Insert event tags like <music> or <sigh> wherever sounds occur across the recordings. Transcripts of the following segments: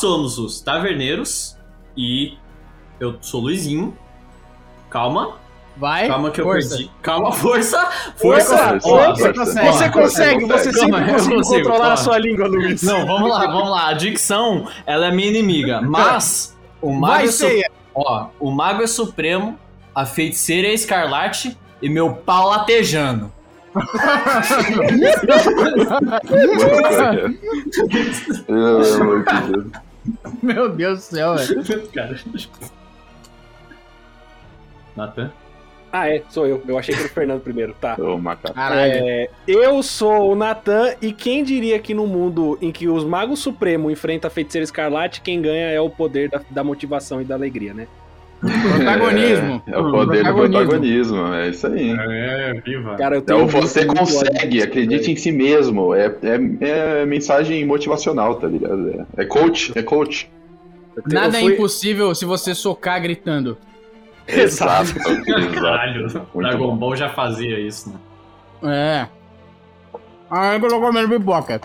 somos os Taverneiros e eu sou Luizinho. Calma, Vai. calma que eu força. perdi. Calma, <laughs> força! Força! Força! Ó, Você consegue. Você consegue, você Calma, sempre consigo, controlar calma. a sua língua, Luiz. Não, vamos lá, vamos lá. A dicção, ela é minha inimiga. Mas o mago, Vai é, su- ó, o mago é supremo, a feiticeira é escarlate e meu pau latejando. <laughs> <laughs> Pelo amor de Deus. <laughs> Meu Deus do céu, velho. <laughs> Cara. Nathan? Ah, é, sou eu. Eu achei que era o Fernando primeiro, tá. Ô, macaco. Caralho. É, eu sou o Natan e quem diria que no mundo em que os magos supremos enfrentam a feiticeira escarlate, quem ganha é o poder da, da motivação e da alegria, né? Protagonismo. É, é o poder do protagonismo, é isso aí. É, viva. Cara, eu tenho Então você consegue, acredite em si mesmo. É, é, é mensagem motivacional, tá ligado? É, é coach, é coach. Nada é fui- impossível se você socar gritando. Exato. <laughs> Caralho, Dragon. Ball já fazia isso, né? É. Ah, eu tô comendo pipoca.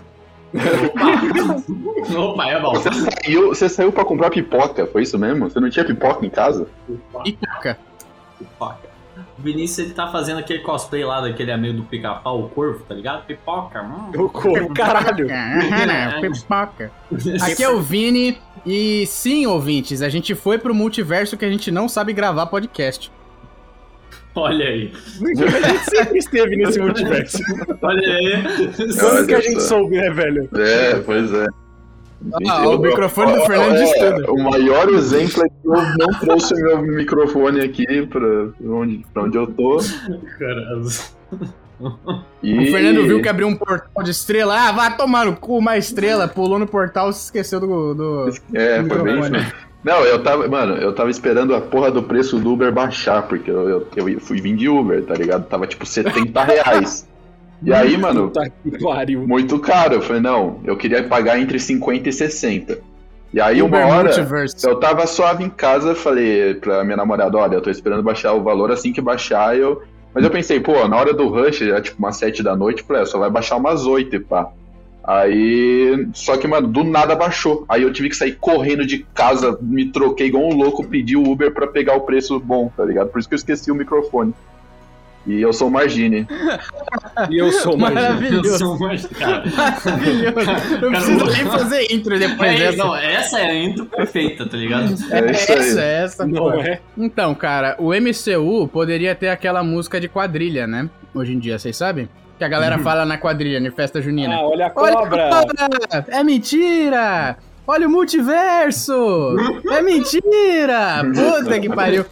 Opa! Opa, é bom. Você saiu, você saiu pra comprar pipoca, foi isso mesmo? Você não tinha pipoca em casa? Pipoca. Pipoca. O Vinícius ele tá fazendo aquele cosplay lá daquele amigo do pica-pau, o corvo, tá ligado? Pipoca. Hum. Eu corro, caralho. Ah, pipoca. Aqui é o Vini. E sim, ouvintes, a gente foi pro multiverso que a gente não sabe gravar podcast. Olha aí. A gente sempre esteve nesse multiverso. Olha aí. Quando que a gente soube, né, velho? É, pois é. Ah, o microfone do Fernando diz É, tudo. O maior exemplo é que eu não trouxe o meu microfone aqui pra onde, pra onde eu tô. Caralho. E... O Fernando viu que abriu um portal de estrela. Ah, vai tomar no cu uma estrela. Pulou no portal e se esqueceu do. do... É, foi bem isso. Não, eu tava, mano, eu tava esperando a porra do preço do Uber baixar, porque eu, eu, eu fui vim de Uber, tá ligado? Tava tipo 70 reais. E aí, mano, muito caro. Eu falei, não, eu queria pagar entre 50 e 60. E aí, uma hora, Multiverse. eu tava suave em casa, falei pra minha namorada, olha, eu tô esperando baixar o valor assim que baixar, eu. Mas eu pensei, pô, na hora do rush, já tipo umas 7 da noite, falei, ah, só vai baixar umas 8 e pá. Aí. Só que, mano, do nada baixou. Aí eu tive que sair correndo de casa, me troquei igual um louco, pedi o Uber pra pegar o preço bom, tá ligado? Por isso que eu esqueci o microfone. E eu sou o Margine. <laughs> E eu sou. Eu Maravilhoso. sou mais cara. Maravilhoso. Não precisa nem fazer intro depois É, dessa. não, essa é a intro perfeita, tá ligado? É isso aí. essa, essa, Não pô. é? Então, cara, o MCU poderia ter aquela música de quadrilha, né? Hoje em dia, vocês sabem? Que a galera fala na quadrilha, na festa junina. Ah, olha a Olha cobra! a cobra! É mentira! Olha o multiverso! É mentira! Puta que pariu!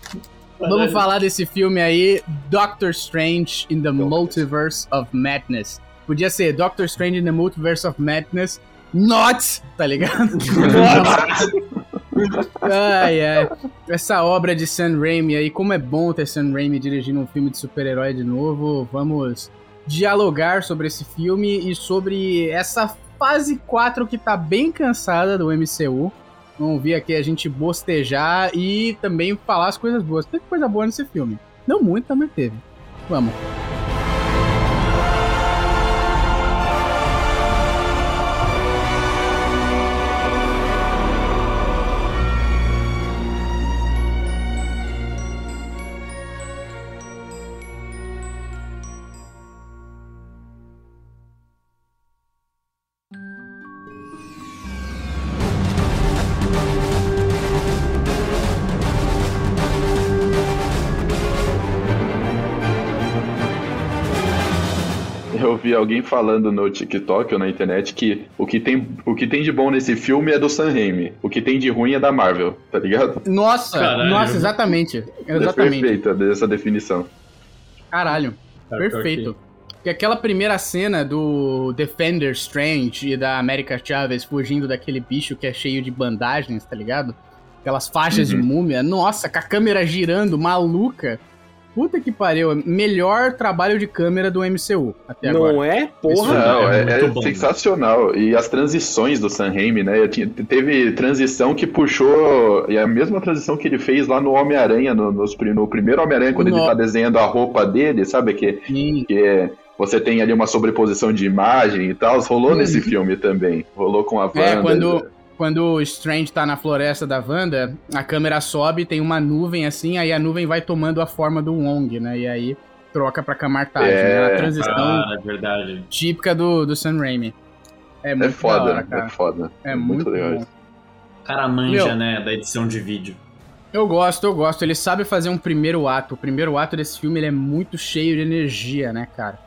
Vamos falar desse filme aí, Doctor Strange in the Multiverse of Madness. Podia ser Doctor Strange in the Multiverse of Madness, not, tá ligado? <laughs> ai, ai. Essa obra de Sam Raimi aí, como é bom ter Sam Raimi dirigindo um filme de super-herói de novo. Vamos dialogar sobre esse filme e sobre essa fase 4 que tá bem cansada do MCU. Vamos ver aqui a gente bostejar e também falar as coisas boas. Teve coisa boa nesse filme. Não muito, também teve. Vamos. Vi alguém falando no TikTok ou na internet que o que tem, o que tem de bom nesse filme é do Sam Raimi. O que tem de ruim é da Marvel, tá ligado? Nossa, Caralho. nossa, exatamente. É Exatamente. perfeita dessa definição. Caralho. Perfeito. Porque aquela primeira cena do Defender Strange e da América Chavez fugindo daquele bicho que é cheio de bandagens, tá ligado? Aquelas faixas de múmia. Nossa, com a câmera girando, maluca. Puta que pariu. Melhor trabalho de câmera do MCU até agora. Não é? Porra! Não, é é, é bom, sensacional. E as transições do Sam Raimi, né? Tinha- Teve transição que puxou. E a mesma transição que ele fez lá no Homem-Aranha, no, nos pri- no primeiro Homem-Aranha, quando ele No- tá desenhando a roupa dele, sabe? Que, Sim. que é- você tem ali uma sobreposição de imagem e tal. Rolou Uhum. nesse filme também. Rolou com a Wanda. É, quando, quando o Strange tá na floresta da Wanda, a câmera sobe, tem uma nuvem assim, aí a nuvem vai tomando a forma do Wong, né? E aí troca pra Camartage, É, né? A transição Cara, é verdade. típica do, do Sam Raimi. É É muito da foda, hora, cara. é foda. É muito, legal. bom. isso. O cara manja, Meu. né, da edição de vídeo. Eu gosto, eu gosto. Ele sabe fazer um primeiro ato. O primeiro ato desse filme ele é muito cheio de energia, né, cara?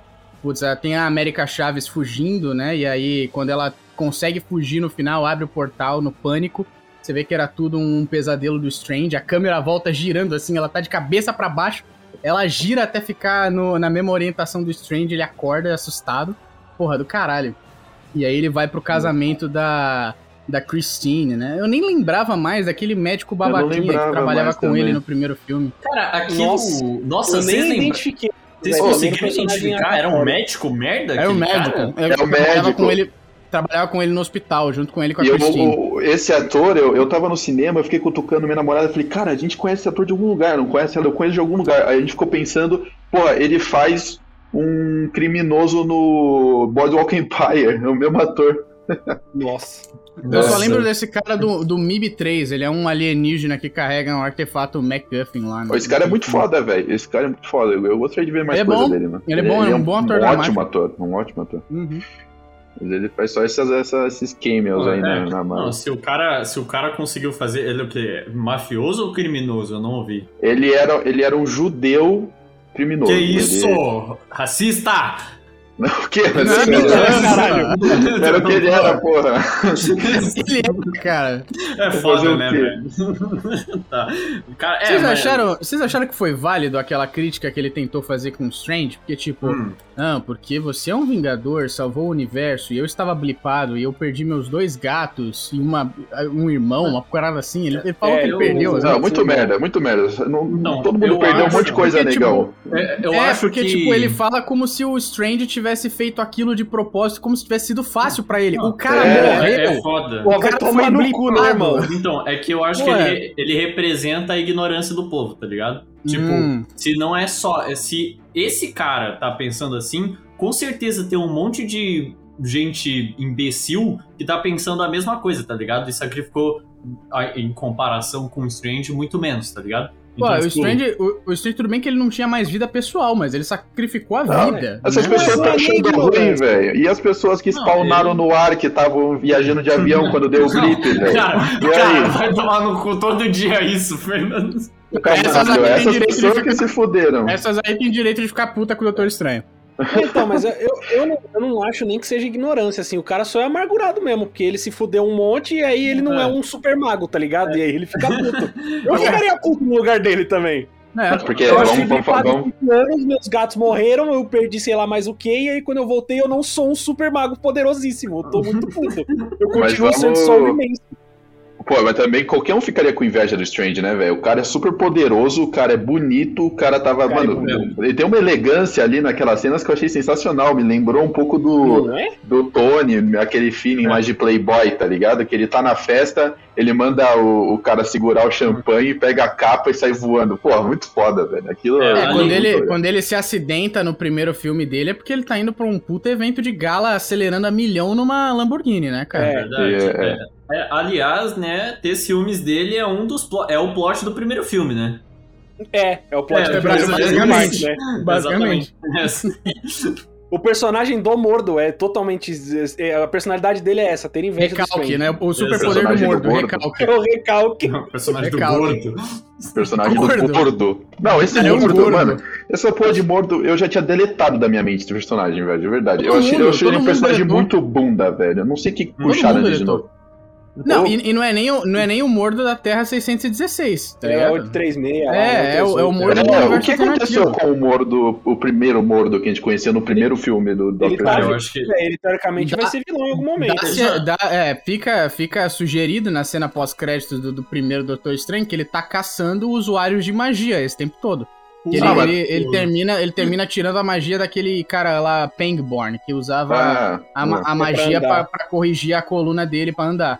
Putz, ah, tem a América Chaves fugindo, né? E aí, quando ela consegue fugir no final, abre o portal no pânico. Você vê que era tudo um pesadelo do Strange. A câmera volta girando assim, ela tá de cabeça pra baixo. Ela gira até ficar no- na mesma orientação do Strange. Ele acorda assustado. Porra, do caralho. E aí ele vai pro casamento da, da Christine, né? Eu nem lembrava mais daquele médico babaquinha que trabalhava com também. ele no primeiro filme. Cara, aquilo. Nossa, Nossa, eu vocês nem lembram? identifiquei. Vocês conseguiram identificar? Era um médico merda? Era o aquele médico. cara? Eu É médico. com ele. Trabalhava com ele no hospital, junto com ele com a E eu, esse ator, eu, eu tava no cinema, eu fiquei cutucando minha namorada, falei, cara, a gente conhece esse ator de algum lugar, não conhece ela, eu conheço de algum lugar. Aí a gente ficou pensando, pô, ele faz um criminoso no Boardwalk Empire, é <laughs> o mesmo ator. Nossa. Eu só lembro desse cara do, do MIB-3, ele é um alienígena que carrega um artefato MacGuffin lá. no- Esse cara é muito foda, velho. Esse cara é muito foda. Eu, eu gostaria de ver mais Ele é coisa bom. dele, mano. Ele é bom, ele é um bom ator Um da ótimo ator, um ótimo ator. Uhum. Ele faz só essas, essas- esses cameos aí É, na, na Não, Marvel. se o cara, se o cara conseguiu fazer, ele é o quê? Mafioso ou criminoso? Eu não ouvi. Ele era, ele era um judeu criminoso. Que Ele- isso? Racista! Não, o quê? Não, Mas- não, caralho. Era o que ele era, porra. Ele é, cara. É Fazer foda, o né, quê? velho? <laughs> tá. Cara, é, Vocês, mas- acharam, vocês acharam que foi válido aquela crítica que ele tentou fazer com o Strange? Porque, tipo, Hum, não, porque você é um vingador, salvou o universo, e eu estava blipado, e eu perdi meus dois gatos, e uma, um irmão, uma parada assim. Ele, ele falou É, que ele eu- perdeu. eu- né? Não, muito merda, muito merda. Não- Não, todo mundo eu perdeu um acho- monte de coisa, porque, negão. é, eu é, acho porque, que... tipo, ele fala como se o Strange tivesse feito aquilo de propósito, como se tivesse sido fácil pra ele. O cara é, morreu. É foda. Pô, O vai cara tomar foi no cu, né, irmão? Então, é que eu acho Ué. que ele, ele representa a ignorância do povo, tá ligado? Tipo, Hum. se não é só. é Se esse cara tá pensando assim, com certeza tem um monte de gente imbecil que tá pensando a mesma coisa, tá ligado? E sacrificou, em comparação com o Strange, muito menos, tá ligado? Pô, Então, o Strange, o, o Strange, tudo bem que ele não tinha mais vida pessoal, mas ele sacrificou a Não, vida. Essas né? pessoas Mas estão é achando ruim, velho. E as pessoas que Não, spawnaram ele- no ar, que estavam viajando de avião quando deu o blip, velho. Cara, E aí? cara, vai tomar no cu todo dia isso, Fernando. essas Caralho, aí têm essas direito de pessoas que ficar- se fuderam. Essas aí têm direito de ficar puta com o Doutor Estranho. Então, mas eu, eu, não, eu não acho nem que seja ignorância, assim. O cara só é amargurado mesmo, porque ele se fudeu um monte e aí ele não é, É. um super mago, tá ligado? E aí ele fica puto. <laughs> Eu ficaria puto no lugar dele também. É. Porque eu vamos, achei vamos, vamos, 5 anos, meus gatos morreram, eu perdi sei lá mais o que, e aí quando eu voltei eu não sou um super mago poderosíssimo. Eu tô muito puto. Eu continuo sendo vamos- só um imenso. Pô, mas também qualquer um ficaria com inveja do Strange, né, velho? O cara é super poderoso, o cara é bonito, o cara tava. cara é mano, bonito. ele tem uma elegância ali naquelas cenas que eu achei sensacional. Me lembrou um pouco do, é? do Tony, aquele feeling É. mais de Playboy, tá ligado? Que ele tá na festa, ele manda o, o cara segurar o champanhe, pega a capa e sai voando. Pô, muito foda, velho. Aquilo É, É, quando, ele, quando ele se acidenta no primeiro filme dele é porque ele tá indo pra um puta evento de gala acelerando a milhão numa Lamborghini, né, cara? É É, verdade. é, é. É, aliás, né, ter ciúmes dele é um dos é o plot do primeiro filme, né? É, é o plot É, do primeiro basicamente. filme, né? Basicamente. Exatamente. <laughs> O personagem do Mordo é totalmente. é, a personalidade dele é essa, ter inveja do Recalque, né? O super poder do Personagem do Mordo, Mordo. recalque. É o recalque. o personagem do Recalque. gordo. personagem Gordo. do gordo. Não, esse é um gordo, gordo. mano. Essa porra de mordo, eu já tinha deletado da minha mente esse personagem, velho, de verdade. eu Todo achei, mundo, eu achei ele um personagem deletou. muito bunda, velho. Eu não sei o que puxaram ele de deletou. Novo. Não, e, e não, é nem o, não é nem o Mordo da Terra 616, tá É? 836. lá, É, é o- é o Mordo É, do o que aconteceu com o Mordo, o primeiro Mordo que a gente conhecia no primeiro filme do Ele Dr. tá- que É, ele teoricamente Dá- vai ser vilão em algum momento. Dá-se- dá- é, fica, fica sugerido na cena pós-créditos do, do primeiro Doutor Estranho que ele tá caçando usuários de magia esse tempo todo. Que ele, Ah, mas- ele, ele termina, ele termina tirando a magia daquele cara lá, Pangborn, que usava Ah, a, ma- a pra magia pra corrigir a coluna dele pra andar.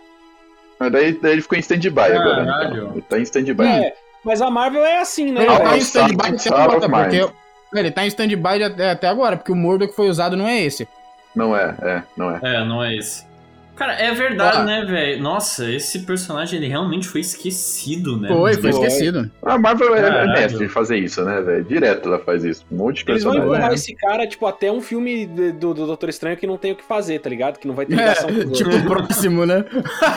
Mas daí, daí ele ficou em stand-by agora. Caralho. Então. Ele tá em stand-by. É, mas a Marvel é assim, né? Ele tá em stand-by Mine. porque... Ele tá em stand-by até, até agora, porque o Mordo que foi usado não é esse. Não é, é, não é. É, não é esse. Cara, é verdade, Ah. né, velho? Nossa, esse personagem ele realmente foi esquecido, né? Foi, foi esquecido. A Marvel é, é Caralho. mestre em fazer isso, né, velho? Direto ela faz isso. Um monte de Eles vão personagem. empurrar é. esse cara, tipo, até um filme de- do, do Doutor Estranho que não tem o que fazer, tá ligado? Que não vai ter É, ligação com os tipo o próximo, né?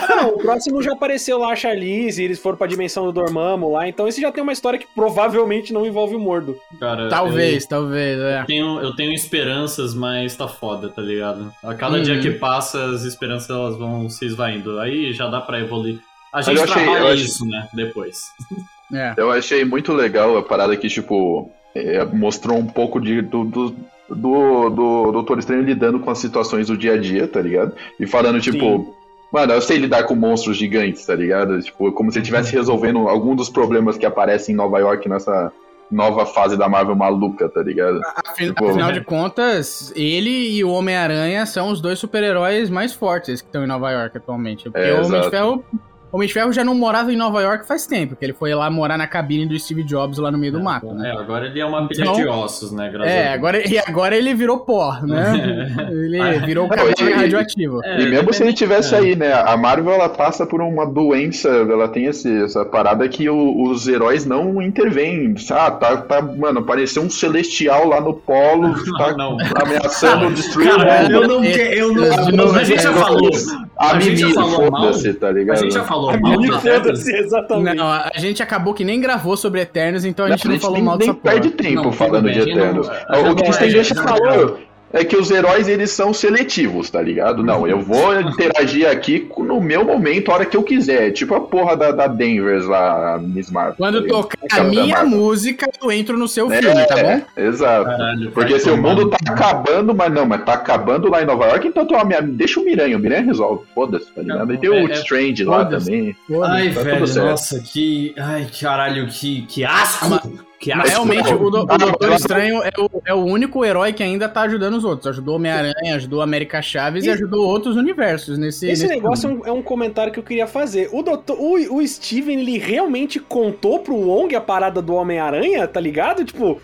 Não, o próximo já apareceu lá a Charlize, e eles foram pra dimensão do Dormammu lá, então esse já tem uma história que provavelmente não envolve o Mordo. Cara, Talvez, talvez, é. Eu tenho, eu tenho esperanças, mas tá foda, tá ligado? A cada Uhum. dia que passa, as esperanças elas vão se esvaindo. Aí já dá pra evoluir. A gente eu achei- trabalha eu achei- isso, né? Depois. É. Eu achei muito legal a parada que, tipo, é, mostrou um pouco de, do, do, do, do Doutor Estranho lidando com as situações do dia a dia, tá ligado? E falando, tipo, Sim. mano, eu sei lidar com monstros gigantes, tá ligado? Tipo, como se ele estivesse resolvendo algum dos problemas que aparecem em Nova York nessa nova fase da Marvel maluca, tá ligado? Afin- Tipo, Afinal de contas, ele e o Homem-Aranha são os dois super-heróis mais fortes que estão em Nova York atualmente. Porque É, o Homem de. Ferro. O Homem de Ferro já não morava em Nova York faz tempo, porque ele foi lá morar na cabine do Steve Jobs lá no meio do mato, né? É, agora ele é uma pilha Então- de ossos, né? É, agora, e agora ele virou pó, né? <laughs> Ele virou Não, cadáver e- radioativo. É, e mesmo se ele tivesse é. aí, né? A Marvel ela passa por uma doença, ela tem esse, essa parada que o- os heróis não intervêm. Ah, tá, tá, mano, apareceu um celestial lá no polo, <laughs> tá Não. ameaçando <laughs> destruir Cara, o mundo. eu não quero. Eu não, a gente já falou. A, a gente já Mimi, falou mal. foda-se, tá A ligado? gente já falou A mal Mimi, foda-se, exatamente. Não, a a gente acabou que nem gravou sobre Eternos, então a Não, gente não falou nem, mal nem dessa porra. perde tempo Não, falando bem, de a não- Eternos. a gente o que não o a não vai- falou é que os heróis eles são seletivos, tá ligado? Não, eu vou <laughs> interagir aqui no meu momento, a hora que eu quiser. Tipo a porra da, da Danvers lá, a Miss Marvel. Quando tá tocar a minha música, eu entro no seu É, filme, tá bom? Exato. Caralho, Porque vai se o tomar mundo tá acabando, mas não, mas tá acabando lá em Nova York, então toma, minha- deixa o Miranha, o Miranha resolve. Foda-se, tá ligado? E tem o É- é- Strange lá também. Ai, Tá velho, nossa, que. Ai, caralho, que, que asco! Que Mas realmente, o, do- o Ah, Doutor Estranho é o, é o único herói que ainda tá ajudando os outros. Ajudou Homem-Aranha, ajudou a América Chaves e, E- ajudou outros universos nesse Esse nesse negócio é filme. um, é um comentário que eu queria fazer. O, doutor, o, o Steven, ele realmente contou pro Wong a parada do Homem-Aranha, tá ligado? Tipo,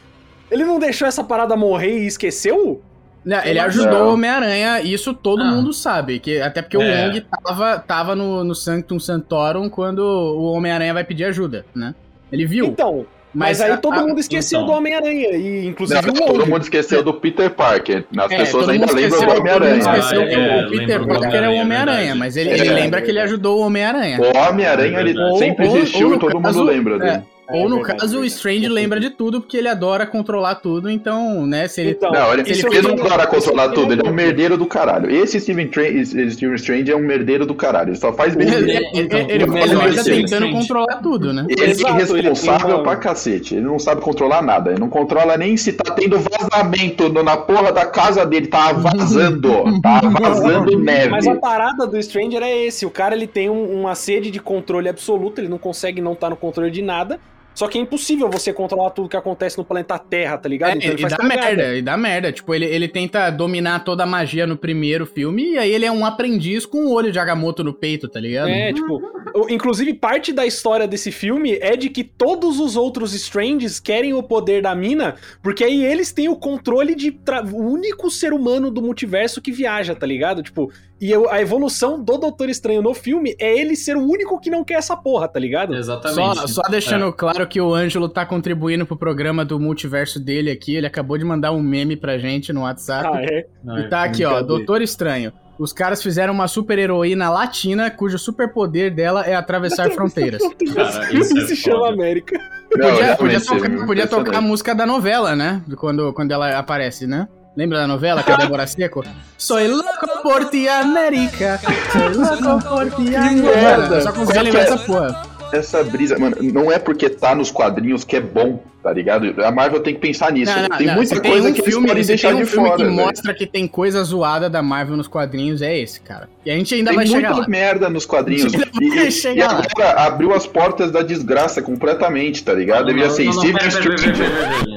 ele não deixou essa parada morrer e esqueceu? Não, ele Não. ajudou o Homem-Aranha, isso todo Ah. mundo sabe. Que, até porque o É. Wong tava, tava no, no Sanctum Santorum quando o Homem-Aranha vai pedir ajuda, né? Ele viu. Então, mas, aí a- todo a- mundo esqueceu então. do Homem-Aranha, e inclusive Não, todo mundo esqueceu do Peter Parker. As É, pessoas ainda lembram do Homem-Aranha. esqueceu Ah, que é, o lembro Peter Parker é o Homem-Aranha, verdade. mas ele, É, ele é lembra que ele ajudou o Homem-Aranha. O Homem-Aranha, sempre existiu e todo caso- mundo lembra dele. Ou É no verdade, caso, o verdade. Strange lembra de tudo, porque ele adora controlar tudo, então, né, se ele... Então, Não, ele, isso ele não isso controlar tudo, ele é um queria- merdeiro do caralho. Esse Steven, Tra esse Steven Strange é um merdeiro do caralho, ele só faz Ele, besteira. ele, Então, ele, o ele melhor tá é tentando Strange. controlar tudo, né? Ele é Exato, ele irresponsável pra cacete. Ele não sabe controlar nada. Ele não controla nem se tá tendo vazamento no- na porra da casa dele. Tá vazando. tá <laughs> vazando neve. Mas a parada do Stranger é esse, o cara ele tem um- uma sede de controle absoluto, ele não consegue não estar no controle de nada, só que é impossível você controlar tudo que acontece no planeta Terra, tá ligado? É, Então ele e dá cagada. merda, e dá merda. Tipo, ele, ele tenta dominar toda a magia no primeiro filme, e aí ele é um aprendiz com o olho de Agamotto no peito, tá ligado? É, tipo, inclusive parte da história desse filme é de que todos os outros Stranges querem o poder da mina, porque aí eles têm o controle de tra- o único ser humano do multiverso que viaja, tá ligado? Tipo, e eu- a evolução do Doutor Estranho no filme é ele ser o único que não quer essa porra, tá ligado? Só, Exatamente. só deixando claro que o Ângelo tá contribuindo pro programa do multiverso dele aqui. Ele acabou de mandar um meme pra gente no WhatsApp. Ah, é. É. E tá aqui, ó? Doutor Estranho. Os caras fizeram uma super heroína latina cujo superpoder dela é atravessar <laughs> fronteiras. Cara, Isso isso é se chama. América. Não, Podia, podia é tocar, muito podia tocar a música da novela, né? Quando, quando ela aparece, né? Lembra da novela com a Débora Seco? Soy louco por ti, América. Soy louco por ti, América. Só conseguia lembrar essa porra. Essa brisa, mano, não é porque tá nos quadrinhos que é bom, tá ligado? A Marvel tem que pensar nisso. Não, não, tem não. muita coisa um que filme, eles podem deixar tem um de filme fora. que mostra que tem coisa zoada da Marvel nos quadrinhos, é esse, cara. E a gente ainda Tem vai chegar muita lá. merda nos quadrinhos. <laughs> E, e- e agora abriu as portas da desgraça completamente, tá ligado? Deveria ser Steven.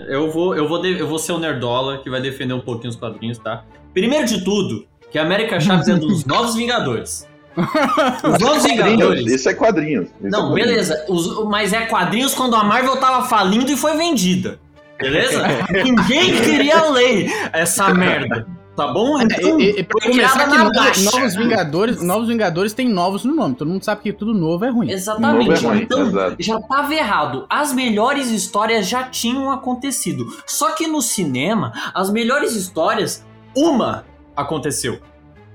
Eu vou, eu, vou de- eu vou ser o Nerdola que vai defender um pouquinho os quadrinhos, tá? Primeiro de tudo, que a América Chaves é dos <laughs> Novos Vingadores. Os Novos Quadrinhos, Vingadores. Isso é quadrinhos. Isso é Não, quadrinhos. beleza. Os- mas é quadrinhos quando a Marvel tava falindo e foi vendida. Beleza? <laughs> Ninguém queria ler essa merda. tá bom? É, Então, e, e pra começar que na novos, Vingadores, novos Vingadores tem novos no nome. Todo mundo sabe que tudo novo é ruim. Exatamente. É ruim, então, exato. já tava errado. As melhores histórias já tinham acontecido. Só que no cinema, as melhores histórias, uma aconteceu.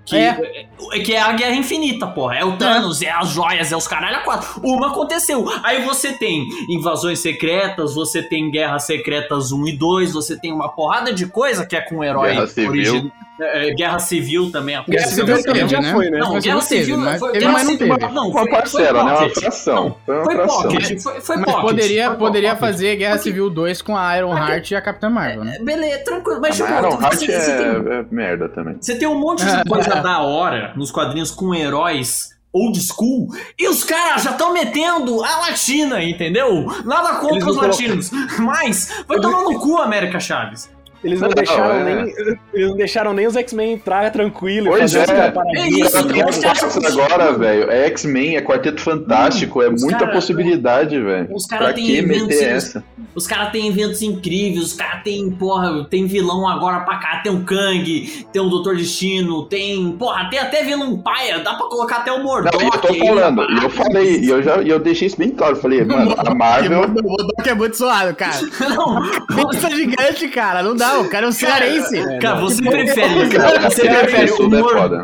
Que É. é. que é a Guerra Infinita, porra. É o Thanos, é, as joias, é os caralho a quatro. Uma aconteceu. Aí você tem invasões secretas, você tem Guerras Secretas 1 e 2, você tem uma porrada de coisa que é com o herói Guerra Civil. origi- é, Guerra Civil também Guerra. Civil também já né? foi, né? Não, Mas Guerra teve, Civil mas foi Guerra mas não teve. Não, Uma foi, parcela, foi né? Uma pocket. fração. Foi uma foi fração. pocket, foi, foi Mas pocket, poderia, foi poderia pocket. fazer Guerra Porque- Civil 2 com a Iron Heart e a Capitã Marvel, né? Beleza, tranquilo. Mas, tipo, Iron você, Heart é, é merda também. você tem um monte de coisa <laughs> da hora nos quadrinhos com heróis old school e os caras já estão metendo a latina, entendeu? Nada contra os latinos. Mas vai tomar no cu, América Chaves. Eles não Não, deixaram é. nem. Eles não deixaram nem os X-Men entrar tranquilo Pois é. É isso, que- agora, velho, é X-Men, é Quarteto Fantástico, é os muita cara- possibilidade, velho. os cara Pra tem que eventos- essa? Os caras têm eventos incríveis, os caras têm, porra, tem vilão agora pra cá, tem o Kang, tem o Doutor Destino, tem, porra, tem até vilão paia, dá pra colocar até o Não, Mordok. e eu tô falando, e eu falei, e eu já eu deixei isso bem claro. Falei, mano, a <laughs> Marvel. O Modok é muito suado, cara. Não, Pensa gigante, cara. Não dá, o cara é um cearense. cara, você que prefere, Cara, você é prefere isso, o Mor-.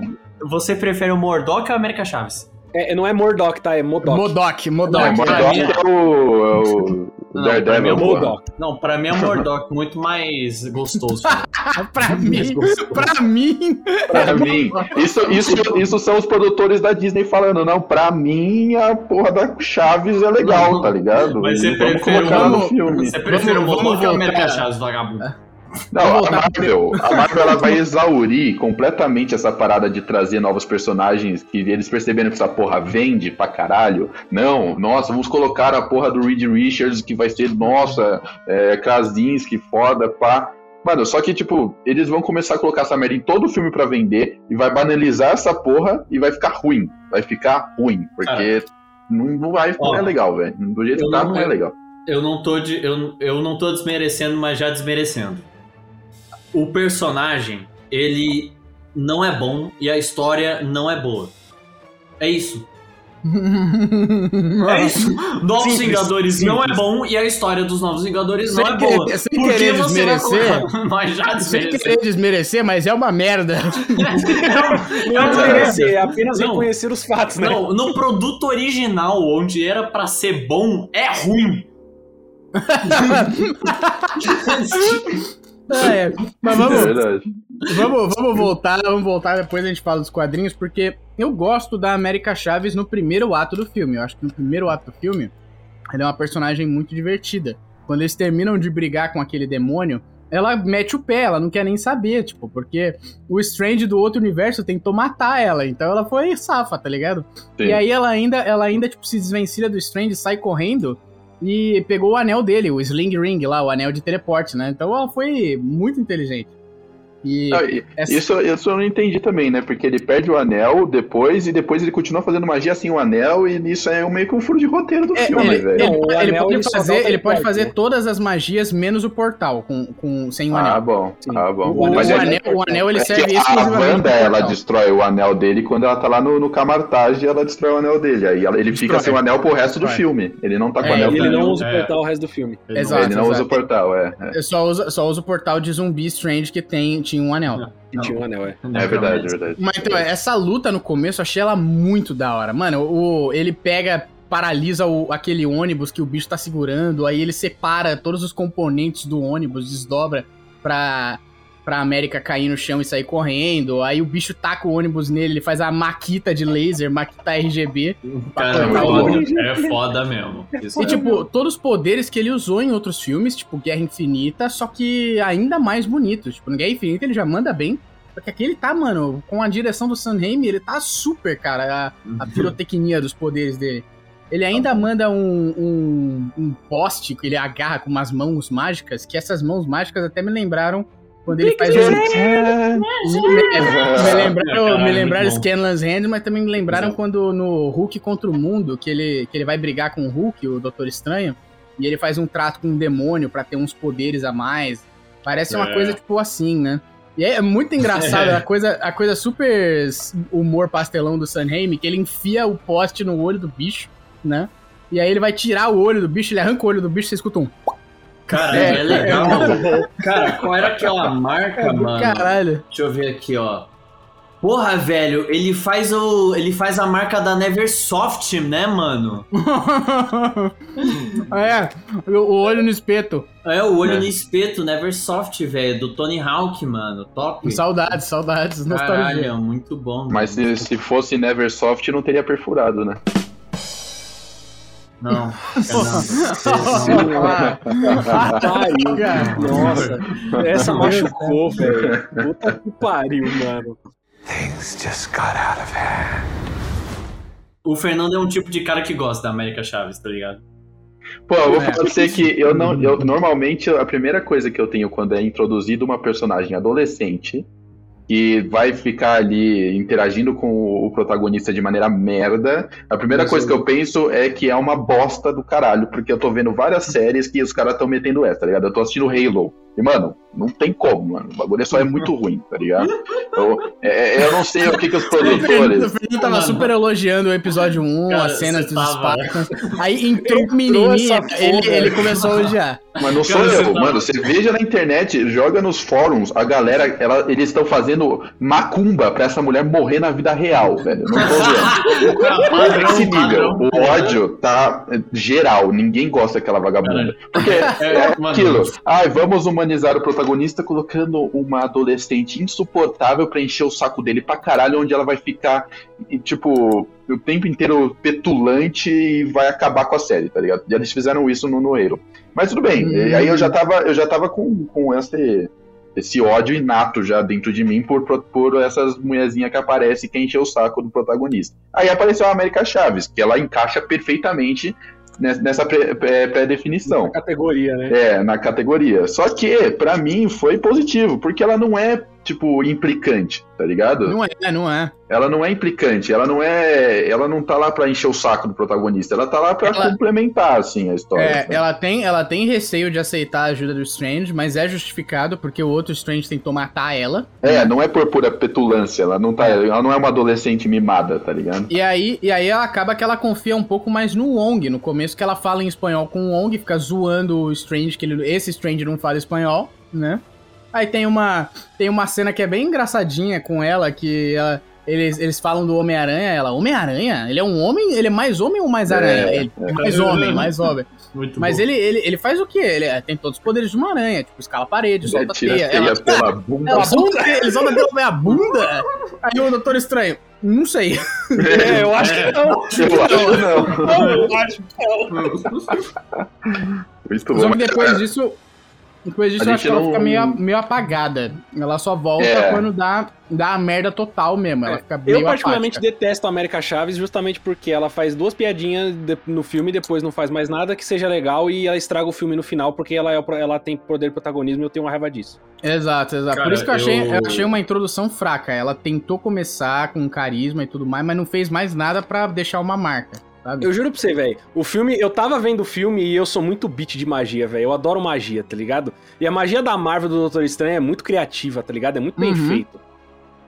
Você prefere o Mordok ou a América Chaves? É, não é Mordok, tá? É Modok. Modok, Não, Modok. o pra Mordok mim- é o, é o Não, pra mim é Daredevil, o. Modok. Não, pra mim é o Mordok muito mais gostoso. <laughs> pra mim, pra mim. Pra mim, isso, isso, isso são os produtores da Disney falando, não, pra mim a porra da Chaves é legal, Não, tá ligado? mas você prefere vamos- filme. Você prefere Vamos- o ou a. América Chaves, vagabundo? Não, a Marvel, a Marvel ela vai exaurir completamente essa parada de trazer novos personagens que eles perceberam que essa porra vende pra caralho. Não, nossa, vamos colocar a porra do Reed Richards que vai ser, nossa, é, Krasinski, foda, pá. Mano, só que, tipo, eles vão começar a colocar essa merda em todo filme pra vender e vai banalizar essa porra e vai ficar ruim. Vai ficar ruim, porque não, não vai, não Ó, é legal, velho. Do jeito que tá, não- não é legal. Eu não tô de, eu, eu não tô desmerecendo, mas já desmerecendo. O personagem, ele não é bom e a história não é boa. É isso. É <laughs> isso. Novos Simples, Vingadores não é simples. bom e a história dos Novos Vingadores não Sem é boa. querer- sem Por que querer desmerecer. Nós <laughs> já Sem desmerecemos. querer desmerecer, mas é uma merda. <laughs> Não é desmerecer, é apenas Não. reconhecer os fatos, né? Não, no produto original, onde era pra ser bom, é ruim. Ah, é. Mas É vamos, verdade. vamos, vamos voltar, vamos voltar depois a gente fala dos quadrinhos, porque eu gosto da América Chaves no primeiro ato do filme. Eu acho que no primeiro ato do filme, ela é uma personagem muito divertida. Quando eles terminam de brigar com aquele demônio, ela mete o pé, ela não quer nem saber, tipo, porque o Strange do outro universo tentou matar ela, então ela foi safa, tá ligado? Sim. E aí ela ainda, ela ainda tipo, se desvencilha do Strange, sai correndo e pegou o anel dele, o Sling Ring lá, o anel de teleporte, né? Então ela foi muito inteligente. E Ah, e- essa- Isso, isso eu não entendi também, né? Porque ele perde o anel depois e depois ele continua fazendo magia sem o anel e isso é meio que um furo de roteiro do É, filme, ele, velho. ele- Não, o ele anel, pode ele o fazer, ele pode fazer né? todas as magias menos o portal com, com sem o Ah, anel. bom. Sim. Ah, bom. O anel- Mas o, é, anel, o anel ele é serve que a exclusivamente Wanda, ela destrói o anel dele quando ela tá lá no, no Camartage, ela destrói o anel dele. Aí ela- ele fica Destrói. sem o anel pro resto do filme. Ele não tá com o É, anel Ele não usa o É. portal o resto do filme. Ele não- Exato. Ele não usa o portal, é. É, Eu só uso o portal de zumbi Strange que tem, tinha um anel. E tinha um anel, é. é verdade, é verdade. Mas então, essa luta no começo, eu achei ela muito da hora. Mano, o, ele pega, paralisa o- aquele ônibus que o bicho tá segurando, aí ele separa todos os componentes do ônibus, desdobra pra, pra América cair no chão e sair correndo. Aí o bicho taca o ônibus nele, ele faz a maquita de laser, maquita RGB. Cara, é foda, é foda mesmo. Isso E é- tipo, todos os poderes que ele usou em outros filmes, tipo Guerra Infinita, só que ainda mais bonitos. Tipo, no Guerra Infinita ele já manda bem. Só que aqui ele tá, mano, com a direção do Sam Raimi, ele tá super, cara, a, a pirotecnia dos poderes dele. Ele ainda manda um, um, um poste que ele agarra com umas mãos mágicas, que essas mãos mágicas até me lembraram quando ele faz um... Me, lembraram, me lembraram. Scanlan's Hand, mas também me lembraram Exato. quando no Hulk contra o Mundo, que ele, que ele vai brigar com o Hulk, o Doutor Estranho, e ele faz um trato com um demônio pra ter uns poderes a mais. Parece uma É. coisa tipo assim, né? E é muito engraçado, <laughs> a coisa, a coisa super humor pastelão do San Raimi, que ele enfia o poste no olho do bicho, né? E aí ele vai tirar o olho do bicho, ele arranca o olho do bicho, você escuta um. Cara, é, é legal. <laughs> cara, qual era aquela marca, É mano? caralho. Deixa eu ver aqui, ó. Porra, velho, ele faz o. Ele faz a marca da Neversoft, né, mano? <laughs> é, o olho no espeto. É, o olho É. no espeto, Neversoft, velho, do Tony Hawk, mano. Top. Saudades, saudades, nostalgia. Caralho, muito bom. Mas mano. se, se fosse Neversoft, não teria perfurado, né? Não. Nossa, essa machucou, velho. Puta que pariu, mano. Things just got out of hand. O Fernando é um tipo de cara que gosta da América Chaves, tá ligado? Pô, eu vou É. falar pra você que eu não. Eu, normalmente, a primeira coisa que eu tenho quando é introduzido uma personagem adolescente que vai ficar ali interagindo com o protagonista de maneira merda, a primeira coisa que eu penso é que é uma bosta do caralho, porque eu tô vendo várias <laughs> séries que os caras tão metendo essa, tá ligado? Eu tô assistindo Halo. E, mano, não tem como, mano. O bagulho só é muito ruim, tá ligado? Eu, é- eu não sei o que, que os Fernando, o produtores. Fernando tava Mano. super elogiando o episódio 1, Cara, as cenas dos tava- Spartans. Aí <laughs> entrou o menininho, ele, ele começou a odiar. Mas não sou eu, tá- mano. Você veja na internet, joga nos fóruns, a galera, ela- eles estão fazendo macumba pra essa mulher morrer na vida real, velho. Não tô zoando. Esse nível, o ódio tá é, geral, ninguém gosta daquela vagabunda. Porque é aquilo, ai, vamos humanizar o protagonista colocando uma adolescente insuportável pra encher o saco dele pra caralho, onde ela vai ficar, tipo, o tempo inteiro petulante e vai acabar com a série, tá ligado? E eles fizeram isso no, no Halo. Mas tudo bem, Hum. aí eu já tava, eu já tava com, com esse, esse ódio inato já dentro de mim por, por, essas mulherzinhas que aparecem e que encher o saco do protagonista. Aí apareceu a América Chaves, que ela encaixa perfeitamente nessa pré- pré- pré-definição. Categoria, né? É, na categoria. Só que, pra mim, foi positivo, porque ela não é, tipo, implicante, tá ligado? Não é, não é. Ela não é implicante, ela não é. Ela não tá lá pra encher o saco do protagonista, ela tá lá pra Ela- complementar, assim, a história. É, ela tem, ela tem receio de aceitar a ajuda do Strange, mas é justificado porque o outro Strange tentou matar ela. É, não é por pura petulância, ela não tá. Ela não é uma adolescente mimada, tá ligado? E aí, e aí ela acaba que ela confia um pouco mais no Wong. No começo que ela fala em espanhol com o Wong, fica zoando o Strange, que ele, esse Strange não fala espanhol, né? Aí tem uma, tem uma cena que é bem engraçadinha com ela, que ela- eles, eles falam do Homem-Aranha, ela, Homem-Aranha? Ele é um homem? Ele é mais homem ou mais aranha? É, ele, mais homem, <laughs> mais homem. Muito Mas bom. ele, ele, ele faz o quê? Ele é, tem todos os poderes de uma aranha, tipo, escala a parede, Ele solta a tira teia. a teia Ela, pela <laughs> bunda. ela solta, ele solta pela bunda? Aí o Doutor Estranho, não sei. É, eu acho que não. Eu acho que não. Não, eu acho que não. <laughs> Muito Só que mas, depois disso. Depois disso, A eu acho que ela não- fica meio, meio apagada. Ela só volta É. quando dá, dá a merda total mesmo. Ela fica meio Eu particularmente apática. detesto a América Chaves justamente porque ela faz duas piadinhas no filme e depois não faz mais nada que seja legal e ela estraga o filme no final porque ela, é ela tem poder de protagonismo e eu tenho uma raiva disso. Exato, exato. Por Cara, isso que eu achei, eu- eu achei uma introdução fraca. Ela tentou começar com carisma e tudo mais, mas não fez mais nada pra deixar uma marca. Sabe? Eu juro pra você, velho. O filme, eu tava vendo o filme e eu sou muito beat de magia, velho. Eu adoro magia, tá ligado? E a magia da Marvel do Doutor Estranho é muito criativa, tá ligado? É muito bem Uhum. feito.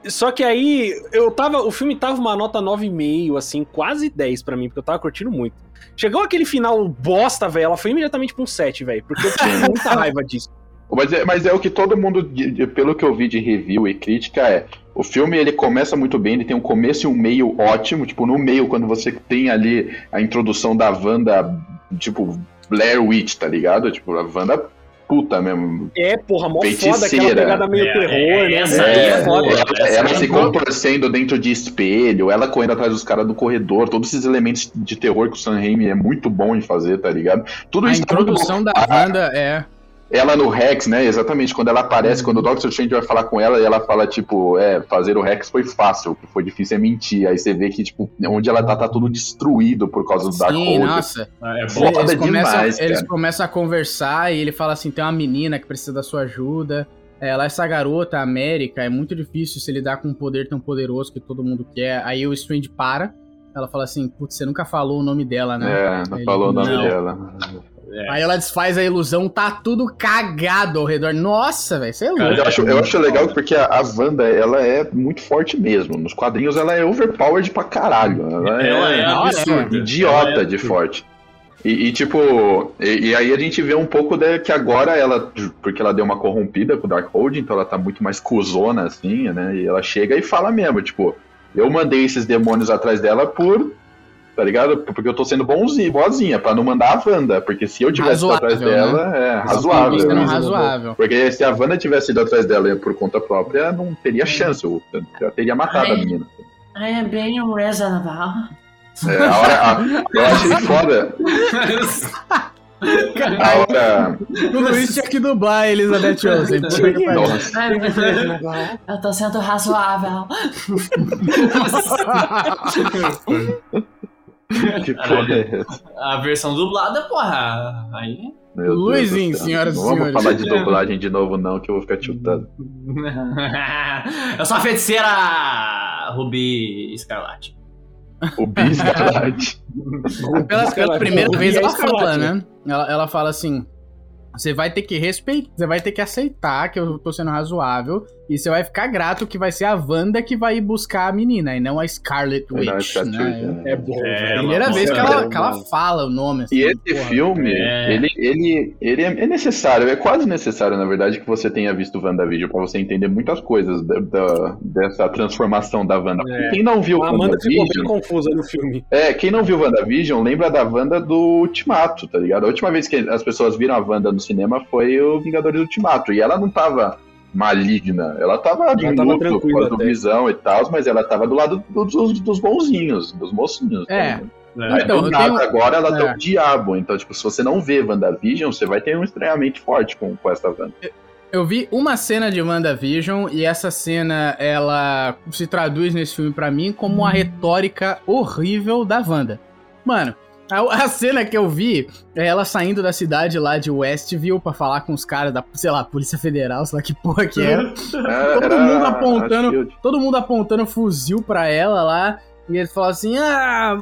Só que aí, eu tava. O filme tava uma nota 9,5, assim, quase 10 pra mim, porque eu tava curtindo muito. Chegou aquele final bosta, velho. Ela foi imediatamente pra um 7, velho. Porque eu tinha muita <laughs> raiva disso. Mas é, mas é o que todo mundo, pelo que eu vi de review e crítica, é. O filme ele começa muito bem, ele tem um começo e um meio ótimo. Tipo, no meio, quando você tem ali a introdução da Wanda, tipo, Blair Witch, tá ligado? Tipo, a Wanda puta mesmo. É, porra, mó foda Feiticeira. aquela pegada meio É, terror, né? essa É, é foda. Ela, ela é se contorcendo dentro de espelho, ela correndo atrás dos caras do corredor, todos esses elementos de terror que o Sam Raimi é muito bom em fazer, tá ligado? Tudo A isso tá muito introdução bom. da Wanda é. Ela no Rex, né? Exatamente, quando ela aparece, quando o Doctor Strange vai falar com ela, e ela fala, tipo, é, fazer o Rex foi fácil, o que foi difícil é mentir. Aí você vê que, tipo, onde ela tá, tá tudo destruído por causa do Dark Sim, nossa. É bom. Foda Eles começam, demais, eles começam a conversar e ele fala assim: tem uma menina que precisa da sua ajuda. Ela, essa garota, a América, é muito difícil se lidar com um poder tão poderoso que todo mundo quer. Aí o Strange para. Ela fala assim: Putz, você nunca falou o nome dela, né? É, não Ele- falou o nome não. dela. É. Aí ela desfaz a ilusão, tá tudo cagado ao redor. Nossa, velho, você é louco. Eu acho, eu acho legal porque a, a Wanda, ela é muito forte mesmo. Nos quadrinhos ela é overpowered pra caralho. Ela é, Ela é hora, absurda. idiota Ela é de forte. E, e, tipo, e, e aí a gente vê um pouco de, que agora ela, porque ela deu uma corrompida com o Darkhold, então ela tá muito mais cuzona, assim, né? E ela chega e fala mesmo, tipo, eu mandei esses demônios atrás dela por. Tá ligado? Porque eu tô sendo bonzinho, boazinha, pra não mandar a Wanda. Porque se eu tivesse ido atrás Razoável, dela, é Tá razoável. sendo né? razoável. Porque se a Wanda tivesse ido atrás dela por conta própria, não teria chance. Eu, eu teria matado a Ai. menina. I am bem um reservoir. É, a hora, a- eu achei foda. A hora. Tudo isso tinha que dublar a Elizabeth Olsen. <laughs> Eu tô sendo razoável. <laughs> <laughs> <laughs> Que porra é essa? A versão dublada, porra. Aí. Meu Deus Luizinho, do céu. senhoras e Não vamos senhores. falar de dublagem de novo, não, que eu vou ficar tiltado. <laughs> Eu sou a feiticeira Ruby Escarlate. O Bis Galate. Pela, pela primeira O vez ela Escarlate. fala, né? Ela, ela fala assim: você vai ter que respeitar, você vai ter que aceitar que eu tô sendo razoável e você vai ficar grato que vai ser a Wanda que vai ir buscar a menina e não a Scarlet Não, Witch, Scarlet né? Witch, né? É bom, É, velho. Primeira vez que Ela- ela, que ela fala o nome. assim, E esse porra. filme, É. ele, ele, ele é é necessário, é quase necessário, na verdade, que você tenha visto WandaVision pra você entender muitas coisas da, da- dessa transformação da Wanda. É. Quem não viu A Amanda ficou bem confusa no filme. é, quem não viu WandaVision lembra da Wanda do Ultimato, tá ligado? A última vez que as pessoas viram a Wanda no cinema foi o Vingadores Ultimato, e ela não tava maligna, ela tava de Ela tava luto tranquila por causa do visão e tal, mas ela tava do lado dos, dos bonzinhos, dos mocinhos. tá É. ligado? É. Aí Então, do eu nada tenho- agora ela tá é. o diabo. Então, tipo, se você não vê WandaVision, você vai ter um estranhamento forte com, com essa Wanda. Eu vi uma cena de WandaVision e essa cena ela se traduz nesse filme pra mim como uma retórica horrível da Wanda. Mano, a, <laughs> a cena que eu vi é ela saindo da cidade lá de Westview pra falar com os caras da, sei lá, Polícia Federal, sei lá que porra que <laughs> era. É, Todo era mundo apontando. Todo mundo apontando fuzil pra ela lá. E ele fala assim: Ah,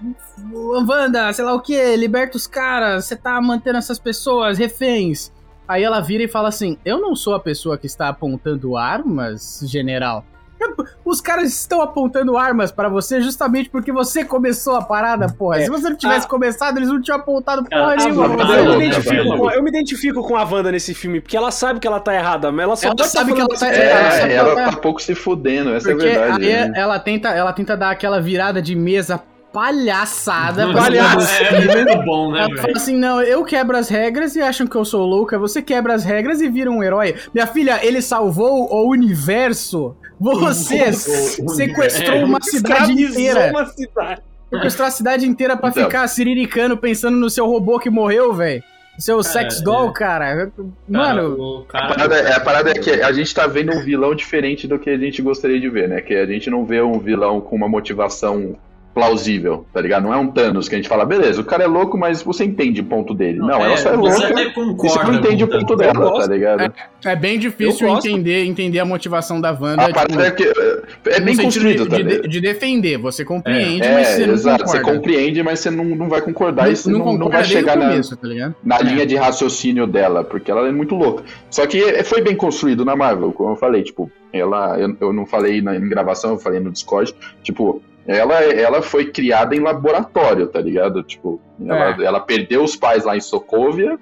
Wanda, sei lá o que, liberta os caras, você tá mantendo essas pessoas reféns. Aí ela vira e fala assim: Eu não sou a pessoa que está apontando armas, general. <laughs> Os caras estão apontando armas pra você justamente porque você começou a parada, porra. É. Se você não tivesse Ah. começado, eles não tinham apontado porra a nenhuma. Pra eu, me identifico velho. com, eu me identifico com a Wanda nesse filme, porque ela sabe que ela tá errada, mas ela só Ela tá sabe que ela tá errada. ela só É, ela tá- tá pouco se fudendo, essa Porque é a verdade. aí né? ela, tenta, ela tenta dar aquela virada de mesa palhaçada. pra Palhaço. cima do É muito bom, né, Ela fala assim: não, eu quebro as regras e acham que eu sou louca. Você quebra as regras e vira um herói. Minha filha, ele salvou o universo. Você sequestrou é, uma cidade inteira. uma cidade. Sequestrou a cidade inteira pra Então. ficar siriricando pensando no seu robô que morreu, velho. Seu sex é. doll, cara. Mano, o A cara. parada, é- a parada é que a gente tá vendo um vilão diferente do que a gente gostaria de ver, né? Que a gente não vê um vilão com uma motivação plausível, tá ligado? Não é um Thanos que a gente fala, beleza, o cara é louco, mas você entende o ponto dele. Não, ela só é você louca até e você concorda não entende o ponto dela, gosto. tá ligado? é bem difícil entender, entender a motivação da Wanda. A tipo, é que é, é bem construído, de, tá de, de defender. Você compreende, É, mas você não exato. concorda. Você compreende, mas você não, não vai concordar e você não, não concorda vai chegar na, tá na É. linha de raciocínio dela, porque ela é muito louca. Só que é- foi bem construído na Marvel, como eu falei, tipo, ela, eu, eu não falei na em gravação, eu falei no Discord, tipo, ela, ela foi criada em laboratório, tá ligado? Tipo, ela, É. ela perdeu os pais lá em Sokovia,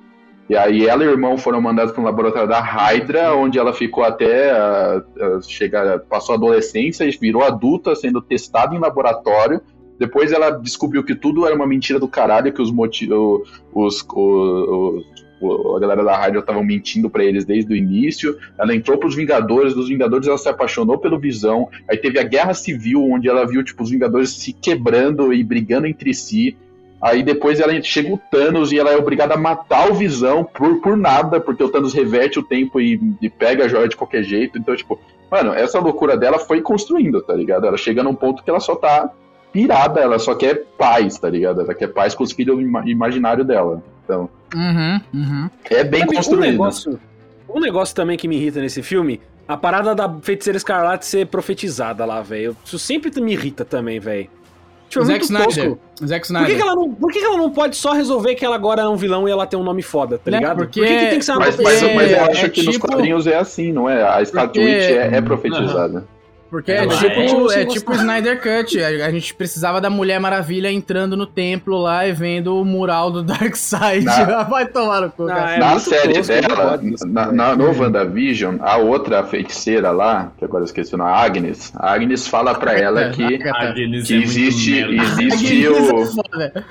e aí ela e o irmão foram mandados para um laboratório da Hydra, onde ela ficou até a, a chegar, passou a adolescência e virou adulta, sendo testada em laboratório. Depois ela descobriu que tudo era uma mentira do caralho, que os motivos. Os, os, os- a galera da Hydra estavam mentindo pra eles desde o início. Ela entrou pros Vingadores, dos Vingadores ela se apaixonou pelo Visão. Aí teve a Guerra Civil, onde ela viu tipo, os Vingadores se quebrando e brigando entre si. Aí depois ela chega o Thanos e ela é obrigada a matar o Visão por, por nada, porque o Thanos reverte o tempo e, e pega a joia de qualquer jeito. Então, tipo, mano, essa loucura dela foi construindo, tá ligado? Ela chega num ponto que ela só tá pirada, ela só quer paz, tá ligado? Ela quer paz com os filhos ima- imaginários dela. Então, Uhum, uhum. é bem Sabe, Um construído. negócio, um negócio também que me irrita nesse filme, a parada da feiticeira escarlate ser profetizada lá, velho. Isso sempre me irrita também, velho. Tipo, é Zack Snyder. Zack Por Snyder. que, que ela não, por que, que ela não pode só resolver que ela agora é um vilão e ela tem um nome foda, tá Né, ligado? porque- Por que, que tem que ser uma Mas, mas, mas eu é acho que nos tipo- quadrinhos é assim, não é? A Scarlet Porque- Witch é, é profetizada. Porque é Ela tipo, é- é, é tipo o Snyder Cut. A, a gente precisava da Mulher Maravilha entrando no templo lá e vendo o mural do Darkseid. Na- <laughs> Vai tomar no cu, Não, cara. é na série tosco, dela, na, na, no WandaVision, a outra feiticeira lá, que agora eu esqueci o nome, a Agnes, a Agnes fala pra ela que, Agnes que é existe, existe é o... foda.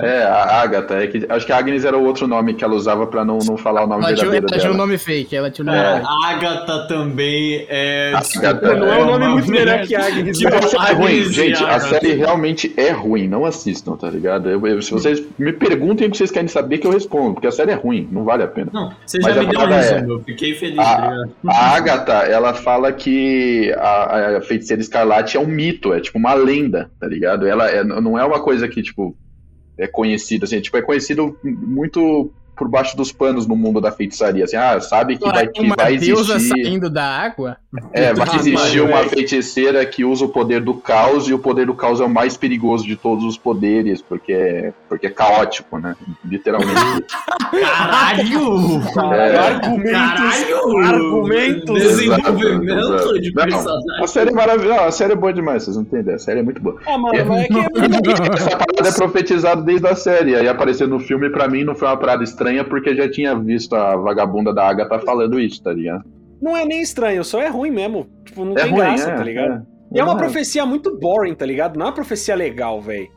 É, a Agatha, é que, acho que a Agnes era o outro nome que ela usava pra não, não falar o nome Ela tinha, verdadeiro ela tinha um dela. nome fake. Ela tinha um nome fake. Agatha também é. Agatha, Não é um nome muito melhor que Agnes. Tipo, <laughs> né? A é ruim, gente, a Agatha. série realmente é ruim, não assistam, tá ligado? Eu- eu- se vocês me perguntem o que vocês querem saber que eu respondo, porque a série é ruim, não vale a pena. Não, você Mas já a me deu um é- eu fiquei feliz, Ah, tá ligado? A Agatha, ela fala que a, a feiticeira escarlate é um mito, é tipo uma lenda, tá ligado? Ela é- não é uma coisa que, tipo, é conhecida, assim, tipo, é conhecido muito por baixo dos panos no mundo da feitiçaria, assim, ah, sabe que vai, que uma vai deusa existir, saindo da água? é, vai Ah, existir mano, uma velho. feiticeira que usa o poder do caos, e o poder do caos é o mais perigoso de todos os poderes, porque é, porque é caótico, né, literalmente. <laughs> Caralho! É. Argumentos, Caralho! argumentos. Desenvolvimento Exato, de personagem. A série é maravilhosa, a série é boa demais, vocês não ideia, a série é muito boa. Ah, mano, mas é que <laughs> Essa parada é profetizada desde a série. Aí aparecer no filme, pra mim, não foi uma parada estranha, porque já tinha visto a vagabunda da Agatha falando isso, tá ligado? não é nem estranho, só é ruim mesmo. Tipo, não É tem ruim, graça, é, tá ligado? é. E é uma É. profecia muito boring, tá ligado? Não é uma profecia legal, velho.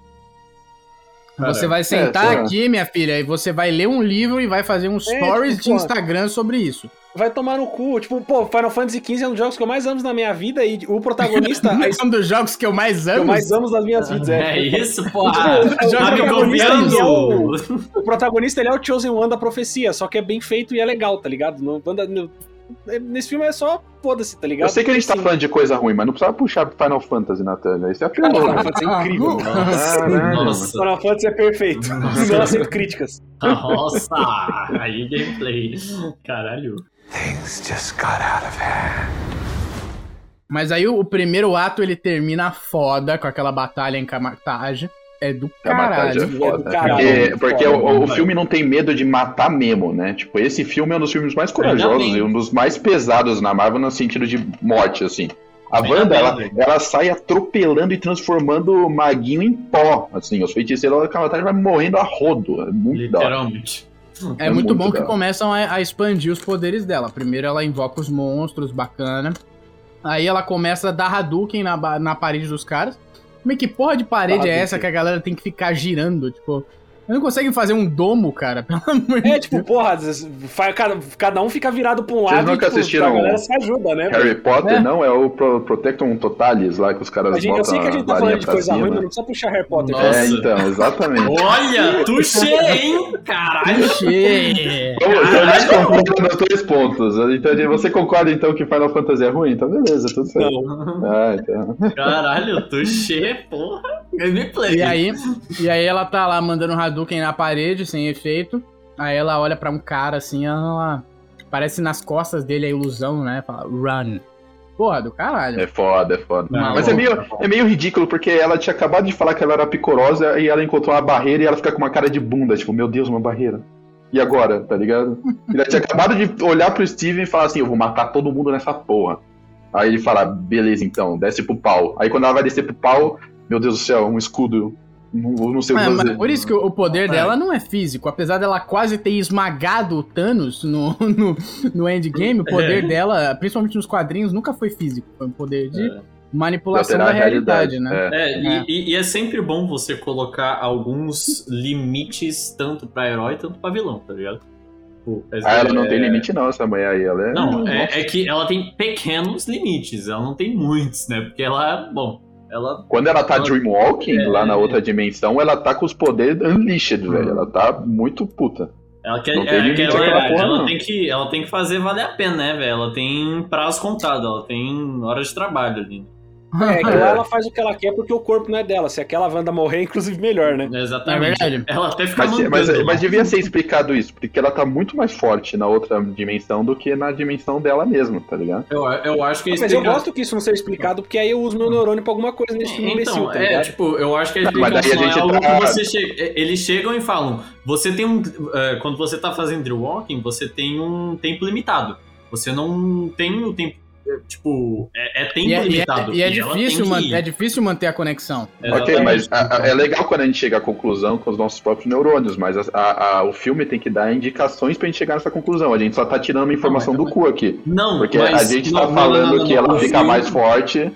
Você vai sentar sei lá. aqui, minha filha, e você vai ler um livro e vai fazer um stories tipo, de. Instagram sobre isso. Vai tomar no cu. Tipo, pô, Final Fantasy XV é um dos jogos que eu mais amo na minha vida e o protagonista. <laughs> É um dos jogos que eu mais que eu amo. mais amo nas minhas vidas. É É. isso, porra! O Tá me protagonista, ele é o- o protagonista ele é o Chosen One da profecia, só que é bem feito e é legal, tá ligado? No, no- nesse filme é só foda-se, tá ligado? Eu sei que a gente tá Assim, falando de coisa ruim, mas não precisava puxar Final Fantasy na tela. Isso é pior. Final? Fantasy é incrível. Caralho. Nossa, Final Fantasy é perfeito. Não aceito críticas. nossa! Aí gameplay. Caralho. Things just got out of hand. Mas aí o, primeiro ato ele termina foda com aquela batalha em Kamatage. É do A batalha caralho. é foda. Caralho, porque porque foda, o, o filme não tem medo de matar mesmo, né? Tipo, esse filme é um dos filmes mais corajosos bem. e um dos mais pesados na Marvel no sentido de morte, assim. A Ainda Wanda, bem, ela, ela sai atropelando e transformando o maguinho em pó, assim. Os feiticeiros da Kamatari vai morrendo a rodo. É muito da hora. Literalmente. É, É muito, muito bom que começam a, a expandir os poderes dela. Primeiro ela invoca os monstros, bacana. Aí ela começa a dar Hadouken na, na parede dos caras. Como é que porra de parede é Hadouken. essa que a galera tem que ficar girando? Tipo, não conseguem fazer um domo, cara? <laughs> Pelo amor de É, tipo, porra, cada, cada um fica virado pra um Vocês lado nunca e tipo, assistiram a galera se ajuda, né? Harry Potter, É. não? É o Pro- Protectum Totalis lá que os caras A gente, eu sei que a gente tá falando de coisa cima. ruim, mas não precisa puxar Harry Potter. Nossa. É, então, exatamente. Olha, tuxê, hein? Caralho. Clichê. Então, então gente concorda nos dois pontos. Então, você concorda então que Final Fantasy é ruim? Então beleza, tudo certo. Não. Ah, então. Caralho, tuxê, porra. Gameplay. E aí, e aí ela tá lá mandando Hadouken na parede, sem efeito. Aí ela olha pra um cara assim, ela... Parece nas costas dele a ilusão, né? Fala, run. Porra, do caralho. É foda, é foda. Não, Mas é meio, é meio ridículo, porque ela tinha acabado de falar que ela era picorosa e ela encontrou uma barreira e ela fica com uma cara de bunda, tipo, meu Deus, uma barreira. E agora, tá ligado? Ela tinha acabado de olhar pro Steven e falar assim, eu vou matar todo mundo nessa porra. Aí ele fala, beleza então, desce pro pau. Aí quando ela vai descer pro pau, meu Deus do céu, um escudo. Não, não sei o que É, mas fazer. por isso que o poder É. dela não é físico. Apesar dela quase ter esmagado o Thanos no, <laughs> no, no endgame, o poder É. dela, principalmente nos quadrinhos, nunca foi físico. Foi um poder de É. manipulação da a realidade, né? É. É, e, e- e é sempre bom você colocar alguns limites, tanto pra herói, tanto pra vilão, tá ligado? Tipo, Ah, ela não é- tem limite não, essa mulher aí. Ela é... Não, é, é que ela tem pequenos limites, ela não tem muitos, né? Porque ela, bom, ela. Quando ela tá Ela- dreamwalking, É. lá na outra dimensão, ela tá com os poderes unleashed, velho. Ela tá muito puta. Ela quer, é, limite verdade, porra, ela tem que ela tem que fazer valer a pena, né, velho? Ela tem prazo contado, ela tem horas de trabalho ali. É, que <laughs> lá ela faz o que ela quer porque o corpo não é dela. Se aquela Wanda morrer, inclusive melhor, né? É Exatamente. verdade. Ela até fica Mas, mas, lá. mas devia ser explicado isso, porque ela tá muito mais forte na outra dimensão do que na dimensão dela mesma, tá ligado? Eu, eu acho que Mas eu explica- gosto que isso não seja explicado, porque aí eu uso meu neurônio pra alguma coisa nesse filme imbecil, Então, tá é, tipo, eu acho que a Não, mas a explicação é algo tá- que você chega. Eles chegam e falam: você tem um. é, quando você tá fazendo Walking, você tem um tempo limitado. Você não tem o tempo. É, Tipo, é, é tempo E é, e é- limitado. e é difícil, man- que ir. é difícil manter a conexão. Ok, Exatamente. mas a- a- é legal quando a gente chega à conclusão com os nossos próprios neurônios, mas a- a- a- o filme tem que dar indicações pra gente chegar nessa conclusão. A gente só tá tirando uma informação Não, do cu aqui. Não, Porque mas a gente não, tá não, falando não, não, que não, ela fica filme- mais forte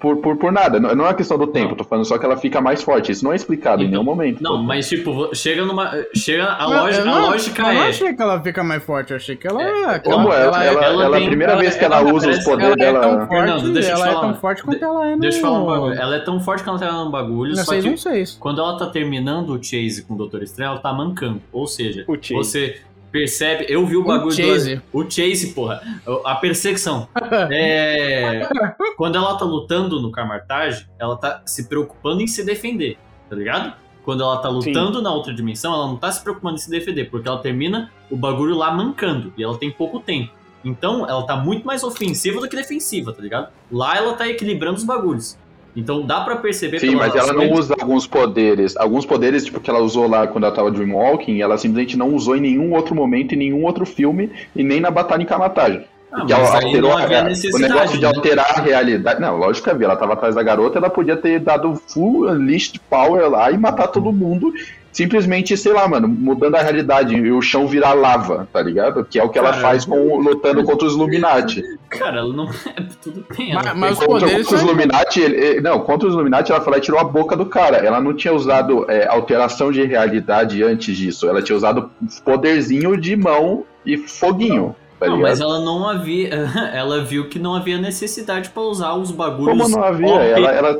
por, por, por nada. Não, não é uma questão do tempo, Não. tô falando só que ela fica mais forte. Isso não é explicado em Então, nenhum momento. Não, mas tipo, chega numa. Chega. A, Não, lógica, eu a lógica eu não é. achei que ela fica mais forte, eu achei que ela. que Como é? Ela, ela, ela ela- tem- a primeira ela- vez que ela, ela usa os poderes ela é tão dela. forte, Fernando, deixa ela te é falar. tão forte quanto ela é no... Deixa eu falar um bagulho. Ela é tão forte que ela tá num bagulho, Não só sei, que não sei isso. quando ela tá terminando o chase com o Doutor Estranho, ela tá mancando. Ou seja, O chase. você percebe. Eu vi o bagulho chase. do. O chase, porra. A perseguição. <laughs> É. quando ela tá lutando no Camartage, ela tá se preocupando em se defender, tá ligado? Quando ela tá lutando na outra dimensão, ela não tá se preocupando em se defender, porque ela termina o bagulho lá mancando. E ela tem pouco tempo. Então, ela tá muito mais ofensiva do que defensiva, tá ligado? Lá ela tá equilibrando os bagulhos. Então dá pra perceber Sim, mas ela não usa alguns poderes. Alguns poderes, tipo, que ela usou lá quando ela tava Dreamwalking, ela simplesmente não usou em nenhum outro momento, em nenhum outro filme, e nem na Batalha em Kamatagem. Ah, mas ela alterou a, o negócio de né? alterar a realidade. Não, lógico que havia. Ela tava atrás da garota, ela podia ter dado full list power lá e matar todo mundo. Simplesmente, sei lá, mano, mudando a realidade e o chão virar lava, tá ligado? Que é o que ela Cara, faz com lutando contra os Illuminati. Cara, ela não <laughs> é tudo bem. Ela Mas, mas os contra, poderes contra os. Illuminati, ele- ele- não, contra os Illuminati ela e tirou a boca do cara. Ela não tinha usado é, alteração de realidade antes disso. Ela tinha usado poderzinho de mão e foguinho. Tá Não, ligado? mas ela não havia. <laughs> Ela viu que não havia necessidade pra usar os bagulhos. Como não havia? Ela, ela,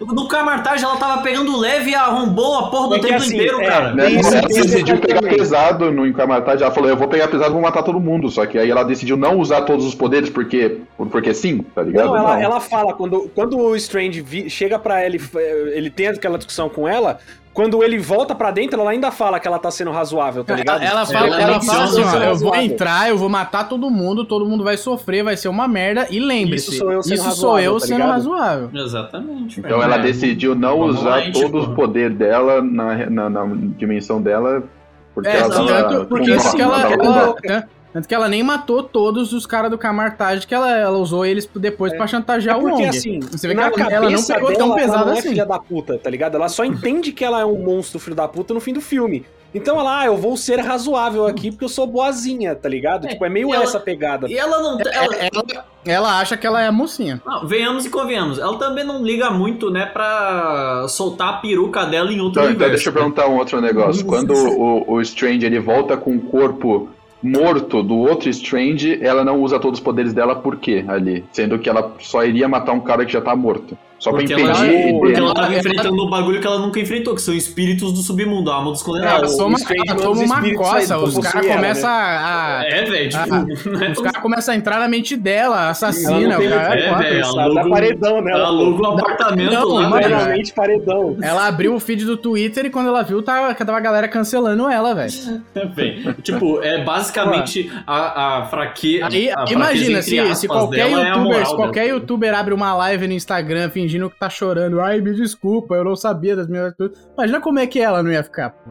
No Camartage ela tava pegando leve e arrombou a porra do É tempo assim, inteiro, é, cara. né, Isso, ela isso decidiu pegar também. pesado no Encamartagem. Ela falou: Eu vou pegar pesado e vou matar todo mundo. Só que aí ela decidiu não usar todos os poderes porque, porque sim, tá ligado? Não, ela, Não. ela fala, quando, quando o Strange vi- chega pra ela, e- ele tem aquela discussão com ela, quando ele volta pra dentro, ela ainda fala que ela tá sendo razoável, tá ligado? Ela, ela fala, Ela ela fala assim, ó, eu vou razoável. entrar, eu vou matar todo mundo, todo mundo vai sofrer, vai ser uma merda, e lembre-se, Isso sou eu sendo isso sou razoável, eu tá sendo razoável. Exatamente. Então ela É. decidiu não Vamos usar lá, todos os porra. poderes dela na, na, na dimensão dela. Porque É, ela tanto, porque isso que ela, ela- dó. tan- tanto que ela nem matou todos os caras do Camartage, que ela, ela usou eles depois pra chantagear É o porque Wong. assim, Você vê que ela, ela não pegou dela, tão ela pesado não é assim. filha da puta, tá ligado? Ela só entende que ela é um monstro filho da puta no fim do filme. Então ela, ah, eu vou ser razoável aqui porque eu sou boazinha, tá ligado? É, tipo, é meio ela- essa pegada. E ela não. Ela, Ela, ela acha que ela é a mocinha. Não, venhamos e convenhamos. Ela também não liga muito, né, pra soltar a peruca dela em outro Então, então universo. deixa eu perguntar um outro negócio. Quando o, o Strange ele volta com o corpo morto do outro Strange, ela não usa todos os poderes dela por quê ali? Sendo que ela só iria matar um cara que já tá morto. Só pra Porque ela, impedir. porque dele. ela tava Ela- enfrentando o bagulho que ela nunca enfrentou, que são espíritos do submundo, a alma dos condenados. É, o Toma, ela toma uma coça, os caras começam né? a. a- É, velho, tipo, <laughs> não é os caras começam a entrar na mente dela, Ela assassina, não tem o cara. é, quatro. velho, Ela aluga um- paredão ela nela. aluga um apartamento Não, lá. Literalmente paredão. Ela abriu o feed do Twitter e quando ela viu, tava, tava a galera cancelando ela, velho. <laughs> Bem, tipo, é basicamente a, a. Aí, a fraqueza, imagina se, se qualquer é a youtuber, se qualquer youtuber abre uma live no Instagram fingindo que tá chorando, ai, me desculpa, eu não sabia das minhas atitudes. Imagina como é que ela não ia ficar, pô.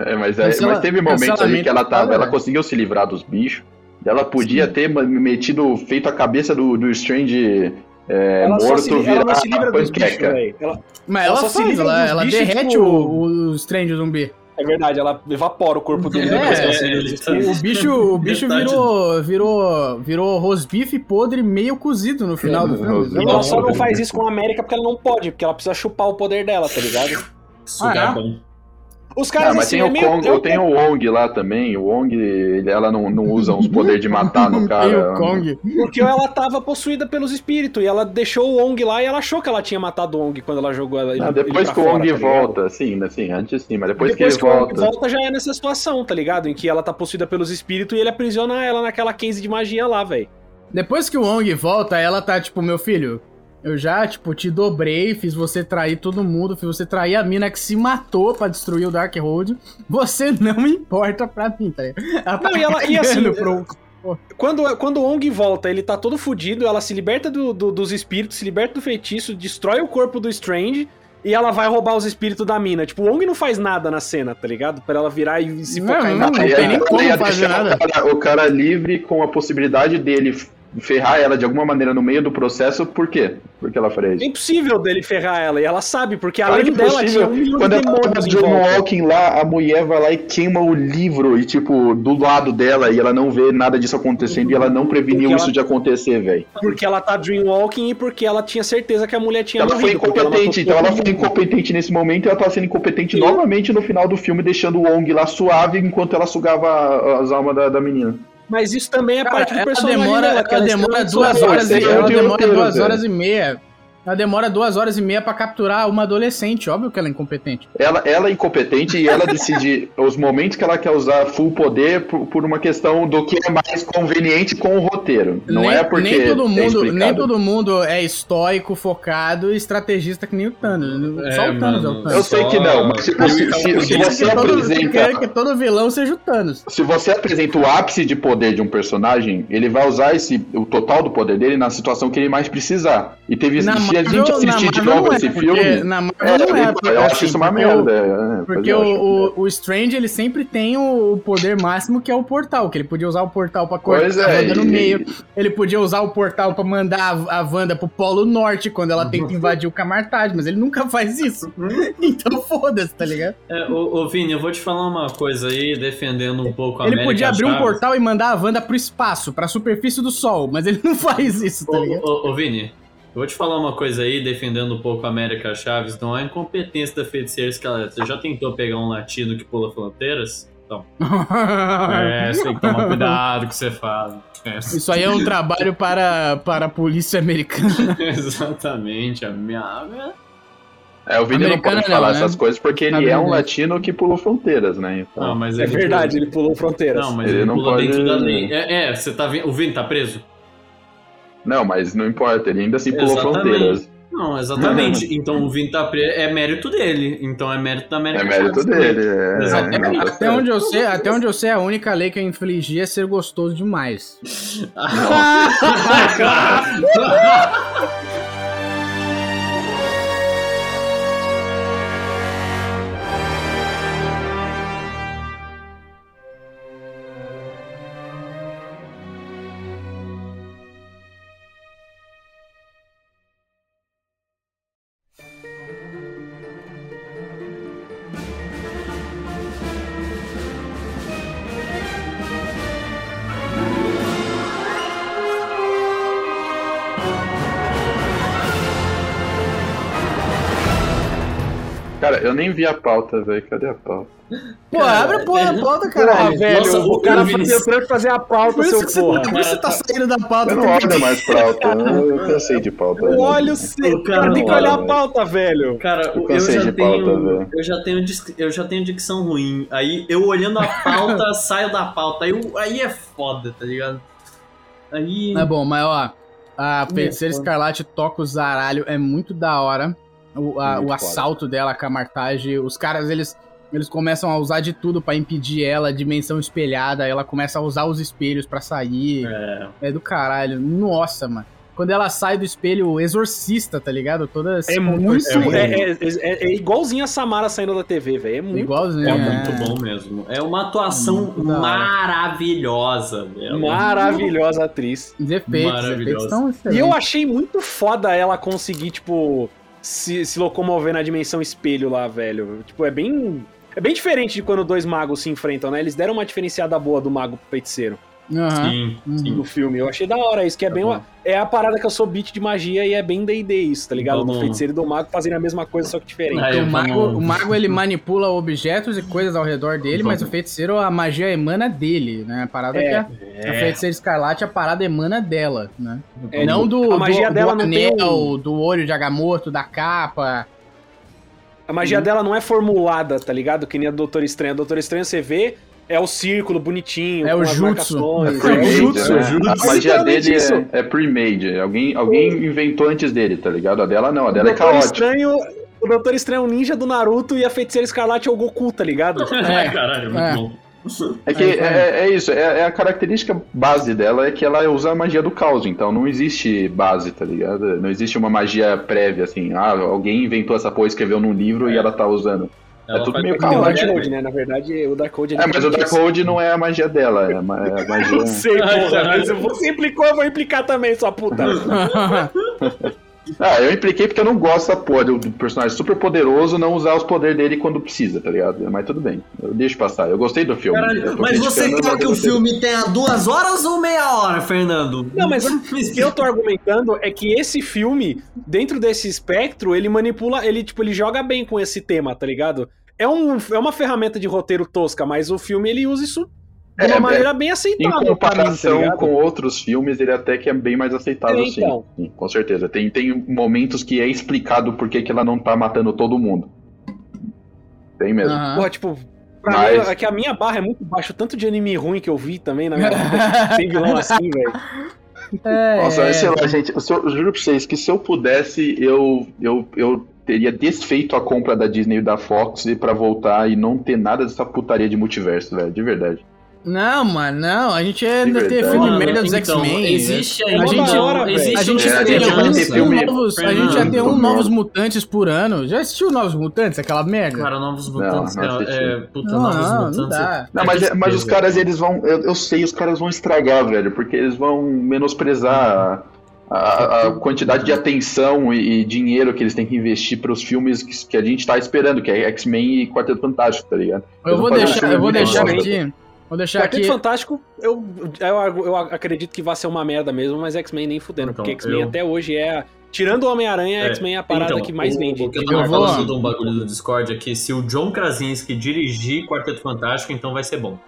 É, mas, é- Cancela- mas teve momentos ali que ela tava. Ela velho. conseguiu se livrar dos bichos. Ela podia ter ma- metido, feito a cabeça do, do Strange é, Ela, morto se, ela virar não se livra dos bichos. Ela- Mas Ela ela, só se faz, livra ela, dos ela bichos, derrete tipo- o, o strange zumbi. É verdade, ela evapora o corpo dele É, depois que ela se é, tá- espíritos. O bicho, o <laughs> bicho virou, virou, virou rosbife podre meio cozido no final do filme. Rosbife. Ela só não Não, faz isso com a América porque ela não pode, porque ela precisa chupar o poder dela, tá ligado? Sugar Ah, é? bom. Os Ah, caras mas assim, tem é o. Kong, um- tem o Wong lá também. O Wong, ele- ela não, não usa uns poderes de matar no <laughs> Tem cara. o Kong. Porque ela tava possuída pelos espíritos e ela deixou o Wong lá e ela achou que ela tinha matado o Wong quando ela jogou ela. Não, ele depois que o fora, Wong tá ligado? volta, sim, né, sim, antes sim, mas depois, Depois que que, ele volta. volta já é nessa situação, tá ligado? Em que ela tá possuída pelos espíritos e ele aprisiona ela naquela case de magia lá, velho. Depois que o Wong volta, ela tá tipo, meu filho, Eu já, tipo, te dobrei, fiz você trair todo mundo, fiz você trair a mina que se matou pra destruir o Darkhold. Você <laughs> não importa pra mim, tá ligado? Tá Não, e ela- e assim, pro- Quando, quando o Ong volta, ele tá todo fudido, ela se liberta do- do- dos espíritos, se liberta do feitiço, destrói o corpo do Strange e ela vai roubar os espíritos da mina. Tipo, o Ong não faz nada na cena, tá ligado? Pra ela virar e se Não, focar em não, nada. não Aí tem ela nem como fazer nada. O cara, o cara livre com a possibilidade dele ferrar ela de alguma maneira no meio do processo, por quê? Por que ela faria É isso? impossível dele ferrar ela, e ela sabe, porque além que dela tinha um milhão Quando de ela demônios em John. Walking lá, a mulher vai lá e queima o livro e, tipo, do lado dela e ela não vê nada disso acontecendo e ela não preveniu Porque isso ela- de acontecer, velho. Porque ela tá dreamwalking e porque ela tinha certeza que a mulher tinha Ela foi morrido. porque ela incompetente, matou então ela foi incompetente nesse momento e ela tá sendo incompetente Sim. novamente no final do filme, deixando o Wong lá suave enquanto ela sugava as almas da, da menina. Mas isso também é Cara, parte do personagem demora, dela, que ela é demora duas horas e é ela o demora roteiro, duas velho. horas e meia. Ela demora duas horas e meia pra capturar uma adolescente. Óbvio que ela é incompetente. Ela, ela é incompetente e ela decide <laughs> os momentos que ela quer usar full poder por, por uma questão do que é mais conveniente com o roteiro. Não nem, é porque nem todo é mundo, explicado. nem todo mundo é estoico, focado e estrategista que nem o Thanos. É, Só o Thanos é o mano, Thanos. Eu sei que não, mas se, se- se você que todo- apresenta. quer que todo vilão seja o Thanos. Se você apresenta o ápice de poder de um personagem, ele vai usar esse, o total do poder dele na situação que ele mais precisar. E teve Na se a gente assistir de novo é, esse porque- filme. Na Marvel É, não é, eu, porque, eu acho assim, isso uma porque o- merda. é, Porque o, o, o Strange, ele sempre tem o, poder máximo que é o portal, que ele podia usar o portal pra cortar é, no e- ele podia usar o portal pra mandar a, a Wanda pro Polo Norte quando ela tenta invadir o Camartage, mas ele nunca faz isso. então foda-se, tá ligado? É, ô, ô, Vini, eu vou te falar uma coisa aí, defendendo um pouco a ele América podia abrir um Chaves. portal e mandar a Wanda pro espaço, pra superfície do Sol, mas ele não <laughs> faz isso, tá Ô, ligado? ô, ô, Vini, eu vou te falar uma coisa aí, defendendo um pouco a América Chaves, não é incompetência da feiticeira escaleta. Você já tentou pegar um latino que pula fronteiras? Então, <laughs> é, você tem que tomar cuidado com o que você faz. É, Isso aí é um trabalho para, para a polícia americana. <laughs> exatamente, a minha... É, o Vini não pode não, falar né? essas coisas porque ele é um latino que pulou fronteiras, né? Então, Não, mas É ele verdade, pula- ele pulou fronteiras. Não, mas Ele ele, não pode- dentro da lei. É, é, você tá vendo. O Vini tá preso? Não, mas não importa, ele ainda assim pulou Exatamente. fronteiras. Não, exatamente. então o Vini tá preso. É mérito dele. Então é mérito da América É mérito dele. É, Exatamente. Até onde, eu sei, até onde eu sei, a única lei que eu infligi é ser gostoso demais. <laughs> <laughs> <laughs> nem vi a pauta, velho. Cadê a pauta? Pô, abre a porra da pauta, caralho. velho, Nossa, o o cara Vinícius- fazia o trampo de fazer a pauta, Por isso seu que você, porra. por isso você tá saindo da pauta. Eu não olho mais <laughs> pauta. Eu eu cansei de pauta. né? Olha o seu, O o cara tem que olhar olha, a pauta, velho. Cara, Eu eu, cansei já de tenho, pauta, velho. eu já tenho eu já tenho dicção ruim. Aí eu olhando a pauta, <laughs> saio da pauta. Aí, eu- aí é foda, tá ligado? Aí. É bom, mas ó, a Feiticeira foda. Escarlate toca o zaralho, é muito da hora. O, a- Muito o foda. assalto dela com a Martage, os caras, eles, eles começam a usar de tudo pra impedir ela, dimensão espelhada, ela começa a usar os espelhos pra sair. É, É do caralho. Nossa, mano. Quando ela sai do espelho exorcista, tá ligado? Toda É muito. contorcida. É, é, é- é igualzinho a Samara saindo da TV, velho. É muito. igualzinho. é é. muito bom mesmo. É uma atuação Muito maravilhosa dela. Maravilhosa atriz. Os efeitos, E eu achei muito foda ela conseguir, tipo, se, se locomover na dimensão espelho lá, velho. Tipo, é bem. É bem diferente de quando dois magos se enfrentam, né? Eles deram uma diferenciada boa do mago pro feiticeiro Aham. Sim, sim. no filme. Eu achei da hora isso, que é Tá bem uma, É a parada que eu sou beat de magia e é bem D&D isso, tá ligado? Vamos- Do feiticeiro e do mago fazendo a mesma coisa, só que diferente. Aí, Porque o mago, o mago ele manipula objetos e coisas ao redor dele, mas o feiticeiro, a magia emana dele, né? A parada É, que a, a feiticeira escarlate, a parada emana dela, né? É, não do, a magia do, dela do não tem anel, do olho de Agamotto, da capa. A magia dela não é formulada, tá ligado? Que nem a do Doutor Estranho. A Doutor Estranho você vê, É o círculo bonitinho, É o jutsu. É o Pre-made, jutsu, né? é o jutsu. A magia dele é, é pre-made. Alguém, alguém inventou antes dele, tá ligado? A dela não, a dela é Doutor caótica. Estranho, o Doutor Estranho é o ninja do Naruto e a feiticeira escarlate é o Goku, tá ligado? <laughs> É. Caralho, muito É. bom. É que é, é isso, é, é a característica base dela é que ela usa a magia do caos, então não existe base, tá ligado? Não existe uma magia prévia, assim, ah, alguém inventou essa porra, esceveu num livro e ela tá usando. Ela tudo faz meio parte Tem o do caótico. Dark Code, né? Na verdade, o Dark Code É, mas o Dark Code não é a magia dela, é a, é a magia. <laughs> Não sei, <laughs> porra, mas você implicou, eu vou implicar também, sua puta. <laughs> Ah, eu impliquei porque eu não gosto da porra do, personagem super poderoso não usar os poderes dele quando precisa, tá ligado? Mas tudo bem, eu deixo passar. Eu gostei do filme. Caralho, mas você quer que o filme tenha duas horas ou meia hora, Fernando? Não, mas o <laughs> que eu tô argumentando é que esse filme, dentro desse espectro, ele manipula, ele tipo, ele joga bem com esse tema, tá ligado? É, um, é uma ferramenta de roteiro tosca, mas o filme ele usa isso de uma É, maneira bem Em aceitável pra mim, tá comparação com outros filmes, ele até que é bem mais aceitável, É, então. sim. sim. Com certeza. Tem, tem momentos que é explicado por que que ela não tá matando todo mundo. Tem mesmo. Aham. Porra, tipo, pra Mas- mim, é que a minha barra é muito baixa, o tanto de anime ruim que eu vi também na minha vida, <laughs> tem vilão assim, velho. É, Nossa, é. sei lá, gente, eu, eu juro pra vocês que se eu pudesse, eu, eu, eu teria desfeito a compra da Disney e da Fox pra voltar e não ter nada dessa putaria de multiverso, velho, de verdade. Não, mano, não. A gente ainda tem verdade. filme Mano, merda dos então, X-Men. Existe A ainda. gente- não, hora, existe A gente É, já a tem gente já um, tem filme- novos, a gente já tem um Novos Mutantes por ano. Já assistiu Novos Mutantes, aquela merda? Cara, Novos Não, Mutantes. não é, assisti. é, puta, não, Novos não, Mutantes. não dá. Não, é mas, é- mas os caras, eles vão. Eu, eu sei, os caras vão estragar, velho, porque eles vão menosprezar a, a- quantidade de atenção e, e dinheiro que eles têm que investir pros filmes que, que a gente tá esperando, que é X-Men e Quarteto Fantástico, tá ligado? Eu vou fazer um deixar, eu vou deixar aqui. Vou deixar Quarteto aqui. Fantástico, eu, eu, eu acredito que vai ser uma merda mesmo, mas X-Men nem fudendo, Então, porque X-Men eu- até hoje é. Tirando o Homem-Aranha, É, X-Men é a parada então, que mais o, vende. O que eu tava vou- falando um bagulho do Discord é que se o John Krasinski dirigir Quarteto Fantástico, então vai ser bom.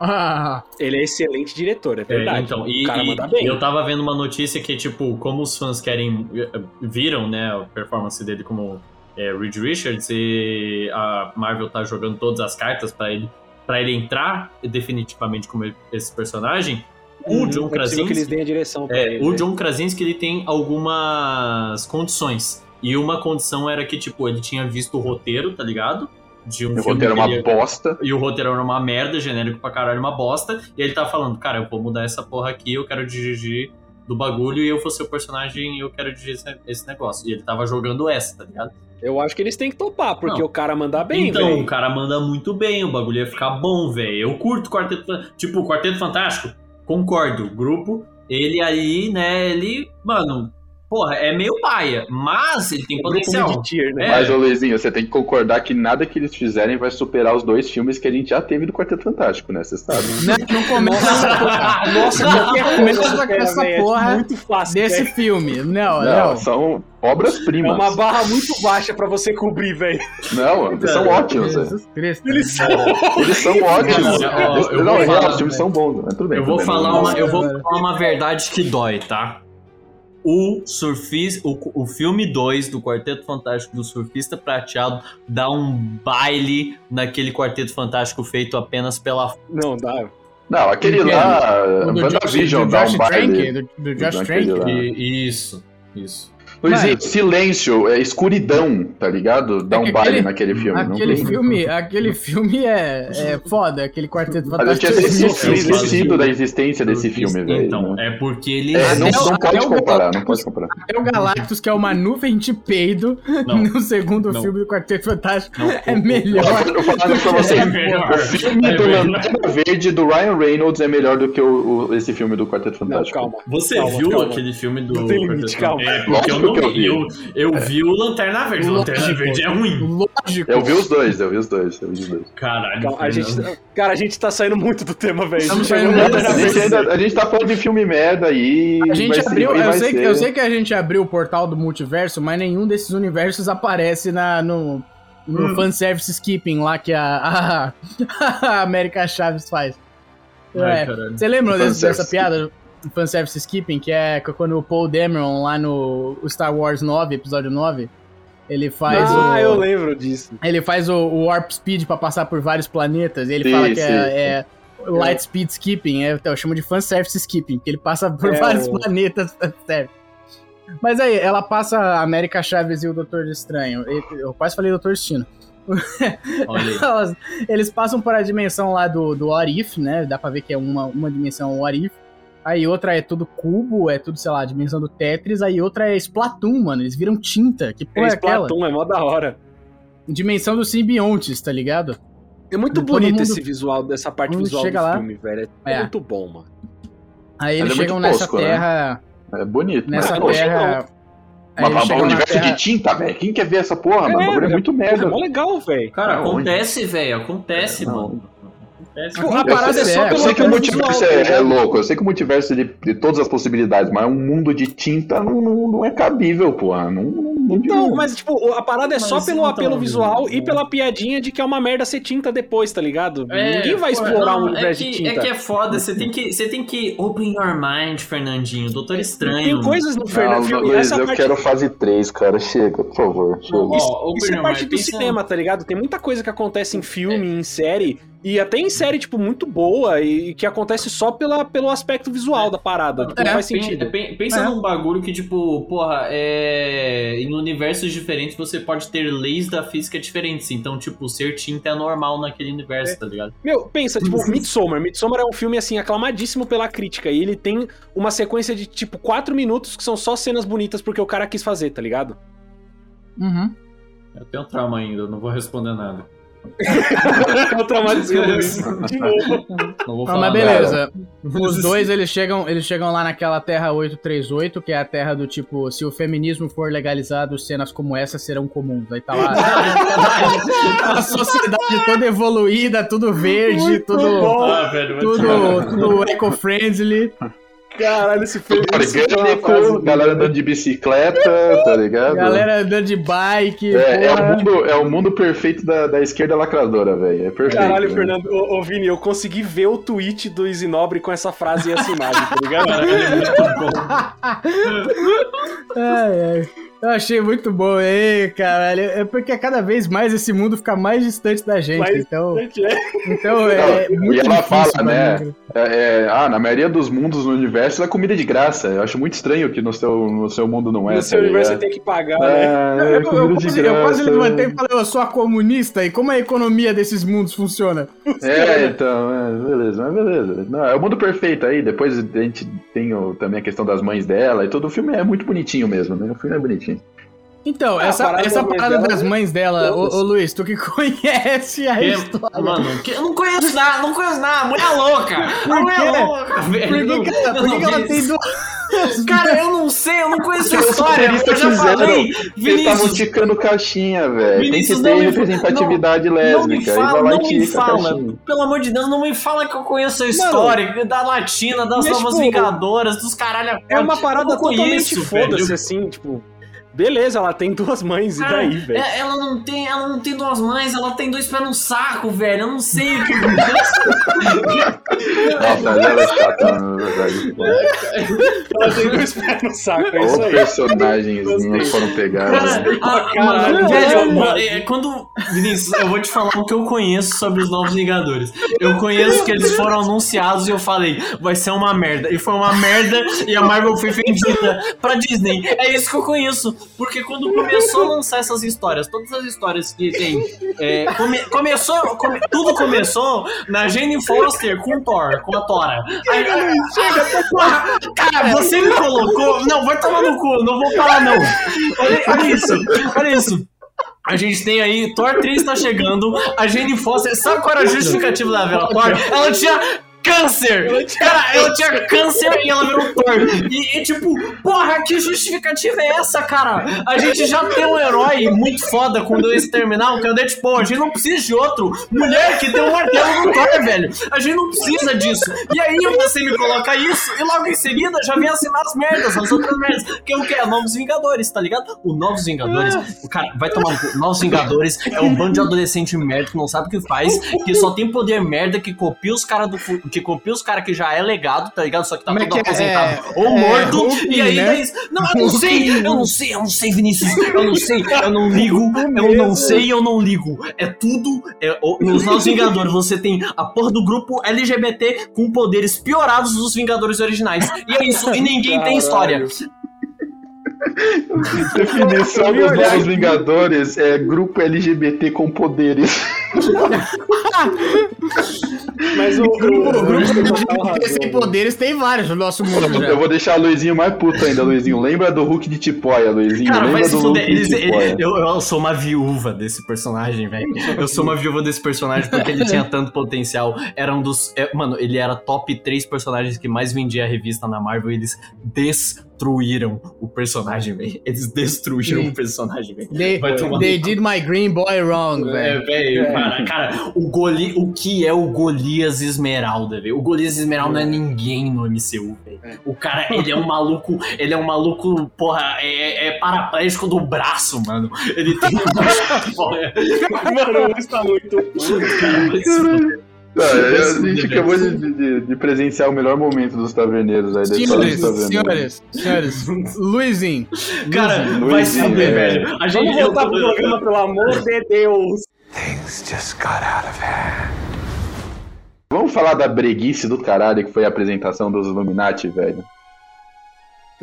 Ah, Ele é excelente diretor, é É, verdade. então, e, o cara e manda bem. eu tava vendo uma notícia que, tipo, como os fãs querem. eh, Viram, né, a performance dele como é, Reed Richards e a Marvel tá jogando todas as cartas pra ele para ele entrar definitivamente como esse personagem. Uhum, o John é possível que eles Krasinski. deem a direção É, ele. o né? John Krasinski ele tem algumas condições. E uma condição era que, tipo, ele tinha visto o roteiro, tá ligado? De um O filme roteiro é que uma bosta. e o roteiro era uma merda, genérico pra caralho, uma bosta. E ele tá falando, cara, eu vou mudar essa porra aqui, eu quero dirigir do bagulho e eu vou ser o personagem e eu quero dirigir esse negócio. E ele tava jogando essa, tá ligado? Eu acho que eles têm que topar, porque Não. o cara manda bem, então, velho. o cara manda muito bem, o bagulho ia ficar bom, velho. Eu curto Quarteto Fan- Tipo, o Quarteto Fantástico, concordo. O grupo, ele aí, né, ele, mano, porra, é meio paia, mas ele tem É grupo potencial. mid-tier, né? É. Mas, ô Luizinho, você tem que concordar que nada que eles fizerem vai superar os dois filmes que a gente já teve do Quarteto Fantástico, né? Você sabe. não, não começa Nossa, qualquer Começa com essa velho, é porra muito fácil. desse filme. Não, Não, não. são É obras-primas. uma barra muito baixa pra você cobrir, velho. Não, eles são ótimos, velho. Cristo. Eles são. <laughs> Eles são ótimos. Não, é falar, os filmes são bons, mas tudo bem. Eu vou bem, falar não- uma, eu vou falar uma verdade que dói, tá? O surfista, o, o filme 2 do Quarteto Fantástico do Surfista Prateado dá um baile naquele Quarteto Fantástico feito apenas pela Não, dá. Não, aquele Quem? lá, O do Josh, WandaVision do dá Josh um baile. Trank, do, do Josh Trank. E- Isso, isso. Luizinho, Mano. silêncio, é escuridão, tá ligado? Dá É um baile aquele- naquele filme. não Aquele tem- filme, aquele filme é, é foda, aquele quarteto Mas eu tinha fantástico. esquecido, da existência desse filme, velho. Então, é porque ele. É, não, Até não até pode comparar, não pode comparar. É o Galactus, que é uma nuvem de peido Não. <laughs> no segundo Não. filme do Quarteto Fantástico. Não, é melhor. Eu falando pra você, É o filme É do. Lanterna Verde do Ryan Reynolds é melhor do que o, o- esse filme do Quarteto Não, Fantástico. calma. Você Calma, viu calma. aquele filme do. Não tem limite, calma. É, porque eu não que eu vi. Eu, eu vi o Lanterna Verde. O Lanterna Lógico. Verde é ruim. Lógico. Eu vi os dois, eu vi os dois, eu vi os dois. Caralho. A gente, Fernando. cara, a gente tá saindo muito do tema, velho. Estamos Chegou saindo na muito. A a gente tá falando de filme merda aí. A gente ser- abriu, e eu sei, que, ser. eu sei que a gente abriu o portal do multiverso, mas nenhum desses universos aparece na, no, no Hum. fanservice skipping lá que a, a, <laughs> a América Chaves faz. Ai, É. Você lembra dessa piada? Fanservice skipping, que é quando o Paul Dameron lá no Star Wars 9, episódio 9, Ele faz ah, o. eu lembro disso. Ele faz o, o Warp Speed pra passar por vários planetas. E ele Sim, fala que sim. é, é Light Speed Skipping. É, então, eu chamo de fanservice skipping, porque ele passa por É, vários o- planetas <laughs> fanservice. Mas aí, ela passa a América Chaves e o Doutor Estranho. Eu quase falei Doutor Destino. <laughs> Olha aí. Elas- Eles passam por a dimensão lá do, do What If, né? Dá pra ver que é uma, uma dimensão What If. Aí outra é tudo cubo, é tudo, sei lá, dimensão do Tetris. Aí outra é Splatoon, mano. Eles viram tinta. Que porra é aquela? Splatoon é mó da hora. Dimensão dos simbiontes, tá ligado? É muito bonito mundo- esse visual, dessa parte visual chega do lá. filme, velho. É, É. muito bom, mano. Aí eles é chegam nessa né? terra. É bonito, Nessa mas achei terra. Mas eles um universo terra. de tinta, velho. Quem quer ver essa porra, mano? O bagulho é velho, muito merda. É mó legal, velho. Cara, acontece, velho. Acontece, mano. Tipo, a Eu parada é só eu Eu pelo sei que o pelo multiverso visual, é, tá é louco, eu sei que o multiverso é de, de todas as possibilidades, mas um mundo de tinta não, não, não é cabível, porra. Não, não, não Então, mas tipo, a parada é só Mas pelo então, apelo visual né? e pela piadinha de que é uma merda ser tinta depois, tá ligado? É, Ninguém vai explorar não, um universo é que, de tinta. É que é foda, você tem que, você tem que open your mind, Fernandinho. Doutor Estranho. Tem coisas no Luiz, essa eu parte quero fase 3, cara. Chega, por favor. Chega. Isso, isso é parte mind, do pensa- cinema, tá ligado? Tem muita coisa que acontece em filme, em série, e até em série, tipo, muito boa, e que acontece só pela, pelo aspecto visual da parada. Tipo, É, não faz sentido. pen- Pensa É. num bagulho que, tipo, porra, é. Em universos diferentes você pode ter leis da física diferentes. Então, tipo, ser tinta é normal naquele universo, tá ligado? Meu, pensa, tipo, <laughs> Midsommar. Midsommar é um filme, assim, aclamadíssimo pela crítica, e ele tem uma sequência de, tipo, quatro minutos que são só cenas bonitas porque o cara quis fazer, tá ligado? Uhum. Eu tenho trauma ainda, não vou responder nada. É o traumatismo de novo. Não vou Não, falar mas nada. beleza. Os dois, eles chegam, eles chegam lá naquela Terra 838, que é a terra do tipo, se o feminismo for legalizado, cenas como essa serão comuns. Aí tá lá <laughs> a sociedade toda evoluída, tudo verde, tudo, Ah, velho, vai te tudo, tudo eco-friendly. Caralho, esse filme. É frase orgânico, galera andando de bicicleta, tá ligado? Galera andando de bike. É, é, o mundo, é o mundo perfeito da, da esquerda lacradora, velho. É perfeito. Caralho, né? Fernando, ô, ô Vini, eu consegui ver o tweet do Isinobre com essa frase e essa imagem, tá ligado? <laughs> Ai, ai. Eu achei muito bom, ei, caralho. É porque cada vez mais esse mundo fica mais distante da gente. Mais então, É. então é Não, muito e ela difícil fala, né? É, é, ah, na maioria dos mundos no universo é comida de graça. Eu acho muito estranho que no seu, no seu mundo não é. No seu tá universo você tem que pagar, né? É, é Eu, eu, de quase, graça. eu quase levantei e falei, eu sou a comunista, e como a economia desses mundos funciona? É, então, é, beleza, mas beleza. Não, é o mundo perfeito aí. Depois a gente tem o- também a questão das mães dela e todo o filme é muito bonitinho mesmo, né? O filme é bonitinho. Então, Ah, a essa, parada essa das mães parada dela, das mães dela, ô, ô Luiz, tu que <laughs> conhece a Que- história. Mano, que- eu não conheço nada, não conheço nada. Mulher louca! A mulher louca, velho. Por que, Não- por que não que ela tem duas... Cara, eu não sei, eu não conheço a Os história. Eu já fizeram. falei, Eles estavam ticando caixinha, velho. Tem que ter não me- representatividade Não me lésbica. aí fala, vai lá não me fala. Pelo amor de Deus, não me fala que eu conheço a história da Latina, das Novas tipo, Vingadoras, dos caralho. É uma parada não totalmente foda-se, assim, tipo. Beleza, ela tem duas mães, e Cara, daí, velho? é- ela não tem, ela não tem duas mães, ela tem dois pés no saco, velho. Eu não sei o que. <laughs> Nossa, ela é chata, na verdade. Ela tem dois pés no saco, é isso os aí. personagens foram pegados. Ah, Caralho, velho. mano, é, quando. Vinícius, eu vou te falar o que eu conheço sobre os Novos Vingadores. Eu conheço que eles foram anunciados e eu falei, vai ser uma merda. E foi uma merda e a Marvel foi vendida pra Disney. É isso que eu conheço. Porque quando começou a lançar essas histórias, todas as histórias que tem. é, come- começou. come- tudo começou na Jane Foster com Thor, com a Tora. Aí, Porra, <laughs> Cara, você me colocou. Não, vai tomar no cu, não vou falar não. Olha, olha isso, olha isso. A gente tem aí, Thor 3 tá chegando, a Jane Foster. Sabe qual era a justificativa da Vela Thor? Ela tinha câncer! Cara, ela tinha câncer e ela virou Thor. E, e, tipo, porra, que justificativa é essa, cara? A gente já tem um herói muito foda com o Exterminal, que é o Deadpool. A gente não precisa de outro. Mulher que tem um martelo do Thor, velho. A gente não precisa disso. E aí você me coloca isso e logo em seguida já vem assinar as merdas, as outras merdas. Que é o que? É Novos Vingadores, tá ligado? O Novos Vingadores, o cara vai tomar no. Novos Vingadores é um bando de adolescente merda que não sabe o que faz, que só tem poder merda, que copia os caras do porque copia os caras que já é legado, tá ligado? Só que tá Como é que é? aposentado É- ou é morto. E aí, né? é isso. Não, eu não sei, eu não sei, eu não sei, Vinícius. Eu não sei, eu não ligo, eu não sei, eu não ligo. É tudo. é, nos <laughs> Novos Vingadores, você tem a porra do grupo LGBT com poderes piorados dos Vingadores originais. E é isso, e ninguém tem história. <laughs> Definição dos Novos aqui. Vingadores é grupo LGBT com poderes. <laughs> Mas o, o, O grupo razão, sem velho. poderes tem vários no nosso mundo Eu já. vou deixar o Luizinho mais puto ainda, Luizinho. Lembra do Hulk de Tipóia, Luizinho? Cara, Lembra se do. Hulk Eles- de eu, eu sou uma viúva desse personagem, velho. Eu sou uma viúva desse personagem porque ele tinha tanto potencial. Era um dos. é, mano, ele era top 3 personagens que mais vendia a revista na Marvel e eles destruíram o personagem, velho. Eles destruíram Sim. o personagem, velho. They, Vai tomar they did my green boy wrong, É, velho. velho, cara, cara, o, Goli, o que é o Golias Esmeralda, velho? O Golias Esmeralda não é ninguém no MCU, velho. O cara, ele é um maluco, ele é um maluco, porra, é, é paraplégico do braço, mano. Ele tem <laughs> porra, Mano, o Luiz tá muito. cara, vai se fuder. Não, a gente acabou de, de- de presenciar o melhor momento dos taverneiros aí da história dos Senhores, taverneiros. senhores, senhores. <laughs> Luizinho. Cara, Luizinho. vai se fuder, é. velho. A gente Vamos voltar pro programa, pelo amor de Deus. Things just got out of hand. Vamos falar da breguice do caralho que foi a apresentação dos Illuminati, velho.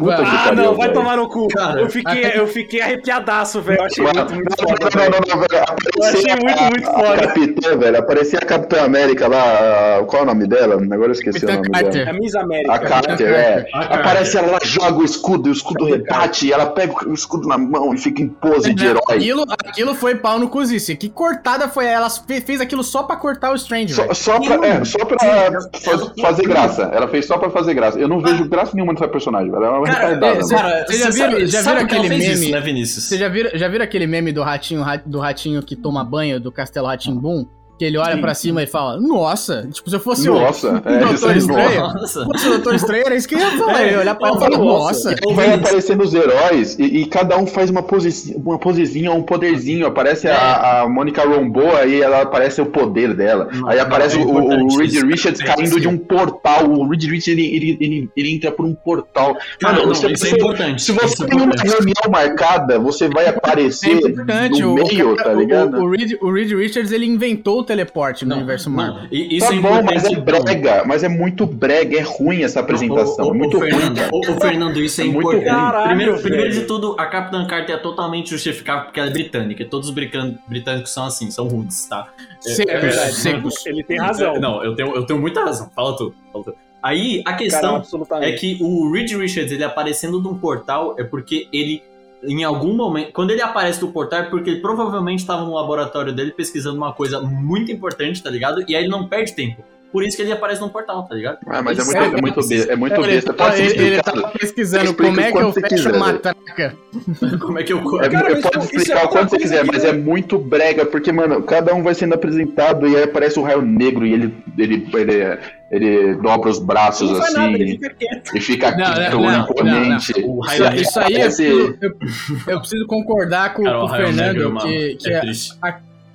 Puta que Ah, pariu, não, vai velho. tomar no cu. Cara, eu, fiquei, eu fiquei arrepiadaço, velho. Eu achei Mano, muito, muito não, foda. não, não, não, não, velho. Eu achei Aparecia muito, a- muito a foda. Capitã, velho. Aparecia a Capitã América lá. a- Qual é o nome dela? Agora eu esqueci Capitã o nome Carter. dela. A Miss América. A Carter, é. A Carter. Aparece ela, ela joga o escudo e o escudo rebate. E ela pega o escudo na mão e fica em pose de herói. Aquilo, aquilo foi pau no cozice. Que cortada foi ela? Fe- fez aquilo só pra cortar o Strange, Só, velho. só pra, é, só pra fa- fazer graça. Ela fez só pra fazer graça. Eu não vejo graça nenhuma nessa personagem, velho. Uma Cara, retardada. é. Cara, Você já viram- sabe- já ela aquele meme? Isso, né, Vinícius? Você já viram, já viram aquele meme do ratinho, ra- do ratinho que toma banho do Castelo Ratimbum? Que ele olha pra cima e fala, nossa, tipo, se eu fosse o- Nossa, o é, Doutor aí, Estranho, Nossa. se fosse o Doutor Estranho, era isso que eu ia <laughs> falar. Ele ia olhar pra ela e falar, Nossa. nossa. E vai aparecendo os heróis e, e cada um faz uma, posi uma posezinha, um poderzinho. Aparece a, a Mônica Rambeau, aí ela aparece o poder dela. Não, aí aparece é o, o Reed isso. Richards É, caindo de um portal. O Reed Richards ele, ele, ele, ele entra por um portal. Cara, Mano, não, você, isso é importante. se você é tem uma reunião marcada, você vai É aparecer importante, no o, meio, o, tá o- ligado? o, Reed, o Reed Richards, ele inventou o teleporte no Não, universo não, Marvel. e- Isso tá é bom, mas é então. brega, mas é muito brega, é ruim essa apresentação, Ô, ô, é muito ruim, Fernando, cara. ô, Fernando, isso é, É muito importante. ruim. Caralho, primeiro, velho. primeiro de tudo, a Capitã Carter é totalmente justificável porque ela é britânica. e Todos os britânicos são assim, são rudes, tá? Secos, verdade. secos. Ele tem razão. Não, eu tenho, eu tenho muita razão. Fala tu. Fala tu. Aí, a Cara, questão é absolutamente. que o Reed Richards, ele aparecendo de um portal, é porque ele, em algum momento, quando ele aparece do portal, é porque ele provavelmente estava no laboratório dele pesquisando uma coisa muito importante, tá ligado? E aí ele não perde tempo. Por isso que ele aparece no portal, tá ligado? Ah, mas é muito, é muito besta, é muito ele, besta. Pode ser ele, ele explicado. tava pesquisando Explica como é que eu fecho quiser, uma velho. traca. <laughs> Como é que eu. É, Cara, eu posso é explicar o quanto você quiser, mas é muito brega, porque, mano, cada um vai sendo apresentado e aí aparece o raio negro e ele, ele, ele, ele dobra os braços Não assim nada, ele fica quieto. e fica não, quieto, não, imponente. Isso, aí eu eu, eu preciso concordar com, Cara, com o o Fernando, que, que é a, triste.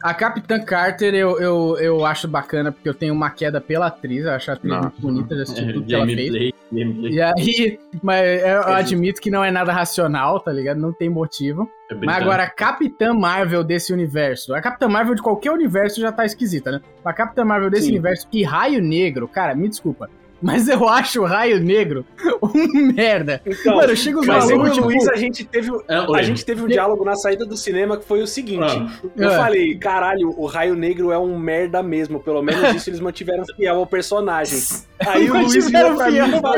A Capitã Carter eu, eu, eu acho bacana, porque eu tenho uma queda pela atriz, eu acho a atriz muito bonita de assistir É, tudo que ela fez. E aí, mas eu admito que não é nada racional, tá ligado? Não tem motivo. É Mas agora, a Capitã Marvel desse universo. A Capitã Marvel de qualquer universo já tá esquisita, né? A Capitã Marvel desse Sim. universo e Raio Negro, cara, me desculpa. Mas eu acho o Raio Negro um merda. Então, Mano, chega os mas eu e malucos, o tipo, Luiz, a gente teve, É, a gente teve um diálogo na saída do cinema que foi o seguinte. Ah, Eu É. falei, caralho, o Raio Negro é um merda mesmo. Pelo menos isso eles mantiveram fiel ao personagem. <laughs> Aí o Luiz virou pra mim e falou,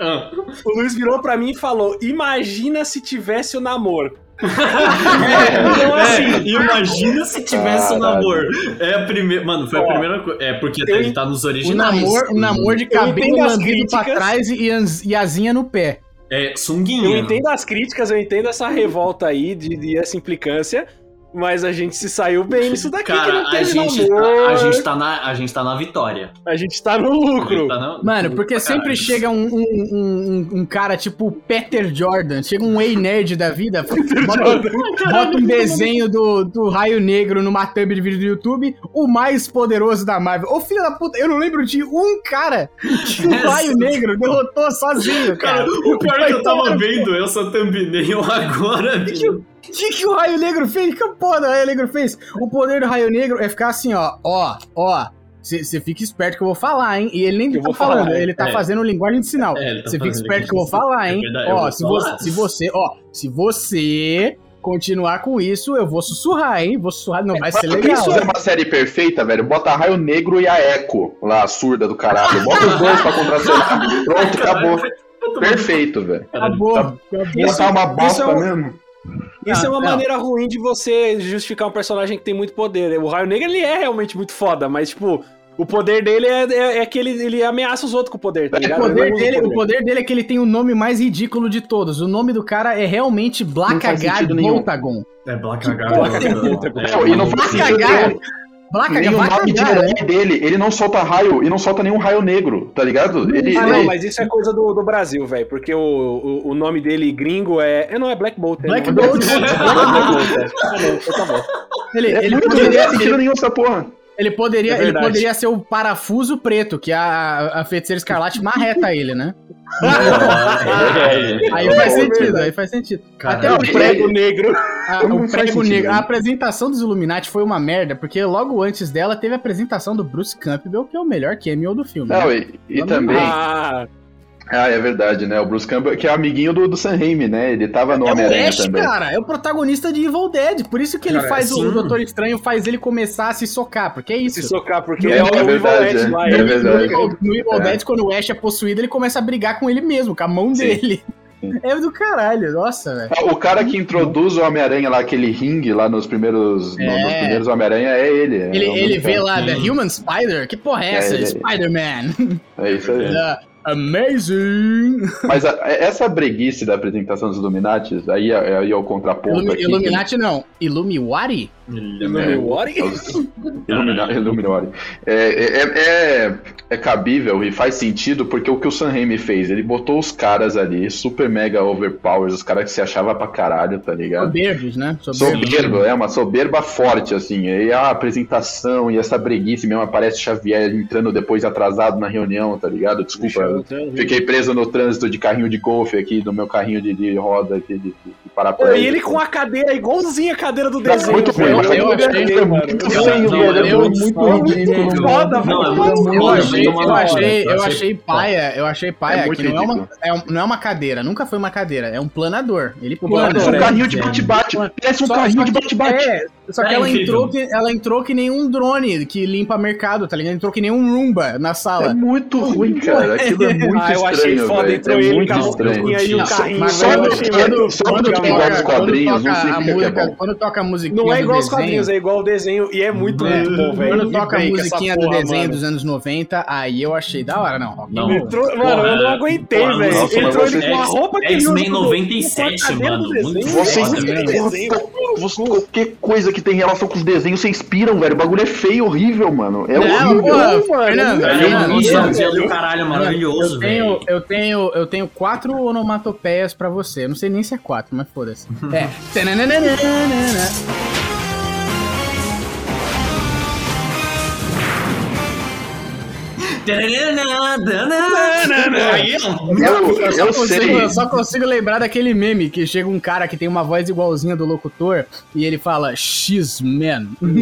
ah. o Luiz virou pra mim e falou: Imagina se tivesse o namoro. Então, assim, é, imagina se tivesse um namoro. É a primeira. Mano, foi a primeira coisa. É porque eu ele tá nos O originais. namor, o namor de Eu cabelo lambido pra trás e, as- e asinha no pé. É Eu sunguinha. entendo as críticas, eu entendo essa revolta aí de, de essa implicância. Mas a gente se saiu bem nisso daqui, que Cara, não a teve gente, namoro. a, gente tá na, a gente tá na vitória. A gente tá no A lucro. tá na- Mano, porque Caralho. sempre chega um, um, um, um cara tipo Peter Jordan, chega um ei-nerd da vida, <laughs> bota, bota um desenho do, do Raio Negro numa thumb de vídeo do YouTube, o mais poderoso da Marvel. Ô filho da puta, eu não lembro de um cara que o <laughs> Raio Negro derrotou sozinho, Cara, cara. o pior é que eu tava vendo essa thumbnail <laughs> agora, velho. O que, que o Raio Negro fez? Que porra do Raio Negro fez? O poder do Raio Negro é ficar assim, ó, ó, ó. Você fica esperto que eu vou falar, hein? E ele nem Eu tá falando, falar, ele tá é. fazendo linguagem de sinal. É, ele tá Você fica esperto que eu vou falar, hein? É verdade, eu ó, se falar. você, se você, ó, se você continuar com isso, eu vou sussurrar, hein? Vou sussurrar, não vai ser legal. Isso é uma série perfeita, velho. Bota Raio Negro e a Echo, lá, a surda do caralho. Bota os dois pra contracenar. <laughs> Pronto, acabou. Perfeito, velho. Acabou, Tá- acabou. Isso tá uma bosta isso é um- mesmo. Isso é uma Ah, não. maneira ruim de você justificar um personagem que tem muito poder. O Raio Negro, ele é realmente muito foda, mas, tipo, o poder dele é, é, é que ele, ele ameaça os outros com o poder, tá O ligado? poder, Ele não usa dele, o poder dele é que ele tem o nome mais ridículo de todos. O nome do cara é realmente Black H. Voltagon. É Black H. Não, e não faz sentido Black Nem o nome de né? herói dele, ele não solta raio, e não solta nenhum raio negro, tá ligado? Ele, Ah, ele- não, mas isso é coisa do, do Brasil, velho. Porque o, o, o nome dele gringo é. é não, é Black Bolt. é, Black Bolt. Black Bolt, é. Ah, não, então tá bom. Ele, é ele muito, não faz sentido ele, nenhum essa porra. Ele poderia, É ele poderia ser o parafuso preto, que a, a feiticeira escarlate marreta <laughs> ele, né? Aí faz É sentido, verdade. aí faz sentido. Cara, Até não, o prego, negro. a, o faz prego sentido, negro. né? A apresentação dos Illuminati foi uma merda, porque logo antes dela teve a apresentação do Bruce Campbell, que é o melhor cameo do filme. Não, né? e, e também. Ah, Ah, é verdade, né? O Bruce Campbell, que é amiguinho do, do Sam Raimi, né? Ele tava no É o Homem-Aranha Ash, também. cara, é o protagonista de Evil Dead. Por isso que ele Cara, faz o, sim. o Doutor Estranho, faz ele começar a se socar, porque é isso. se socar, porque É é, o verdade, Evil é. lá. É ele- No verdade. Evil, no Evil É. Dead, quando o Ash é possuído, ele começa a brigar com ele mesmo, com a mão Sim. dele. É do caralho, nossa, velho. Ah, O cara que introduz o Homem-Aranha lá, aquele ringue lá nos primeiros, no- É. nos primeiros Homem-Aranha, é ele. é Ele, o ele vê cara. lá. The Human Spider? Que porra é É, essa? Spider-Man. É isso aí. <laughs> Amazing. <laughs> Mas a- essa breguice da apresentação dos Illuminati, aí é, aí é o contraponto Illumi- aqui. Illuminati não. Illumiwari? Illuminati? Illuminati. Illuminati. É, é, é, é cabível e faz sentido porque o que o Sam Raimi fez, ele botou os caras ali, super mega overpowers, os caras que se achava pra caralho, tá ligado? Soberbos, né? Soberbos. Soberbo, é uma soberba forte, assim. E a apresentação e essa breguice mesmo, aparece Xavier entrando depois atrasado na reunião, tá ligado? Desculpa, eu fiquei preso no trânsito de carrinho de golfe aqui, do meu carrinho de, de roda aqui, de, de, de paraplégico. E ele com a cadeira igualzinha a cadeira do Tá desenho. muito velho. Ruim, eu achei- Eu- muito eu- feio, não, velho. eu- É muito eu- ridículo. eu- foda, é Eu achei, eu achei, eu paia, eu achei paia É que não é, uma, é um- não é uma cadeira, nunca foi uma cadeira, é um planador. Ele Um plana. Parece um É, carrinho de é. bate-bate. Parece um carrinho de bate-bate. É, só que É ela, incrível. entrou que ela entrou que nem um drone que limpa mercado, tá ligado? Entrou que nem um Roomba na É sala. muito ruim, cara. Aquilo é <laughs> muito Ah, eu achei estranho, foda, entrou É ele a estranho. e o Não, carrinho, Mas Só quando, só quando, é igual toca, dos quando toca a é música, quando toca a musiquinha Não é igual os quadrinhos, é igual o desenho. E é muito, É. muito bom, velho. Quando toca a musiquinha do desenho dos anos 90, aí eu achei da hora, não. Não. Entrou, mano, eu não aguentei, velho. Entrou ele com a roupa que ele usa X-Men com- 97, com a cadeira do mano, muito Foda, velho. Você- qualquer coisa que tem relação com os desenhos, você inspiram, velho. O bagulho é feio, horrível, mano. É Não, horrível. mano, Fernando, é do caralho, maravilhoso, eu tenho, velho. eu tenho, eu tenho quatro onomatopeias pra você. Eu não sei nem se é quatro, mas foda-se. É. Eu, Eu só, eu consigo, sei. eu só consigo lembrar daquele meme que chega um cara que tem uma voz igualzinha do locutor e ele fala X-Men. <laughs> Ele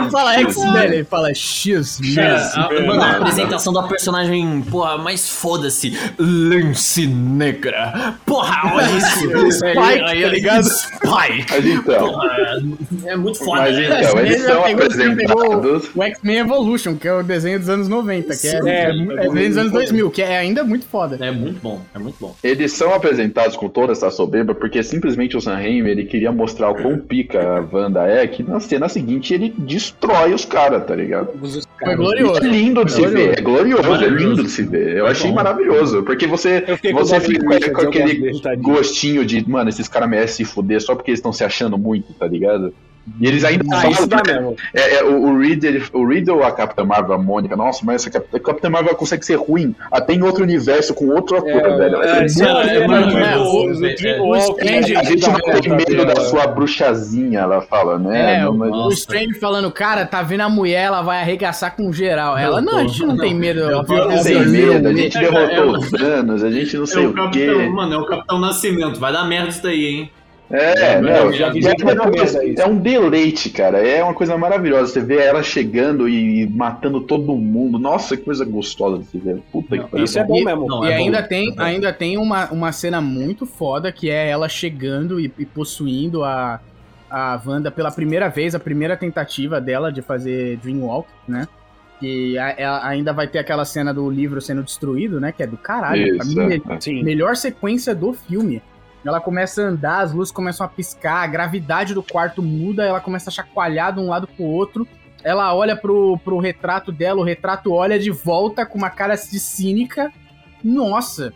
não fala X-Men, ele fala X-Men. Mano, a apresentação da personagem, porra, mais foda-se. Lance Negra. Porra, olha isso. <laughs> Spike, aí, tá ligado? Spike. Mas então, Porra, é muito foda. Mas né? então, eles são pegou- pegou apresentados. O X-Men Evolution, que é o desenho dos anos 90, que é, É, é, é é desenho dos anos 2000, que é ainda muito foda. É muito bom, é muito bom. Eles são apresentados com toda essa soberba porque simplesmente o Sam Raimi ele queria mostrar o quão pica a Wanda é, que na cena seguinte ele destrói os caras, tá ligado? Foi glorioso. é lindo de se ver, é glorioso, é lindo de se ver. Eu É achei maravilhoso, porque você, você fica com aquele gostinho de, mano, esses caras merecem se fuder só porque eles estão se achando muito, tá ligado? E eles ainda Ah, isso falam, dá mesmo. é, é, o, o Reed, ele, o Reed ou a Capitã Marvel, a Mônica, nossa, mas essa Cap- a Capitã Marvel consegue ser ruim até em outro universo com outro ator, É, velho. é, isso Não, é, é é, maravilhoso, é, é, é, é, o Strange- a gente não tem medo da sua sua bruxazinha, ela fala, né? É, Não, o, mas- o Nossa. Strange falando, cara, tá vendo a mulher, ela vai arregaçar com geral. Ela, não, a gente não tem medo. Não tem medo, a gente É, derrotou é, os danos, a gente não É sei o o Capitão, quê. mano, é o Capitão Nascimento. Vai dar merda isso daí, hein? É, É, não, eu já vi gente é, é um deleite, cara. É uma coisa maravilhosa. Você vê ela chegando e matando todo mundo. Nossa, que coisa gostosa de se ver. Puta Não, que pariu. Isso é bom E- mesmo. Não, e é ainda bom. tem, É ainda tem uma, uma cena muito foda que é ela chegando e, e possuindo a, a Wanda pela primeira vez, a primeira tentativa dela de fazer Dreamwalk, né? E a- ela ainda vai ter aquela cena do livro sendo destruído, né? Que é do caralho. Pra Isso, mim, é. Sim. melhor sequência do filme. Ela começa a andar, as luzes começam a piscar, a gravidade do quarto muda, ela começa a chacoalhar de um lado pro outro. Ela olha pro, pro retrato dela, o retrato olha de volta com uma cara de cínica. Nossa!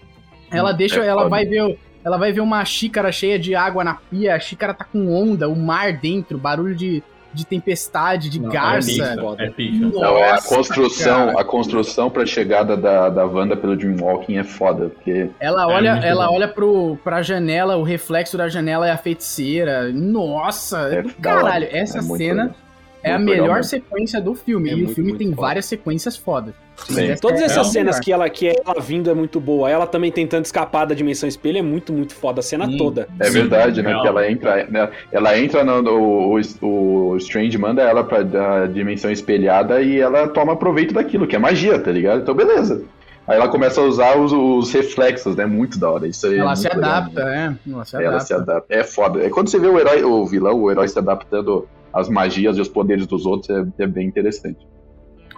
Ela Hum, deixa, é ela foda. vai ver, ela vai ver uma xícara cheia de água na pia, a xícara tá com onda, o mar dentro, barulho de, de tempestade, de Não, garça. É pica, é pica. Não, é a construção, cara. a construção pra chegada da, da Wanda pelo Dreamwalking é foda, porque Ela É olha, muito ela bom. olha pro, pra janela, o reflexo da janela é a feiticeira. Nossa, é é do caralho. Essa É cena. É a legal melhor mesmo. sequência do filme. É e o muito, filme muito tem foda. várias sequências fodas. Sim. Todas é essas a cenas melhor. que ela que ela vindo é muito boa. Ela também tentando escapar da dimensão espelho é muito, muito foda. A cena Sim. toda. É Sim, verdade, né? Que ela entra, né? ela entra no, no- o, o Strange manda ela pra dimensão espelhada e ela toma proveito daquilo, que é magia, tá ligado? Então beleza. Aí ela começa a usar os, os reflexos, né? Muito da hora. Isso aí é Ela muito se legal, adapta, né? né? Ela se Ela adapta. se adapta. É foda. É quando você vê o herói, o vilão, o herói se adaptando às magias e os poderes dos outros, é, é bem interessante.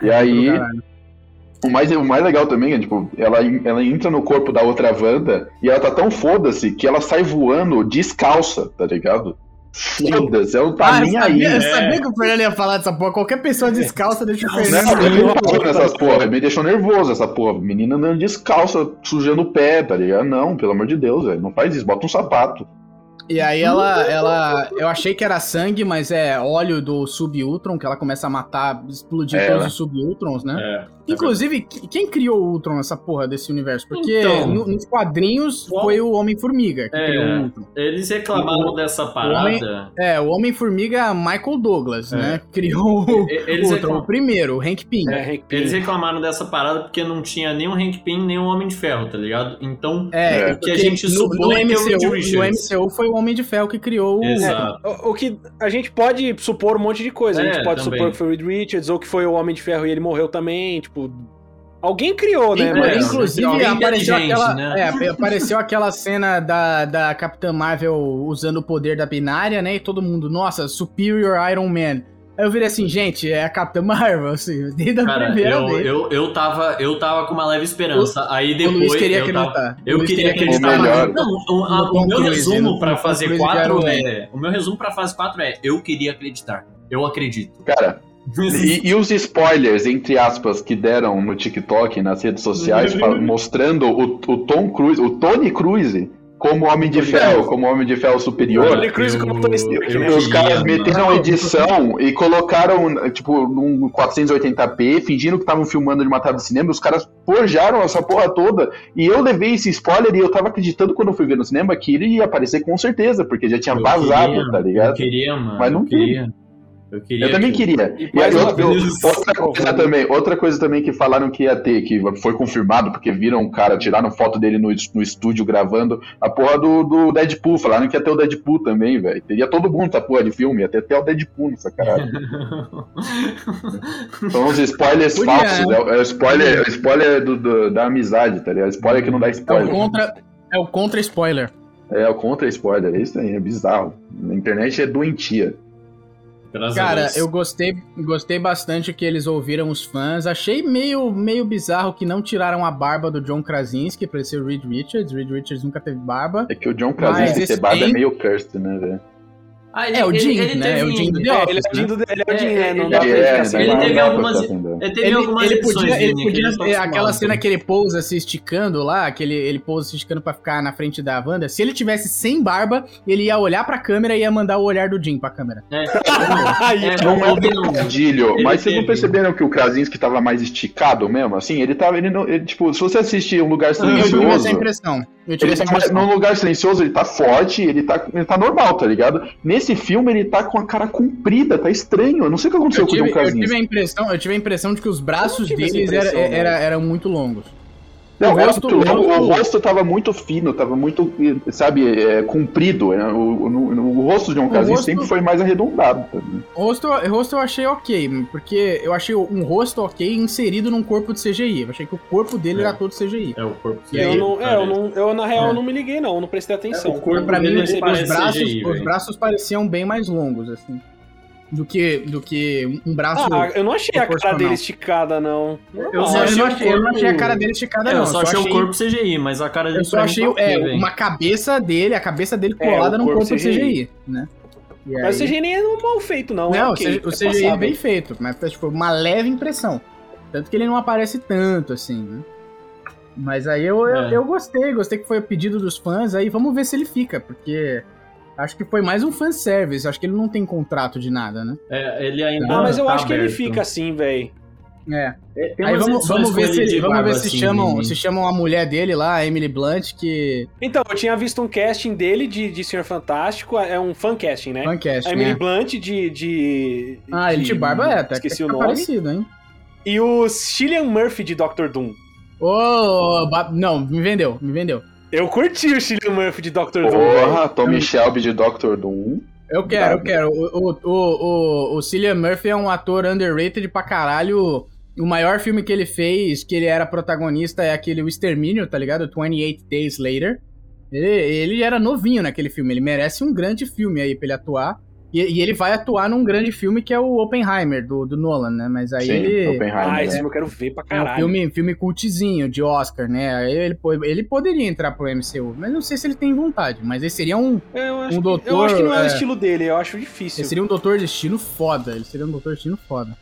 E aí, Do caralho. o mais, o mais legal também é, tipo, ela, ela entra no corpo da outra Wanda e ela tá tão foda-se que ela sai voando descalça, tá ligado? Foda-se, ela não tá Ah, nem aí. eu sabia que o Fernando ia falar dessa porra. Qualquer pessoa descalça deixa o Não, Fernando. eu não nessas porra, me deixou nervoso essa porra. Menina andando descalça, sujando o pé, tá ligado? Não, pelo amor de Deus, velho. Não faz isso, bota um sapato. E aí ela, ela. Eu achei que era sangue, mas é óleo do Sub-Ultron, que ela começa a matar, explodir É, todos ela- os Sub-Ultrons, né? É. Inclusive, que- quem criou o Ultron, essa porra desse universo? Porque Então. no- nos quadrinhos Qual- foi o Homem-Formiga que É. criou o Ultron. Eles reclamaram dessa parada. É, o Homem-Formiga Michael Douglas, É. né? Criou o Eles, Ultron, o reclam- primeiro, o Hank Pym. É, Hank Pym. eles reclamaram dessa parada porque não tinha nem o Hank Pym, nem o Homem de Ferro, tá ligado? Então, É, É. o que a gente no, supõe no que é o MCU, no. MCU foi o Homem de Ferro que criou o Exato. O, o que a gente pode supor um monte de coisa. a É, gente pode também. supor que foi o Reed Richards, ou que foi o Homem de Ferro e ele morreu também. Tipo, alguém criou, né? Inclu- É, Mas- Inclusive, apareceu aquela, né? é, <laughs> apareceu aquela cena da, da Capitã Marvel usando o poder da binária, né? E todo mundo, nossa, Superior Iron Man. Aí eu virei assim, gente, é a Capitã Marvel, assim, desde a Cara, primeira eu, vez. eu, eu, tava, eu tava com uma leve esperança. Aí o depois. Luiz queria eu tava- acreditar. Eu O Luiz queria queria acreditar. O melhor. Não, o, a- No o meu Cruise, resumo pra Cruise 4 que era é. O meu resumo pra fase 4 é. Eu queria acreditar. Eu acredito. Cara, e, e os spoilers, entre aspas, que deram no TikTok, nas redes sociais, <laughs> fa- mostrando o, o Tom Cruise, o Tony Cruise, como Homem de Ferro, como Homem de Ferro superior. Tony Cruise como Tony Stark, né? Os caras meteram edição e colocaram, tipo, num 480p, fingindo que estavam filmando de uma tela de cinema, os caras forjaram essa porra toda. E eu levei esse spoiler e eu tava acreditando quando eu fui ver no cinema que ele ia aparecer com certeza, porque já tinha Eu vazado, queria, tá ligado? Eu queria, mano. Mas não queria. Eu queria. Eu também que- queria. E E mais aí, uma outra, vez, outra coisa também, outra coisa também que falaram que ia ter, que foi confirmado, porque viram um cara, tiraram foto dele no, no estúdio gravando a porra do, do Deadpool. Falaram que ia ter o Deadpool também, velho. Teria todo mundo essa porra de filme, ia ter até o Deadpool nessa caralho. <laughs> São uns spoilers Podia, falsos. É, o- é o spoiler, é spoiler do, do- da amizade, tá ligado? Spoiler que não dá É o spoiler. contra, é o contra spoiler. É o contra-spoiler, é isso aí, é bizarro. A internet é doentia. Graças a Cara, Deus. eu gostei, gostei bastante que eles ouviram os fãs. Achei meio, meio bizarro que não tiraram a barba do John Krasinski pra ser o Reed Richards. Reed Richards nunca teve barba. É que o John Krasinski esse ser barba é meio cursed, né, velho? Ah, É, o Jim, né? É o Jim do The É, Office, ele é o né? Jim, do- ele é o Jim, É, né? Não ele dá pra é, ficar né, sem ele barba. teve algumas-. Ele teve Ele, algumas ele podia, ele podia tá é, aquela cena que ele pousa se esticando lá, que ele, ele pousa se esticando pra ficar na frente da Wanda. Se ele tivesse sem barba, ele ia olhar pra câmera e ia mandar o olhar do Jim pra câmera. É, <laughs> é, Não é o Vini- trocadilho, Ele mas vocês não teve. perceberam que o Krasinski tava mais esticado mesmo? Assim, ele tava. Ele não, ele, tipo, se você assistir um lugar Eu tive essa silencioso. impressão. Eu tive Ele essa tá impressão. num lugar silencioso, ele tá forte, ele tá, ele tá normal, tá ligado? Nesse filme ele tá com a cara comprida, tá estranho. Eu não sei o que aconteceu Eu com o tive, John eu Krasinski. tive a impressão, eu tive a impressão de que os braços tive deles era- era- eram muito longos. Não, o rosto- o rosto- o rosto tava muito fino, tava muito, sabe, é, comprido. né? O, o- o rosto de John Krasinski rosto- sempre foi mais arredondado. ligado? Rosto, rosto eu achei ok, porque eu achei um rosto ok inserido num corpo de CGI. Eu achei que o corpo dele É. era todo CGI. É o corpo aí, Eu, não, é, eu, não, eu, na real, É. não me liguei, não. Não prestei atenção. É, o corpo Pra mim, dele os, braços, CGI, os braços pareciam bem mais longos, assim. Do que, do que um braço. Ah, eu não achei a cara dele esticada, não. Eu só eu, achei não o achei, eu não achei a cara dele esticada, É, não. eu só achei o corpo CGI, mas a cara dele Eu só achei é, uma cabeça dele, a cabeça dele É, colada o num corpo CGI. CGI, né? E Mas o aí- CGI nem é mal feito, não. é Não, ok, o é CGI é passável. bem feito, mas foi tipo uma leve impressão. Tanto que ele não aparece tanto, assim, né? Mas aí eu, eu, É. eu gostei, gostei que foi o pedido dos fãs, aí vamos ver se ele fica, porque acho que foi mais um fanservice, acho que ele não tem contrato de nada, né? É, ele ainda Ah, mas eu tá acho que ele aberto. fica assim, velho. É. É, Aí vamos, vamos ver, se, ele vamos ver se assim, chamam, se chamam a mulher dele lá, a Emily Blunt, que. Então, eu tinha visto um casting dele de, de Senhor Fantástico, é um fan casting, né? Fancast, A Emily né? Blunt de, de. Ah, ele de barba é, até Esqueci que o tá nome. parecido, hein? E o Cillian Murphy de Doctor Doom. Ô, ba- não, me vendeu, me vendeu. Eu curti o Cillian Murphy de Doctor Doom. Porra, Tommy Shelby de Doctor Doom. Eu quero, eu quero. O, o, o, o, o Cillian Murphy é um ator underrated pra caralho. O maior filme que ele fez, que ele era protagonista, é aquele O Extermínio, tá ligado? 28 Days Later. Ele, ele era novinho naquele filme, ele merece um grande filme aí pra ele atuar. E, e ele vai atuar num grande filme que é o Oppenheimer, do, do Nolan, né? Mas aí Sim, ele. Oppenheimer. Ah, né? esse filme eu quero ver pra É um caralho. filme, filme cultizinho de Oscar, né? Aí ele, ele poderia entrar pro MCU, mas não sei se ele tem vontade. Mas ele seria um, É, eu, acho um que, eu doutor, acho que não é, o é. estilo dele, eu acho difícil. ele seria um doutor de destino foda. Ele seria um doutor de destino foda.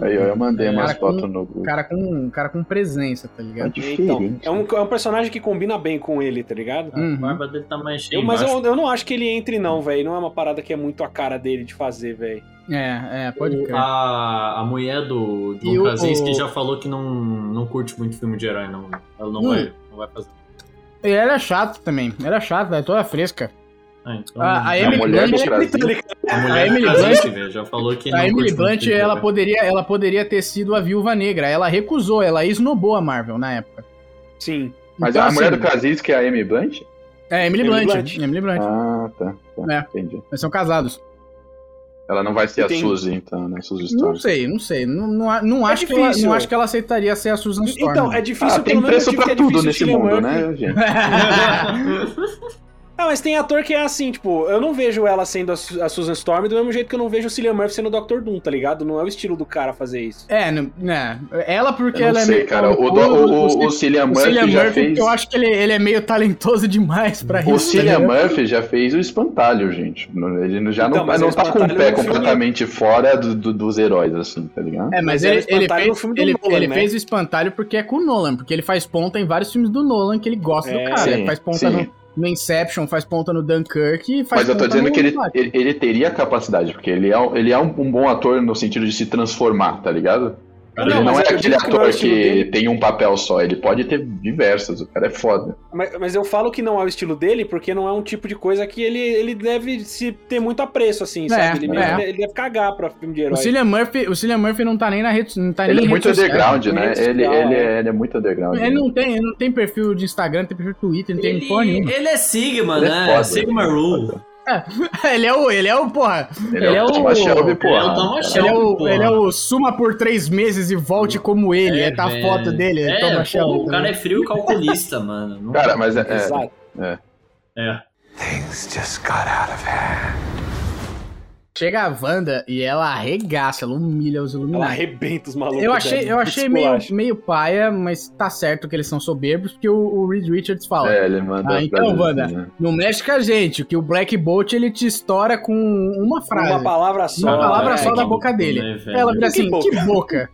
Aí eu mandei É, umas fotos no Um grupo. cara com, cara com presença, tá É ligado? Então, diferente. é um, é um personagem que combina bem com ele, tá ligado? A Uhum. barba dele tá mais cheia Eu- mas eu, eu não acho que ele entre, não, velho. Não é uma parada que é muito a cara dele de fazer, velho. É, é, pode crer. A, a mulher do John o- Krasinski o- já falou que não, não curte muito filme de herói, não. Ela não, Hum. vai, não vai fazer. E ela é chato também. Ela é chata, é toda fresca. Ah, então, A- a A Emily mulher Blunt- Krasinski. a mulher Emily velho, já falou que A não Emily Blunt, ela poderia, ela poderia ter sido a Viúva Negra. Ela recusou, ela esnobou a Marvel na época. Sim. Mas Então, a mulher assim, do Krasinski é a Amy Blunt? É, Emily, Emily Blunt. Blunt. Emily Blunt. Ah, tá. tá. É. Entendi. Eles são casados. Ela não vai ser Tem- a Suzy, então, né? Suzy Não Storm. sei, não sei. Não, não, não É acho que ela, não acho que ela aceitaria ser a Susan Storm. Então, não. é difícil Ah, tem preço pra é tudo nesse mundo, né, gente? <laughs> <laughs> Ah, mas tem ator que é assim, tipo, eu não vejo ela sendo a, Su- a Susan Storm do mesmo jeito que eu não vejo o Cillian Murphy sendo o Dr. Doom, tá ligado? Não é o estilo do cara fazer isso. É, não, né? Ela porque Eu não ela é sei, meio. cara. O, do- o, o, Cillian o Murphy Cillian já Murphy, fez. eu acho que ele, ele é meio talentoso demais pra O isso. tá Cillian ligado? Murphy já fez o espantalho, gente. Ele já Então, não, não o tá com o pé é um filme- completamente fora do- do- dos heróis, assim, tá ligado? É, mas Mas era ele, o ele, espantalho fez, no filme do ele, Nolan, ele né? fez o espantalho porque é com o Nolan, porque ele faz ponta em vários filmes do Nolan que ele gosta É, do cara. sim, ele faz ponta sim. no, no Inception, faz ponta no Dunkirk e faz Mas eu tô dizendo que ele, ele, ele teria capacidade, porque ele é, ele é um, um bom ator no sentido de se transformar, tá ligado? Cara, ele Não, é aquele que não é o ator que dele. tem um papel só, ele pode ter diversos, o cara é foda. Mas, mas eu falo que não é o estilo dele porque não é um tipo de coisa que ele, ele deve se ter muito apreço, assim, sabe? Ele, é. ele deve cagar pra filme de O herói. Cillian Murphy, o Cillian Murphy não tá nem na rede, não tá Ele nem é muito social. underground, né? Ele, ele, é. é, ele é muito underground. Ele né? não tem, ele não tem perfil de Instagram, não tem perfil de Twitter, não tem porra Ele, nenhuma. ele é Sigma, Ele é né? foda, Sigma é Rule. <laughs> ele é o, ele é o, porra, Ele, Ele é é o Thomas Shelby, ele é porra. o Thomas ele é o, porra. ele é o suma por três meses e volte como ele. É, tá a foto dele, É, toma pô, Shelby o cara também. é frio e calculista, <laughs> mano. Não- Cara, mas é, é, Exato. É. Things just got out of hand. Chega a Wanda e ela arregaça, ela humilha os Ela Illuminati. arrebenta os malucos. Eu achei, eu achei meio, meio paia, mas tá certo que eles são soberbos, porque o, o Reed Richards fala. É, ele manda. Ah, então, Wanda, né? Não mexe com a gente, que o Black Bolt ele te estoura com uma frase. Uma palavra só. Uma palavra é, só da boca dele. né? Ela vira Que assim, boca? que boca.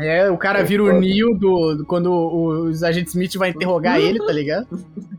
É, o cara É vira o foda. Neo do, do- quando os agentes Smith vai interrogar ele, tá ligado?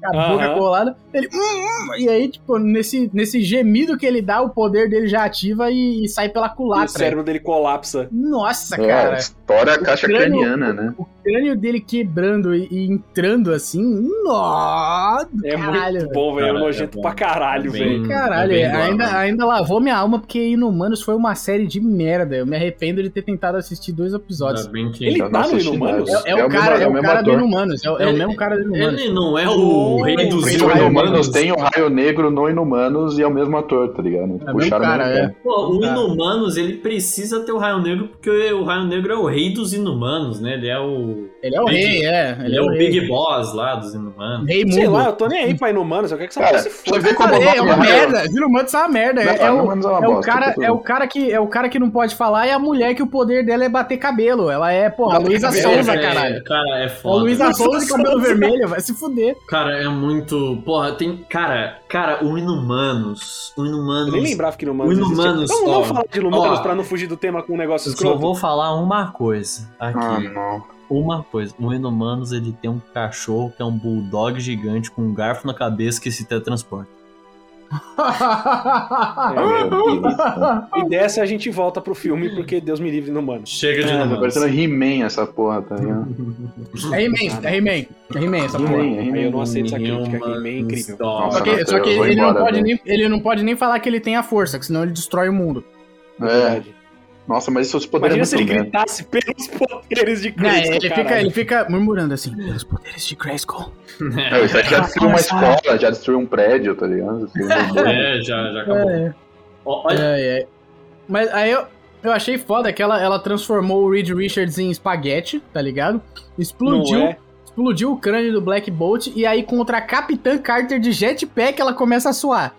A boca Aham. colada. Ele. "Hum, hum", e aí, tipo, nesse, nesse gemido que ele dá, o poder dele já ativa e, e sai pela E o culatra. cérebro dele colapsa. Nossa, É, cara. estoura a caixa crânio- craniana, né? O crânio dele quebrando e, e entrando assim. Nossa, É caralho. muito bom, velho. É nojento é pra caralho, É velho. Caralho, É bem ainda, ainda lavou minha alma porque Inumanos foi uma série de merda. Eu me arrependo de ter tentado assistir dois episódios. Que- Ele tá no Inumanos? É, é o, o cara, mesmo- é o cara do. Inumanos. É, o- é o Ele- mesmo cara do Inumanos. Ele não é o rei dos rei O Inumanos Inumanos. tem o Raio Negro no Inumanos e é o mesmo ator, tá ligado? É o Puxaram cara, mesmo é. Pô, o. Inumanos, ele precisa ter o Raio Negro, porque o Raio Negro é o rei dos Inumanos, né? Ele é o. Ele é o Big- rei, é. Ele, é o rei. Big Boss lá dos Inumanos. Rei Sei lá, eu tô nem aí pra Inumanos. Eu quero que essa Cara, porra se você foda. vê como Falei, é uma Não, merda. Inumanos é uma merda. Não, É, é o, Inumanos é uma é o cara, é o cara que é o cara que não pode falar e a mulher que o poder dela é bater cabelo. Ela é, porra, Bater Luísa Souza, É, caralho. Cara, é Ó, foda. Luísa Souza de cabelo vermelho, vai se fuder. Cara, é muito. Porra, tem. Cara, cara, o Inumanos. O Inumanos. Eu nem lembrava que Inumanos O Inumanos, existia. Vamos não falar de Inumanos pra não fugir do tema com um negócio Eu só escroto? vou falar uma coisa aqui. Ah, não. Uma coisa. O Inumanos, ele tem um cachorro que é um bulldog gigante com um garfo na cabeça que se teletransporta. <laughs> É, e dessa a gente volta pro filme, porque Deus me livre Inumanos. Chega de Tá Inumanos. parecendo He-Man essa porra, tá ligado? É He-Man, é He-Man. É He-Man essa porra. He-Man, Aí eu não aceito essa crítica, que He-Man é incrível. Nossa, Só que, Nossa, só que ele, não embora, pode velho. nem, ele não pode nem falar que ele tem a força, que senão ele destrói o mundo. É É. verdade. Nossa, mas seus poderes Imagina é se ele gritasse pelos poderes de É, Cristo, ele, fica, ele fica murmurando assim, pelos poderes de Grayskull. Não, isso aí já destruiu uma escola, já destruiu um prédio, tá ligado? <laughs> É, já, já acabou. É, Olha, é, é. Mas aí eu, eu achei foda que ela, ela transformou o Reed Richards em espaguete, tá ligado? Explodiu, é? explodiu o crânio do Black Bolt e aí contra a Capitã Carter de jetpack ela começa a suar.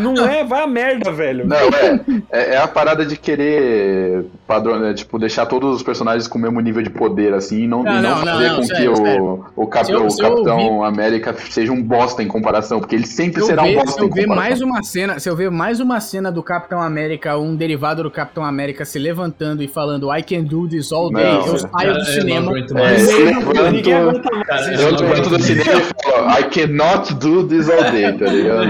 Não é, vai a merda, velho. Não, é, é. É a parada de querer padrão, né, tipo, deixar todos os personagens com o mesmo nível de poder, assim, e não, Não, e não, não, fazer não, com sério, que sério. o, o, cap- eu- o Capitão América seja um bosta em comparação, porque ele sempre Se será um ver, bosta se eu em ver comparação. mais uma cena, se eu ver mais uma cena do Capitão América, um derivado do Capitão América se levantando e falando I can do this all day, Não, eu é. saio do cinema. É, eu levanto, velho. levanto do cinema e falo, I cannot do this all day, tá ligado?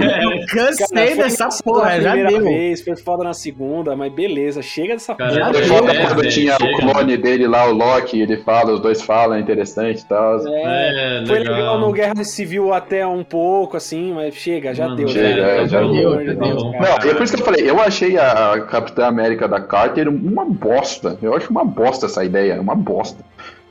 É, Cansei Cara, foi dessa porra, na já primeira deu. vez, foi foda na segunda, mas beleza, chega dessa Cara, porra. Foi É, foda é, quando velho, tinha chega. o clone dele lá, o Loki, ele fala, os dois falam, é interessante e tal. É, É, foi legal. legal no Guerra Civil até um pouco, assim, mas chega, já Mano, deu. chega, já, é, já deu, já deu. cara. Não, e é por isso que eu falei, eu achei a Capitã América da Carter uma bosta. Eu acho uma bosta essa ideia, uma bosta.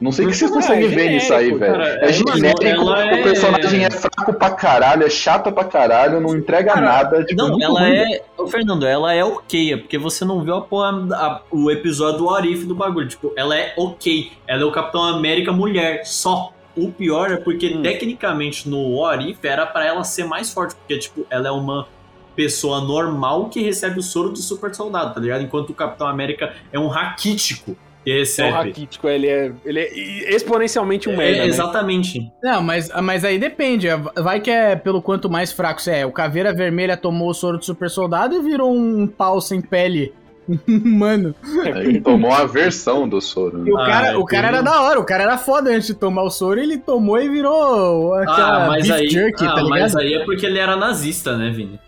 Não sei o que vocês conseguem é ver nisso aí, velho. É É, genérico, o personagem é- é fraco pra caralho, é chata pra caralho, não entrega Cara, nada. Tipo, Não, muito ela ruim. é. Ô, Fernando, ela é ok, é porque você não viu a a- o episódio do Arif do bagulho. Tipo, ela é ok. Ela é o Capitão América mulher, só. O pior é porque, Hum. tecnicamente, no Arif era pra ela ser mais forte, porque, tipo, ela é uma pessoa normal que recebe o soro do super soldado, tá ligado? Enquanto o Capitão América é um raquítico que É recebe. raquítico, ele é, ele é exponencialmente um merda, É, né? Exatamente. Não, mas, mas aí depende. Vai que é pelo quanto mais fraco você é. O Caveira Vermelha tomou o soro do super soldado e virou um pau sem pele. <laughs> Mano. Ele tomou a versão do soro. né? O Ah, cara, é, o cara era da hora, o cara era foda antes de tomar o soro e ele tomou e virou aquela Ah, mas beef aí, jerky, ah, tá mas aí é porque ele era nazista, né, Vini?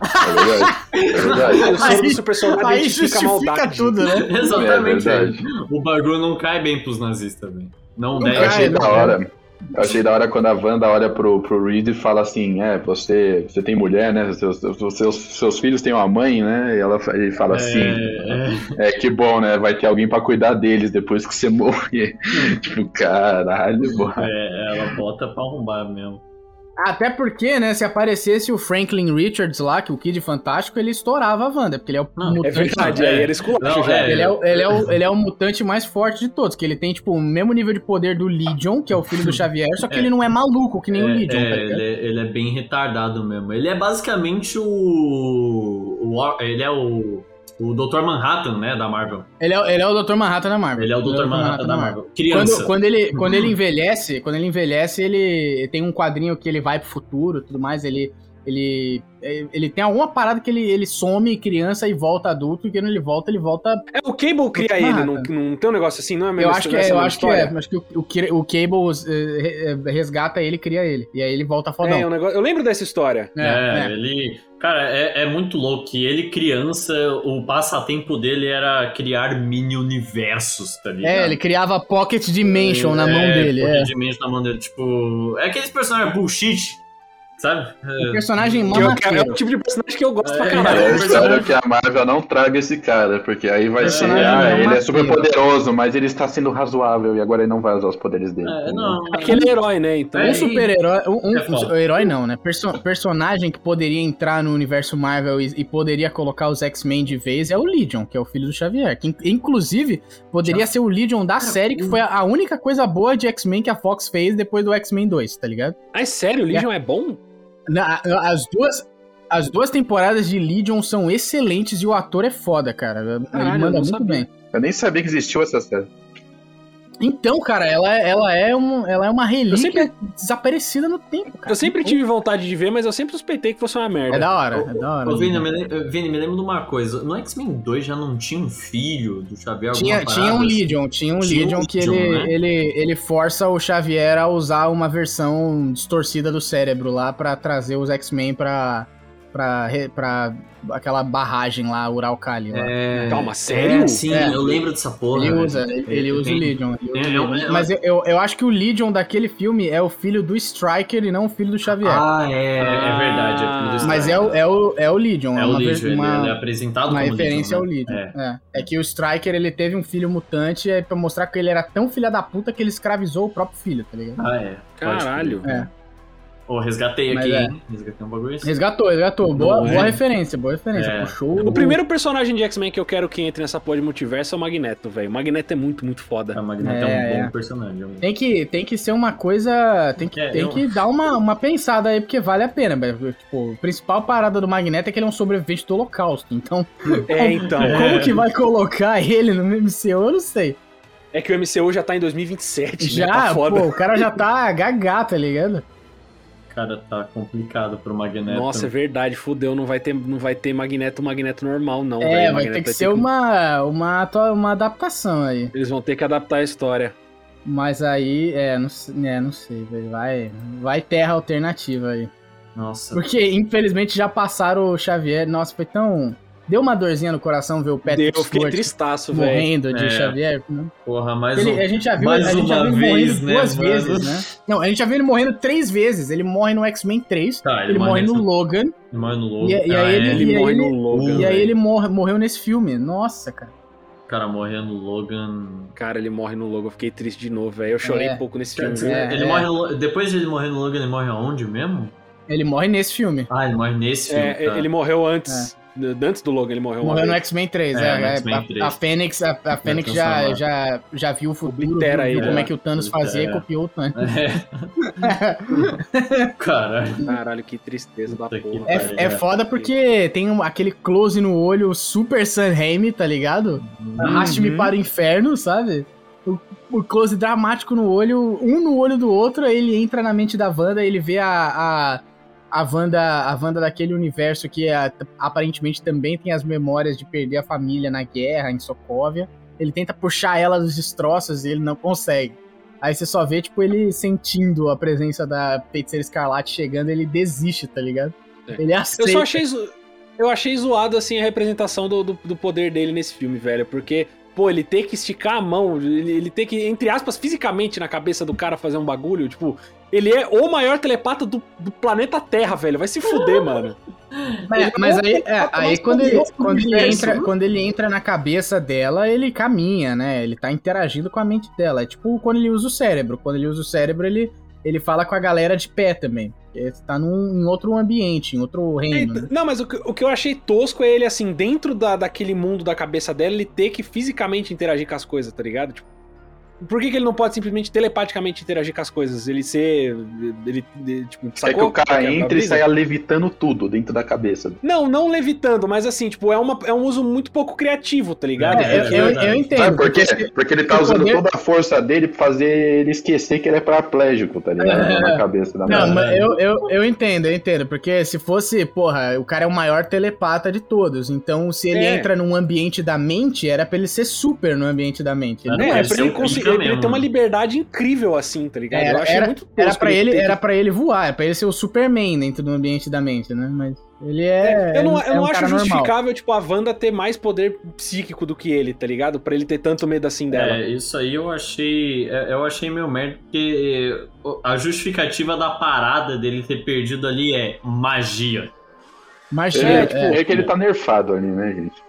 É verdade. É verdade. O soro do super soldado Aí justifica maldade. tudo, né? <laughs> É Exatamente. verdade. o bagulho não cai bem pros nazistas, velho. Não, Não deve. Eu achei não da hora. Eu achei da hora quando a Wanda olha pro, pro Reed e fala assim: É, você, você tem mulher, né? Seus, seus, seus filhos têm uma mãe, né? E ela, ele fala assim: É, É, que bom, né? Vai ter alguém pra cuidar deles depois que você <laughs> morrer. tipo, caralho, mano. é, ela bota pra arrombar mesmo. Até porque, né, se aparecesse o Franklin Richards lá, que o Kid Fantástico, ele estourava a Wanda, porque ele é o Não, É mutante. verdade, É. aí era esculacho já. é. Ele é, o, ele, é o, ele é o mutante mais forte de todos, que ele tem, tipo, o mesmo nível de poder do Legion, que é o filho do Xavier, só que É. ele não é maluco, que nem o É, Legion, é, tá ele, é, ele é bem retardado mesmo. Ele é basicamente o. o ele é o. O Dr. Manhattan, né, da Marvel. Ele é, ele é o Dr. Manhattan da Marvel. Ele é o Dr. Manhattan da Marvel. Criança. Quando, quando, ele, quando ele envelhece, quando ele envelhece, ele tem um quadrinho que ele vai pro futuro e tudo mais, ele. Ele, ele tem alguma parada que ele, ele some criança e volta adulto, e quando ele volta, ele volta. É, o Cable cria ele, não, Manhattan. não tem um negócio assim, não é Eu mesmo? acho que é, eu acho que é. Acho que o, o, Cable eh, re- resgata ele e cria ele. E aí ele volta fodão. É, um negócio, eu lembro dessa história. É, é. ele. Cara, é, é muito louco que ele, criança, o passatempo dele era criar mini-universos, tá ligado? É, ele criava Pocket Dimension na mão É, dele. Pocket É. Dimension na mão dele. Tipo. É aqueles personagens bullshit, sabe? O personagem eu- que é, o tipo de personagem que eu gosto pra É, caralho. Eu É, espero que a Marvel não traga esse cara, porque aí vai ser. Personagem Ah, ele é super poderoso, mas ele está sendo razoável e agora ele não vai usar os poderes dele. É, não. Aquele herói, né? Então. Um É, super-herói. Um, um- É um herói não, né? Perso- personagem que poderia entrar no universo Marvel e, e poderia colocar os X-Men de vez é o Legion, que é o filho do Xavier. Que in- inclusive poderia ser o Legion da série, que foi a, a única coisa boa de X-Men que a Fox fez depois do X-Men 2, tá ligado? Ah, é sério? O Legion é bom? Na- as duas. As duas temporadas de Legion são excelentes e o ator é foda, cara. Ele Caralho, eu manda muito sabia. bem. Eu nem sabia que existiu essa série. Então, cara, ela, ela, é, um, ela é uma relíquia sempre- desaparecida no tempo, cara. Eu sempre tive vontade de ver, mas eu sempre suspeitei que fosse uma merda. É da hora, é da hora. Ô, Vini, me, lem- Vini, me lembra de uma coisa. No X-Men 2 já não tinha um filho do Xavier? Tinha, tinha um assim? Legion, tinha um Tinha um Legion que Legion, ele, né? ele, ele força o Xavier a usar uma versão distorcida do cérebro lá pra trazer os X-Men pra, pra, pra aquela barragem lá, Uralcali. Lá. É... Calma, sério? É, sim, É. eu lembro dessa porra. Ele usa, ele, ele usa o Tem- Legion. ele usa é Legion. é um- Mas eu, eu, eu acho que o Legion daquele filme é o filho do Striker e não o filho do Xavier. Ah, é, é verdade. É filho do Mas é o, é, o, é o Legion. É o uma Legion, ele, uma- ele é apresentado Uma como referência ao Legion. Legion. né? É. é que o Striker ele teve um filho mutante é pra mostrar que ele era tão filha da puta que ele escravizou o próprio filho, tá ligado? Ah, é. Caralho. É. Ô, resgatei Mas aqui, é. hein? Resgatei um bagulho assim. Resgatou, resgatou. Boa, é? boa referência, boa referência. É. Puxou. O primeiro personagem de X-Men que eu quero que entre nessa porra de multiverso é o Magneto, velho. O Magneto é muito, muito foda. A Magneto é, É, um bom é. personagem. Tem que, tem que ser uma coisa. Tem que, É, tem eu- que dar uma, uma pensada aí, porque vale a pena. velho. Tipo, a principal parada do Magneto é que ele é um sobrevivente do Holocausto. Então, <laughs> É, então. como que vai colocar ele no MCU? Eu não sei. É que o MCU já tá em 2027, né? Já, Tá foda. pô, o cara já tá gagá, tá ligado? Cara, tá complicado pro Magneto. Nossa, é verdade, fudeu, não vai ter, não vai ter Magneto, Magneto normal, não, É, velho. vai ter que ser uma, uma, atua- uma adaptação aí. Eles vão ter que adaptar a história. Mas aí, é, não, é, não sei, velho. Vai, vai terra alternativa aí. Nossa. Porque, infelizmente, já passaram o Xavier. Nossa, foi tão. Deu uma dorzinha no coração ver o Patrick Deu, eu fiquei Stewart tristaço, velho. morrendo de É. Xavier. né? Porra, mais Ele- um. a gente já viu, mais a gente já uma viu ele vez, morrendo né, duas mano? vezes, né? Não, a gente já viu ele morrendo três vezes. Ele morre no X-Men 3, Tá, ele, morre no nesse- Logan, Ele morre no Logan. E- e Ah, aí é, ele- Ele E morre ele- no Logan. e aí ele morre, morreu nesse filme. Nossa, cara. Cara morreu no Logan. Cara, ele morre no Logan, eu fiquei triste de novo, velho. Eu chorei É. um pouco nesse filme. É, ele é. morre no Lo- Depois de ele morrer no Logan, ele morre aonde mesmo? Ele morre nesse filme. Ah, ele morre nesse filme. É, tá. ele morreu antes. Antes do Logan, ele morreu Morreu no. X-Men 3, É, é. é, a, 3. a Fênix, a, a Fênix já, já, já viu o futuro, Oblitera viu ele, como né? é que o Thanos fazia e é. copiou o Thanos. É. <laughs> Caralho. Caralho, que tristeza da Puta porra. É, é foda porque tem um- aquele close no olho super San Raimi, tá ligado? Arraste-me Uhum. para o inferno, sabe? O, o close dramático no olho, um no olho do outro, aí ele entra na mente da Wanda, ele vê a, a, a, Wanda, a Wanda daquele universo que é, aparentemente também tem as memórias de perder a família na guerra, em Sokovia. Ele tenta puxar ela dos destroços e ele não consegue. Aí você só vê, tipo, ele sentindo a presença da Feiticeira Escarlate chegando, ele desiste, tá ligado? É. Ele Eu aceita. só achei. zo- Eu achei zoado, assim, a representação do, do, do poder dele nesse filme, velho. Porque, pô, ele ter que esticar a mão, ele, ele ter que, entre aspas, fisicamente na cabeça do cara fazer um bagulho, tipo, ele é o maior telepata do, do planeta Terra, velho. Vai se fuder, mano. Mas, mas aí, é, aí quando, ele, quando, ele entra, né? quando ele entra na cabeça dela, ele caminha, né? Ele tá interagindo com a mente dela. É tipo quando ele usa o cérebro. Quando ele usa o cérebro, ele, ele fala com a galera de pé também. Ele tá num, em outro ambiente, em outro reino. né? Não, mas o que, o que eu achei tosco é ele, assim, dentro da, daquele mundo da cabeça dela, ele ter que fisicamente interagir com as coisas, tá ligado? Tipo, por que, que ele não pode simplesmente telepaticamente interagir com as coisas? Ele ser. Ele, ele, tipo, É que sacou? o cara é e brisa? sai levitando tudo dentro da cabeça. Não, não levitando, mas assim, tipo, é, uma, é um uso muito pouco criativo, tá ligado? É, eu, Porque- eu, eu entendo. Sabe por quê? porque- Porque ele tá usando poder- toda a força dele pra fazer ele esquecer que ele é paraplégico, tá ligado? É. Na cabeça da Não, mas eu, eu, eu entendo, eu entendo. Porque se fosse, porra, o cara é o maior telepata de todos. Então, se ele É. entra num ambiente da mente, era pra ele ser super no ambiente da mente. Ele É, não É, é. é pra ele, conseguir, ele mesmo. tem uma liberdade incrível assim, tá ligado? eu achei muito tosco Era pra ele, que- era pra ele voar, é pra ele ser o Superman dentro do ambiente da mente, né? Mas ele é. eu não, eu é não um acho cara normal. justificável, tipo, a Wanda ter mais poder psíquico do que ele, tá ligado? Pra ele ter tanto medo assim dela. É, isso aí eu achei. é, Eu achei meio merda, porque a justificativa da parada dele ter perdido ali é magia. Magia, Ele, é, tipo, é que ele tá nerfado ali, né, gente?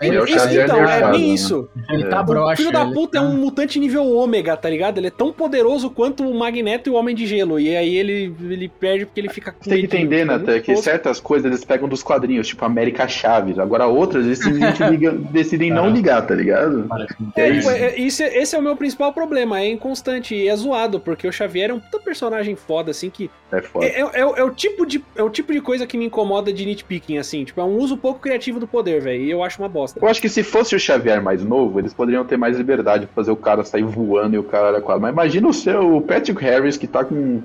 Ele- é o Isso, então, é bem né? isso. ele tá É. O broxa. filho da puta é tá- um mutante nível ômega, tá ligado? Ele é tão poderoso quanto o Magneto e o Homem de Gelo. E aí ele, ele perde porque ele fica Você tem que entender, é Natan, que certas coisas eles pegam dos quadrinhos, tipo América Chaves. Agora outras, eles simplesmente <laughs> ligam- decidem não ligar, tá ligado? É, É tipo, isso. é- isso é- esse é o meu principal problema, é inconstante e é zoado, porque o Xavier é um puta personagem foda, assim, que É foda. é, é- é o- é o tipo de, é o tipo de coisa que me incomoda de nitpicking, assim, tipo, é um uso pouco criativo do poder, velho, e eu acho uma bosta. Eu acho que se fosse o Xavier mais novo, eles poderiam ter mais liberdade pra fazer o cara sair voando e o cara era quase. Mas imagina o seu Patrick Harris que tá com.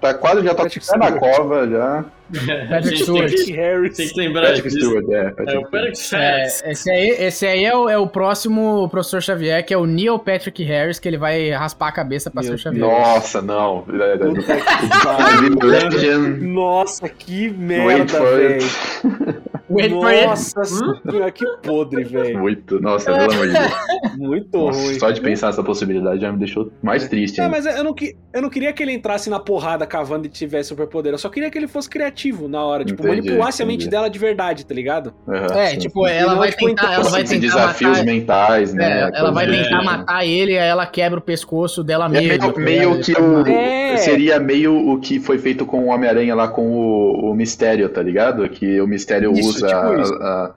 Tá quase já tá Patrick na Stewart. cova já. <laughs> A gente tem Stewart. que, Harris. tem que lembrar Patrick disso. Stewart, é. É Patrick o Patrick É, Stewart. esse aí, esse aí é, o, é o próximo professor Xavier, que é o Neil Patrick Harris, que ele vai raspar a cabeça pra Meu ser o Xavier. Nossa, não. É, é. <laughs> Nossa, que Wait merda, for velho. <laughs> Nossa senhora, que podre, velho. Muito. Nossa, pelo amor de Deus. Muito Nossa, ruim. só de pensar nessa possibilidade já me deixou mais triste. Não, ainda. mas eu não, que- eu não queria que ele entrasse na porrada cavando e tivesse superpoder. Eu só queria que ele fosse criativo na hora. Tipo, Entendi, manipulasse a mente entendi. dela de verdade, tá ligado? Aham, É, sim, tipo, sim. ela vai tipo, tentar, ela vai Esses tentar desafios matar... mentais, né? É, ela vai tentar É. matar ele, aí ela quebra o pescoço dela É mesma. meio, tá meio que Ele o. É. Seria meio o que foi feito com o Homem-Aranha lá com o, o Mistério, tá ligado? Que o Mistério Isso, usa tipo a- isso. a-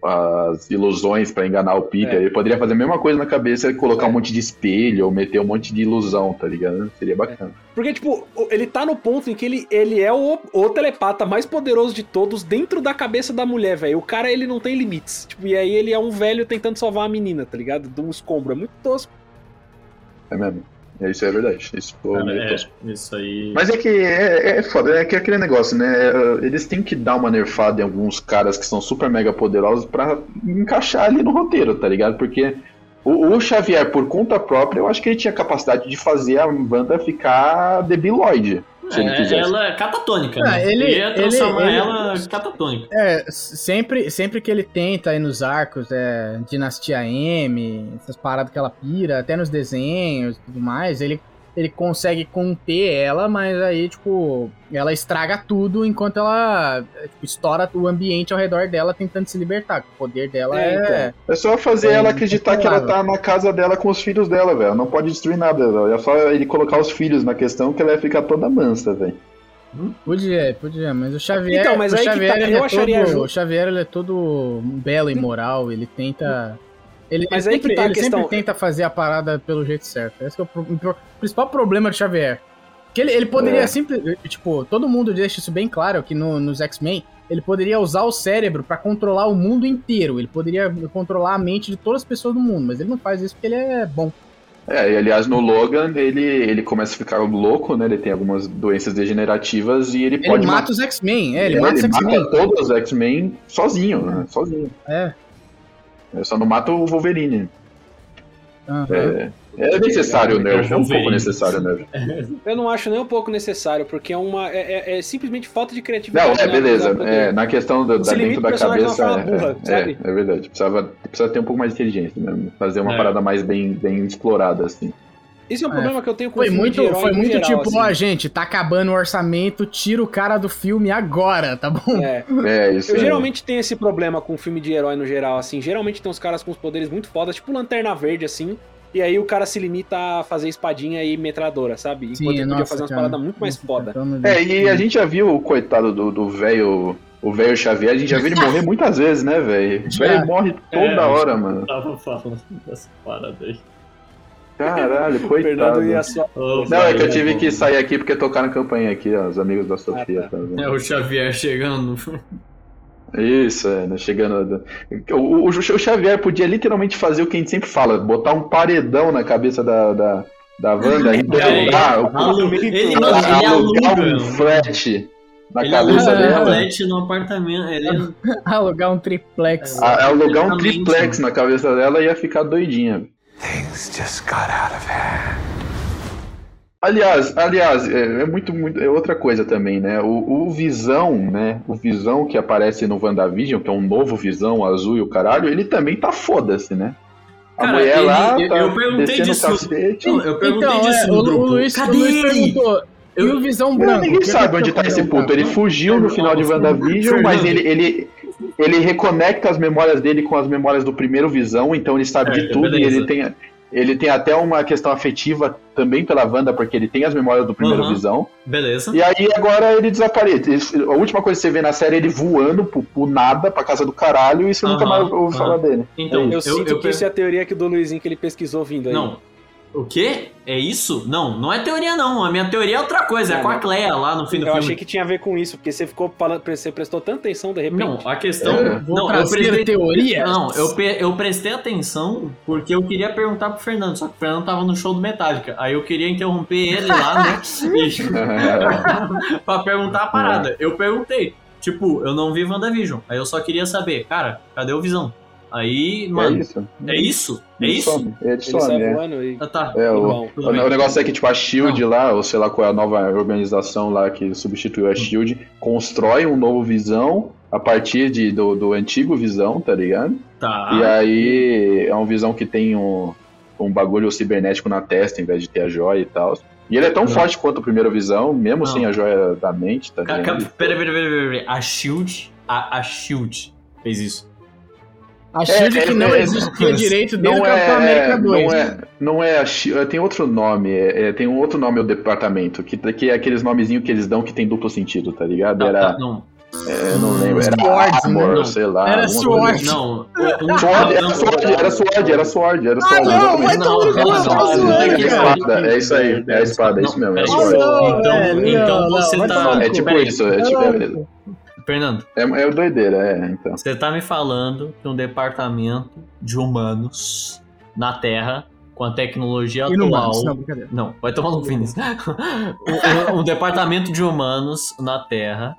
as ilusões pra enganar o Peter. É. Ele poderia fazer a mesma coisa na cabeça e colocar É. um monte de espelho ou meter um monte de ilusão, tá ligado? Seria bacana. Porque, tipo, ele tá no ponto em que ele, ele é o, o telepata mais poderoso de todos dentro da cabeça da mulher, velho. O cara, ele não tem limites. Tipo, e aí ele é um velho tentando salvar a menina, tá ligado? De um escombro. É muito tosco. É mesmo. É, Isso é verdade. Isso Cara, é, isso aí. Mas é que é, é foda, é que é aquele negócio, né? Eles têm que dar uma nerfada em alguns caras que são super mega poderosos pra encaixar ali no roteiro, tá ligado? Porque o, o Xavier, por conta própria, eu acho que ele tinha capacidade de fazer a banda ficar debiloide, se ele É, quisesse. ela é catatônica, Ah, né? ele- Ele ia transformar ele- ele- ela catatônica. É, sempre, sempre que ele tenta aí nos arcos, é, Dinastia M, essas paradas que ela pira, até nos desenhos e tudo mais, ele, ele consegue conter ela, mas aí, tipo, ela estraga tudo enquanto ela é, tipo, estoura o ambiente ao redor dela tentando se libertar. O poder dela É, é. então. É só fazer É ela acreditar que ela tá na casa dela com os filhos dela, velho. Não pode destruir nada, velho. É só ele colocar os filhos na questão que ela ia ficar toda mansa, velho. Podia, podia, mas o Xavier. Então, mas o aí que Xavier, tá, ele eu é acharia todo. O Xavier ele é todo belo e moral, ele tenta. Ele, Mas ele aí que sempre, tá ele questão. sempre tenta fazer a parada pelo jeito certo. Esse é o, o principal problema do Xavier. Que ele, ele poderia É. simplesmente. Tipo, todo mundo deixa isso bem claro que no- nos X-Men. Ele poderia usar o cérebro pra controlar o mundo inteiro. Ele poderia controlar a mente de todas as pessoas do mundo. Mas ele não faz isso porque ele é bom. É, e aliás, no Logan, ele, ele começa a ficar louco, né? Ele tem algumas doenças degenerativas e ele, Ele pode mata os X-Men. É, ele É, mata os X-Men. mata todos os X-Men sozinho, né? Sozinho. É. Ele só não mata o Wolverine. Aham. É, é necessário o nerf, é um pouco necessário o nerf. Eu não acho nem um pouco necessário, porque é uma. É, é- é simplesmente falta de criatividade. Não, é né? beleza. Poder. É, na questão do, da, dentro da cabeça. É, burra, é, é verdade. Precisava, precisa ter um pouco mais de inteligência mesmo. Fazer uma É. parada mais bem, bem explorada, assim. Esse é um É. problema que eu tenho com Foi filme muito, de herói foi muito geral, tipo, assim. ó, gente, tá acabando o orçamento, tira o cara do filme agora, tá bom? É. É, isso Eu é. geralmente tenho esse problema com filme de herói no geral, assim. Geralmente tem uns caras com os poderes muito fodas, tipo Lanterna Verde, assim. e aí o cara se limita a fazer espadinha e metralhadora, sabe? Enquanto Sim, ele podia nossa, fazer umas paradas muito mais foda. É, e a gente já viu o coitado do do velho. O velho Xavier, a gente já viu ele morrer <laughs> muitas vezes, né, velho? O velho morre toda É. hora, mano. Tava falando dessa parada aí. Caralho, <laughs> Fernando coitado. ia só. Ô, Não, é que eu tive que sair aqui porque tocaram campanha aqui, ó, os amigos da Sofia. Ah, tá. tá? É o Xavier chegando. Isso, é, né, chegando. O, o, o Xavier podia literalmente fazer o que a gente sempre fala: botar um paredão na cabeça da, da, da Wanda <laughs> e derrubar, o- Alu- Ele, não, alugar ele aluga. um flat na Ele cabeça aluga dela. um flat no apartamento. Ele <laughs> Alugar um triplex. A- Alugar um triplex na cabeça dela e ia ficar doidinha. Things just got out of hand. Aliás, aliás, é, é muito, muito, é outra coisa também, né? O, o Visão, né? O Visão que aparece no WandaVision, que é um novo Visão azul e o caralho, ele também tá foda-se, né? A Cara, mulher ele- lá eu- tá eu perguntei descendo disso. o cacete. Não, eu perguntei Então, disso é, no o, o grupo. Luiz, o Cadê Luiz ele? perguntou. E Eu- o Visão Não, Branco? ninguém O que sabe onde eu tá esse puto. Ele fugiu no final de WandaVision, mas ele, ele, ele reconecta as memórias dele com as memórias do primeiro Visão, então ele sabe de Certo, tudo e beleza. ele tem, ele tem até uma questão afetiva também pela Wanda, porque ele tem as memórias do primeiro Aham. Visão. Beleza. E aí agora ele desaparece. A última coisa que você vê na série é ele voando pro, pro nada, pra casa do caralho, e você nunca Aham, mais ouve aham. falar dele. Então, Eu, eu, sinto eu que isso é a teoria que do Luizinho que ele pesquisou vindo aí. Não. O quê? É isso? Não, não é teoria não. A minha teoria é outra coisa, é Não, com a não. Cleia lá no fim do Eu filme. achei que tinha a ver com isso, porque você ficou falando, você prestou tanta atenção de repente. Não, a questão. É. Vou Não, eu prestei. teorias. Não, eu, pe- eu prestei atenção porque eu queria perguntar pro Fernando, só que o Fernando tava no show do Metallica. Aí eu queria interromper ele lá, né? <laughs> <laughs> Pra perguntar a parada. Eu perguntei. Tipo, eu não vi WandaVision. Aí eu só queria saber, cara, cadê o Visão? Aí, é mano, isso. é isso? É Ele isso? some, Ele Ele some, sai é. voando e. Ah, tá. É, o, tudo o, o negócio é que, tipo, a SHIELD lá, ou sei lá qual é a nova organização lá que substituiu a SHIELD, constrói um novo Visão a partir de, do, do antigo Visão, tá ligado? Tá. E aí é um Visão que tem um, um bagulho cibernético na testa em vez de ter a joia e tal. E ele é tão Não. forte quanto o primeiro Visão, mesmo Não. sem a joia da mente, tá ligado? Pera, pera, pera, pera, pera. A Shield. A, a Shield fez isso. A Shield É, que é, não é, existia direito desde Não o Capitão é, América 2. não é, não é tem outro nome, é- é- tem um outro nome o departamento, que, que é aqueles nomezinhos que eles dão que tem duplo sentido, tá ligado? Tá, Era, tá, não. é, não lembro, era Swords, Armor, não. sei lá. Era Sword. assim. Não. Um, Sword, era não, Sword, era Sword, era Sword, era Sword. Ah, não, vai tomar no cu, não, tá não, zoando, não, É é isso aí, é a espada, é isso mesmo, é Sword. então, então você tá. É tipo isso, é tipo. Fernando, é, é doideira, é, então. você tá me falando que um departamento de humanos na Terra, com a tecnologia E no atual. Não. Não, vai tomar no fim. <laughs> um, departamento de humanos na Terra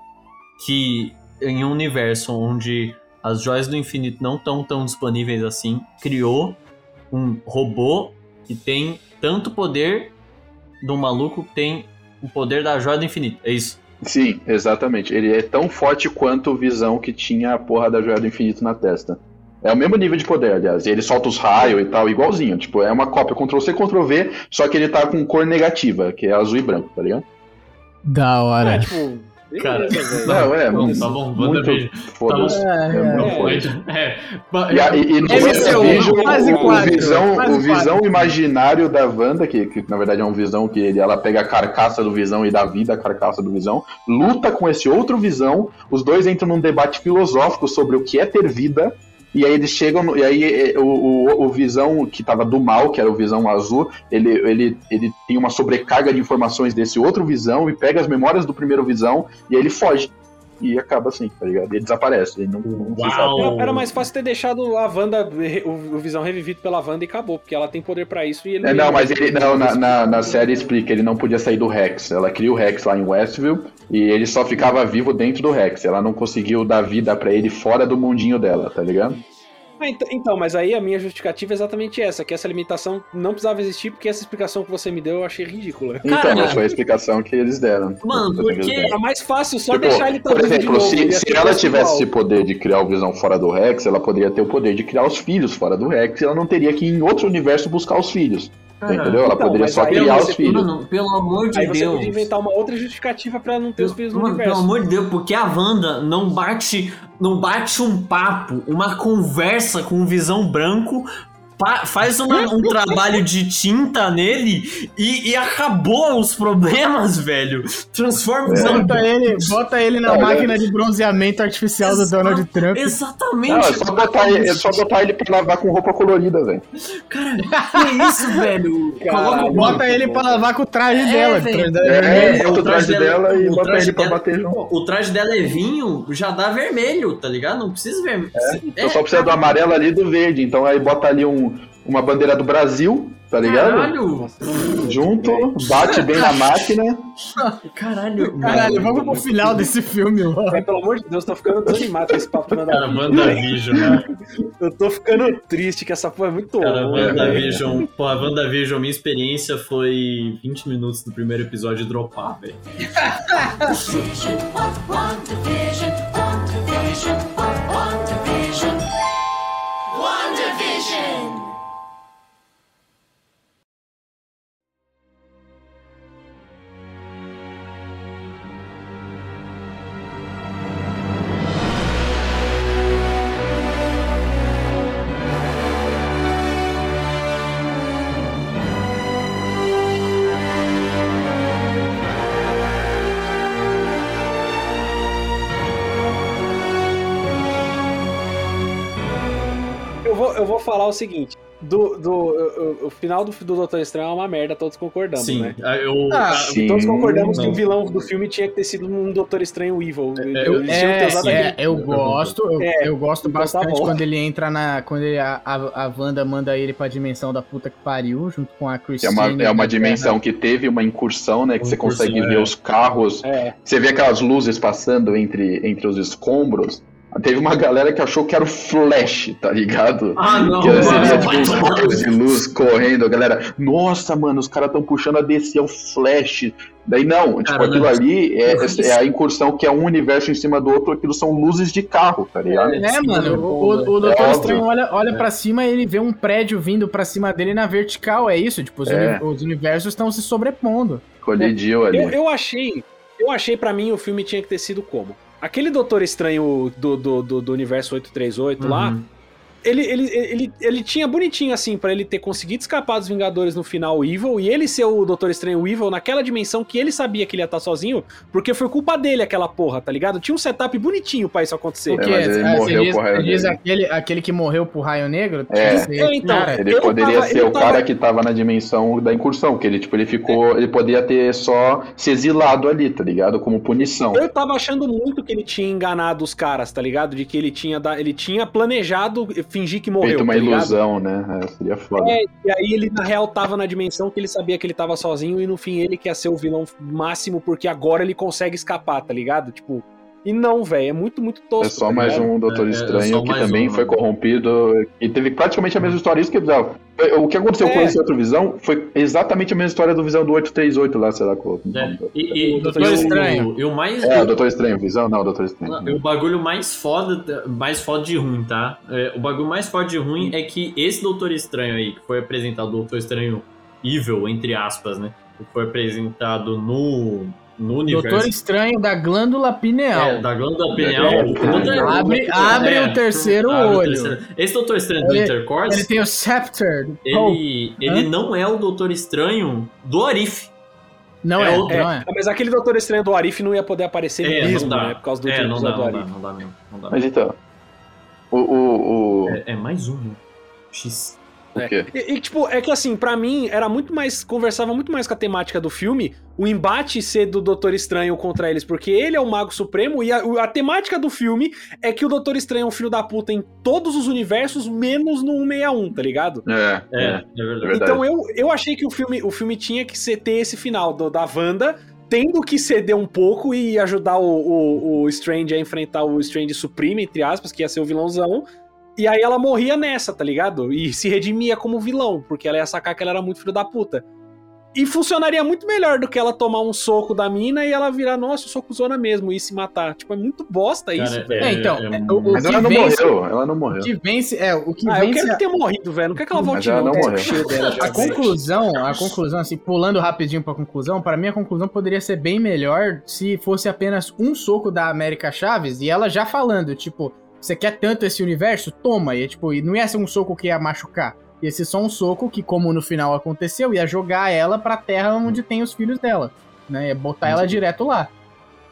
que, em um universo onde as joias do infinito não estão tão disponíveis assim, criou um robô que tem tanto poder do maluco que tem o poder da joia do infinito. É isso. Sim, exatamente. Ele é tão forte quanto o Visão que tinha a porra da joia do infinito na testa. É o mesmo nível de poder, aliás. E ele solta os raios e tal, igualzinho. Tipo, é uma cópia Ctrl-C, Ctrl-V, só que ele tá com cor negativa, que é azul e branco, tá ligado? Da hora. É, tipo. Cara, beleza, velho. Não, é, Não, muito, tá bom, muito WandaVision. foda-se. É, É, é. é. É, E, e, e no MCU, WandaVision, quase o, quatro, visão, quase o visão imaginário da Wanda, que, que na verdade é um visão que ele, ela pega a carcaça do visão e dá vida à carcaça do visão, luta com esse outro visão, os dois entram num debate filosófico sobre o que é ter vida. E aí eles chegam, e aí eh, o, o, o Visão que tava do mal, que era o Visão azul, ele, ele, ele tem uma sobrecarga de informações desse outro Visão e pega as memórias do primeiro Visão e aí ele foge. E acaba assim, tá ligado? Ele desaparece, ele não, não se sabe. Uau! Era, era mais fácil ter deixado a Wanda, o, o Visão revivido pela Wanda e acabou, porque ela tem poder pra isso e ele É, não, mas ele não, na, na, na série explica, ele não podia sair do Rex. Ela cria o Rex lá em Westview e ele só ficava vivo dentro do Rex. Ela não conseguiu dar vida pra ele fora do mundinho dela, tá ligado? Ah, ent- então, mas aí a minha justificativa é exatamente essa, que essa limitação não precisava existir, porque essa explicação que você me deu eu achei ridícula. Então, Cara, mas foi a explicação que eles deram. Mano, Que porque-. Era mais fácil só Tipo, deixar ele tão por exemplo, novo, se, se ela tivesse esse poder de criar o Visão fora do Rex, ela poderia ter o poder de criar os filhos fora do Rex e ela não teria que ir em outro universo buscar os filhos. Entendeu? Ela Então, poderia só criar os filhos. Mano, pelo amor de Aí você Deus. podia inventar uma outra justificativa pra não ter os filhos no Mano, universo. pelo amor de Deus, porque a Wanda não bate, não bate um papo, uma conversa com um visão branco pa- faz uma- um trabalho de tinta nele e, e acabou os problemas, velho. Transforma os Bota ele, bota ele na Olha. máquina de bronzeamento artificial do Donald Trump. Exatamente. Não, é só botar ele, é só botar ele pra lavar com roupa colorida, velho. Cara, que isso, <laughs> velho? Coloca Bota ele pra lavar com o traje É, dela. velho. o traje dela É, vermelho. bota o traje dela e o bota traje ele pra dela- bater junto. O traje dela é vinho, já dá vermelho, tá ligado? Não precisa ver. É, Eu só precisa do amarelo ali e do verde. Então aí bota ali um, uma bandeira do Brasil, tá ligado? Caralho! Junto, bate bem na máquina. Caralho, Caralho, vamos pro final desse filme, logo. Mas, pelo amor de Deus, tô ficando desanimado com esse papo na Cara, WandaVision, né? Eu tô ficando triste que essa porra é muito Cara, longa, velho. WandaVision. Pô, a WandaVision, minha experiência foi 20 minutos do primeiro episódio dropar, velho. <laughs> o seguinte. Do, do, o, final do, do Doutor Estranho é uma merda, todos concordamos, Sim, né? ah, eu. Ah, ah, sim. Todos concordamos que não. o vilão do filme tinha que ter sido um Doutor Estranho Evil. eu- que ter É, usado é, aquele- eu gosto, eu, É, eu gosto então tá bastante bom. quando ele entra na. Quando ele- a, a, a Wanda manda ele pra dimensão da puta que pariu, junto com a É Christine. uma, é uma dimensão que teve uma incursão, né? Que Uma você incursão, consegue é. ver os carros. É, Você vê aquelas luzes passando entre, entre os escombros. Teve uma galera que achou que era o Flash, tá ligado? Ah, não, Que seria tipo uns raios de luz correndo, a galera. Nossa, mano, os caras estão puxando a DC, é o Flash. Daí não, tipo, Cara, aquilo não- ali é, é a incursão que é um universo em cima do outro, aquilo são luzes de carro, tá ligado? É, mano, o, o, o É Doutor óbvio. Estranho olha, olha pra cima e ele vê um prédio vindo pra cima dele na vertical, é isso? Tipo, os, É. uni- os universos estão se sobrepondo. Colidiu ali. eu, eu achei. Eu achei pra mim o filme tinha que ter sido como? Aquele Doutor Estranho do, do, do, do universo 838 lá, Uhum. Ele, ele, ele, ele tinha bonitinho assim, pra ele ter conseguido escapar dos Vingadores no final Evil e ele ser o Doutor Estranho Evil naquela dimensão que ele sabia que ele ia estar sozinho, porque foi culpa dele aquela porra, tá ligado? Tinha um setup bonitinho pra isso acontecer. É, Porque mas ele ah, morreu você diz, pro raio diz negro. aquele, aquele que morreu pro raio negro? É. É, então, cara, Ele poderia tava- ser eu o tava- cara que tava na dimensão da incursão, que ele, tipo, ele ficou. Ele poderia ter só se exilado ali, tá ligado? Como punição. Eu tava achando muito que ele tinha enganado os caras, tá ligado? De que ele tinha, da- ele tinha planejado fingir que morreu. Feito uma tá ilusão, né? É, seria foda. É, e aí ele, na real, tava na dimensão que ele sabia que ele tava sozinho e no fim ele quer ser o vilão máximo porque agora ele consegue escapar, tá ligado? Tipo, e não, velho, é muito, muito tosco. É só tá mais um Doutor É, é Estranho só que também um, foi né? corrompido e teve praticamente a mesma história. Isso que ó, foi- o que aconteceu É. com esse outro Visão foi exatamente a mesma história do Visão do 838 lá, sei lá qual. É, e, e, O Doutor o- Estranho. E o mais. É, o Doutor Estranho, Visão? Não, o Doutor Estranho. O bagulho mais foda, mais foda de ruim, tá? É, o bagulho mais foda de ruim é que esse Doutor Estranho aí, que foi apresentado, o Doutor Estranho Evil, entre aspas, né? Que foi apresentado no, no universo. Doutor Estranho da glândula pineal. É, da glândula pineal. É, o Doutor- Abre- o- abre é, o terceiro abre o olho. terceiro- Esse Doutor Estranho do Ele- Intercourse, Ele tem o Scepter. do ele, ele não é o Doutor Estranho do Arif. Não é é, outro. não é. Mas aquele Doutor Estranho do Arif não ia poder aparecer É, mesmo, não dá. né? Por causa do É, não dá, do não dá, não dá mesmo. Não dá Mas mesmo. então. O. o, o... É, é mais um, né? X. o quê? E, e, tipo, é que assim, pra mim, era muito mais. Conversava muito mais com a temática do filme, o embate ser do Doutor Estranho contra eles, porque ele é o Mago Supremo, e a, a temática do filme é que o Doutor Estranho é um filho da puta em todos os universos, menos no 161, tá ligado? É, É, é. é verdade. verdade. Então eu, eu achei que o filme, o filme tinha que ser, ter esse final do- da Wanda. Tendo que ceder um pouco e ajudar o, o, o Strange a enfrentar o Strange Supreme, entre aspas, que ia ser o vilãozão. E aí ela morria nessa, tá ligado? E se redimia como vilão, porque ela ia sacar que ela era muito filho da puta. E funcionaria muito melhor do que ela tomar um soco da mina e ela virar, nossa, socozona mesmo, e se matar. Tipo, é muito bosta isso, Cara, velho. É, então, é é, o, o Mas que ela não vence, morreu, ela não morreu. O que vence, é, o que Ah, eu vence quero a- que tenha morrido, velho. Não quero que ela Mas volte, ela não. não morreu. dela já, A conclusão, a conclusão, assim, pulando rapidinho pra conclusão, para mim a conclusão poderia ser bem melhor se fosse apenas um soco da América Chaves e ela já falando, tipo, você quer tanto esse universo? Toma. E, tipo, e não ia ser um soco que ia machucar. Ia ser só um soco que, como no final aconteceu, ia jogar ela pra terra onde tem os filhos dela. Né? Ia botar ela direto lá.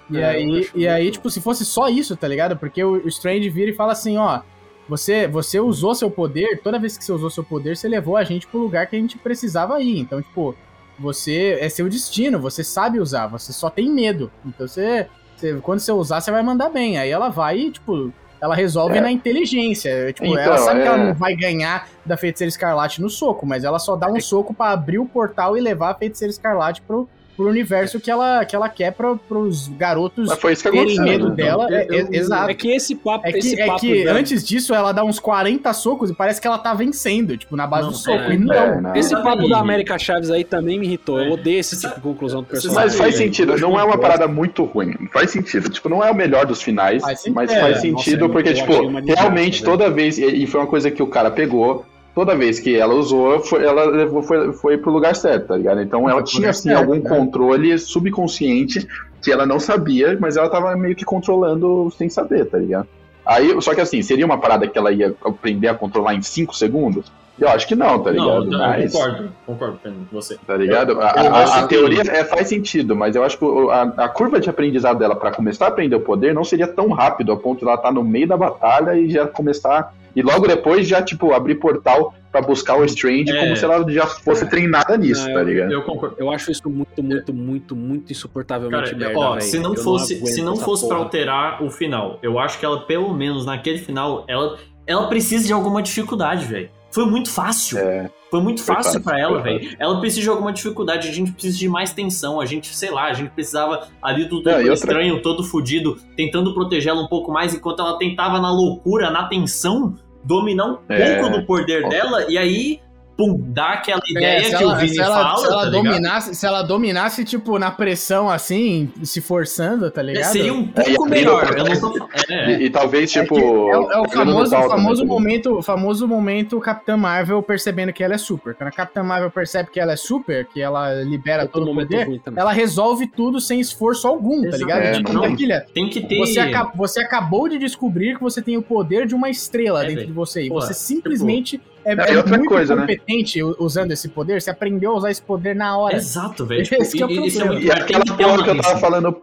E É, aí, e aí, tipo, se fosse só isso, tá ligado? Porque o, o Strange vira e fala assim, ó. Você, você usou seu poder, toda vez que você usou seu poder, você levou a gente pro lugar que a gente precisava ir. Então, tipo, você é seu destino, você sabe usar, você só tem medo. Então você, você- quando você usar, você vai mandar bem. Aí ela vai e, tipo, ela resolve É. na inteligência. Tipo, Então, ela sabe que é. ela não vai ganhar da Feiticeira Escarlate no soco, mas ela só dá um soco pra abrir o portal e levar a Feiticeira Escarlate pro, pro universo que ela, que ela quer pra, pros garotos Mas foi isso que terem medo né? dela. É, é- exato. É que esse papo, É que, esse é papo que dela- antes disso ela dá uns 40 socos e parece que ela tá vencendo, tipo, na base Não, do soco. é, e não. é, não. Esse papo da América Chaves aí também me irritou. Eu É. odeio esse tipo de conclusão do personagem. Mas faz sentido, eu não é uma parada muito ruim. Faz sentido. Tipo, não é o melhor dos finais, Faz sentido. mas É, faz nossa, sentido eu- porque, eu tipo, realmente velho. toda vez, e e foi uma coisa que o cara pegou, toda vez que ela usou, foi- ela levou, foi, foi pro lugar certo, tá ligado? Então ela tinha, assim, certo, algum né? controle subconsciente que ela não sabia, mas ela tava meio que controlando sem saber, tá ligado? Aí, só que assim, seria uma parada que ela ia aprender a controlar em 5 segundos? Eu acho que não, tá Não, ligado? não, Mas- eu concordo, concordo, com você. Tá ligado? Eu- A, eu a- a que- teoria é, faz sentido, mas eu acho que a, a curva de aprendizado dela pra começar a aprender o poder não seria tão rápido a ponto de ela estar no meio da batalha e já começar. E logo depois já, tipo, abrir portal pra buscar o Strange É. como se ela já fosse treinada nisso, Não, tá ligado? Eu concordo. Eu acho isso muito, muito, muito, muito insuportavelmente Cara, merda, ó, velho. se não Eu fosse, aguento se não fosse pra porra. alterar o final, eu acho que ela, pelo menos naquele final, ela, ela precisa de alguma dificuldade, velho. Foi muito fácil. É. Foi muito Foi fácil fácil, pra ela, velho. Ela precisa de alguma dificuldade, a gente precisa de mais tensão, a gente, sei lá, a gente precisava ali do Não, outra- Estranho todo fudido, tentando protegê-la um pouco mais, enquanto ela tentava na loucura, na tensão, dominar um É. pouco do poder Ó. dela, e aí, pum, dá aquela É, ideia se que ela, o Vini se ela, fala, se ela tá dominasse, se ela dominasse, tipo, na pressão assim, se forçando, tá É, ligado? seria um É, pouco abrindo melhor. tô... É, E, e talvez, É tipo. é, o- é o famoso, famoso também, momento, famoso momento Capitã Marvel percebendo que ela é super. Quando a Capitã Marvel percebe que ela é super, que ela libera todo o poder, ela resolve tudo sem esforço algum, tá Exato. ligado? É, tipo, não. filha, tem que ter... você, aca- você acabou de descobrir que você tem o poder de uma estrela É, dentro de você. E Porra, você simplesmente é, É, é outra muito coisa, né? competente u- usando esse poder. Você aprendeu a usar esse poder na hora. Exato, velho. <laughs> Esse Tipo, que é o e- é E aquela porra que eu tava falando.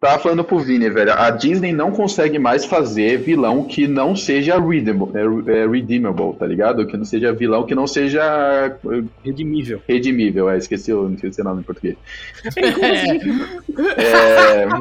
Tava falando pro Vini, velho. A Disney não consegue mais fazer vilão que não seja redeemable, é, é redeemable, tá ligado? Que não seja vilão que não seja é, Redimível. redimível. É, esqueci o, esqueci o nome em português. <laughs> É, <laughs>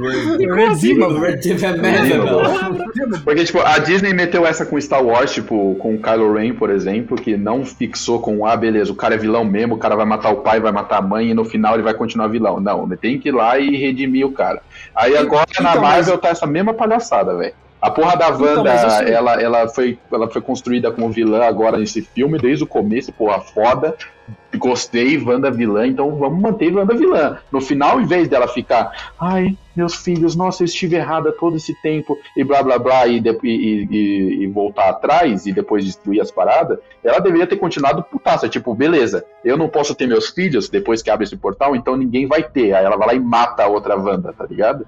porque, tipo, a Disney meteu essa com Star Wars, tipo, com o Kylo Ren, por exemplo, que não fixou com, ah, beleza, o cara é vilão mesmo, o cara vai matar o pai, vai matar a mãe, e no final ele vai continuar vilão. Não, tem que ir lá e redimir o cara. Aí agora na Então, Marvel tá essa mesma palhaçada, velho. A porra da Wanda, mas isso- ela, ela, foi, ela foi construída como vilã agora nesse filme, desde o começo, porra, foda. Gostei, Wanda vilã, então vamos manter Wanda vilã. No final, em vez dela ficar, ai, meus filhos, nossa, eu estive errada todo esse tempo, e blá blá blá, e, de- e- e- e voltar atrás e depois destruir as paradas, ela deveria ter continuado putaça, tipo, beleza, eu não posso ter meus filhos depois que abre esse portal, então ninguém vai ter. Aí ela vai lá e mata a outra Wanda, tá ligado?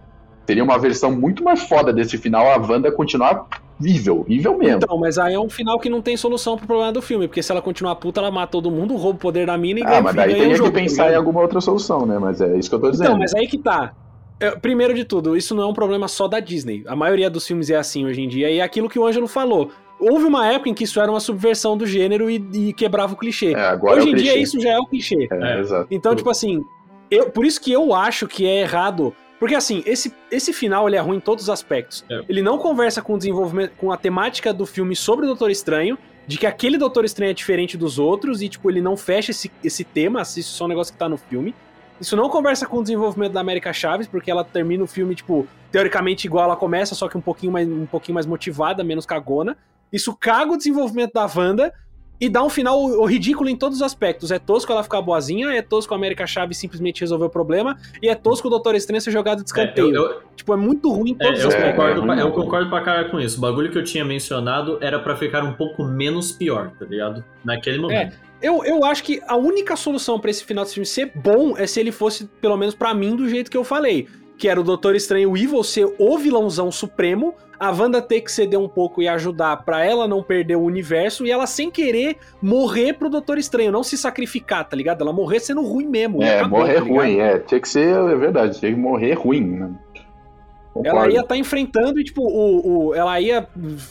Seria uma versão muito mais foda desse final, a Wanda continuar vível, vível mesmo. Então, mas aí é um final que não tem solução pro problema do filme, porque se ela continuar puta, ela mata todo mundo, rouba o poder da mina e ganha, ah, mas daí teria que tá pensar em alguma outra solução, né? Mas é isso que eu tô dizendo. Então, mas aí que tá. É, Primeiro de tudo, isso não é um problema só da Disney. A maioria dos filmes é assim hoje em dia. E é aquilo que o Ângelo falou. Houve uma época em que isso era uma subversão do gênero e, e quebrava o clichê. É, agora hoje é em dia clichê. isso já é o clichê. É, É. exato. Então, tipo assim, eu, por isso que eu acho que é errado. Porque assim, esse, esse final ele é ruim em todos os aspectos. É. Ele não conversa com o desenvolvimento, com a temática do filme sobre o Doutor Estranho, de que aquele Doutor Estranho é diferente dos outros, e tipo, ele não fecha esse, esse tema, isso é só um negócio que tá no filme. Isso não conversa com o desenvolvimento da América Chaves, porque ela termina o filme, tipo, teoricamente igual ela começa, só que um pouquinho mais, um pouquinho mais motivada, menos cagona. Isso caga o desenvolvimento da Wanda e dá um final o- ridículo em todos os aspectos. É tosco ela ficar boazinha, é tosco a América Chaves simplesmente resolver o problema, e é tosco o Doutor Estranho ser jogado de É, escanteio. eu, eu- Tipo, é muito ruim em é, todos os eu aspectos. concordo, é, pra, eu concordo pra caralho com isso. O bagulho que eu tinha mencionado era pra ficar um pouco menos pior, tá ligado? Naquele momento. Eu, eu acho que a única solução pra esse final desse filme ser bom é se ele fosse, pelo menos pra mim, do jeito que eu falei. que era o Doutor Estranho Evil ser o vilãozão supremo, a Wanda ter que ceder um pouco e ajudar pra ela não perder o universo e ela sem querer morrer pro Doutor Estranho, não se sacrificar, tá ligado? Ela morrer sendo ruim mesmo. e É, acabou, morrer tá ruim, é. Tinha que ser, é verdade, tinha que morrer ruim, né? Ela ia estar enfrentando e, tipo, o, o- ela ia,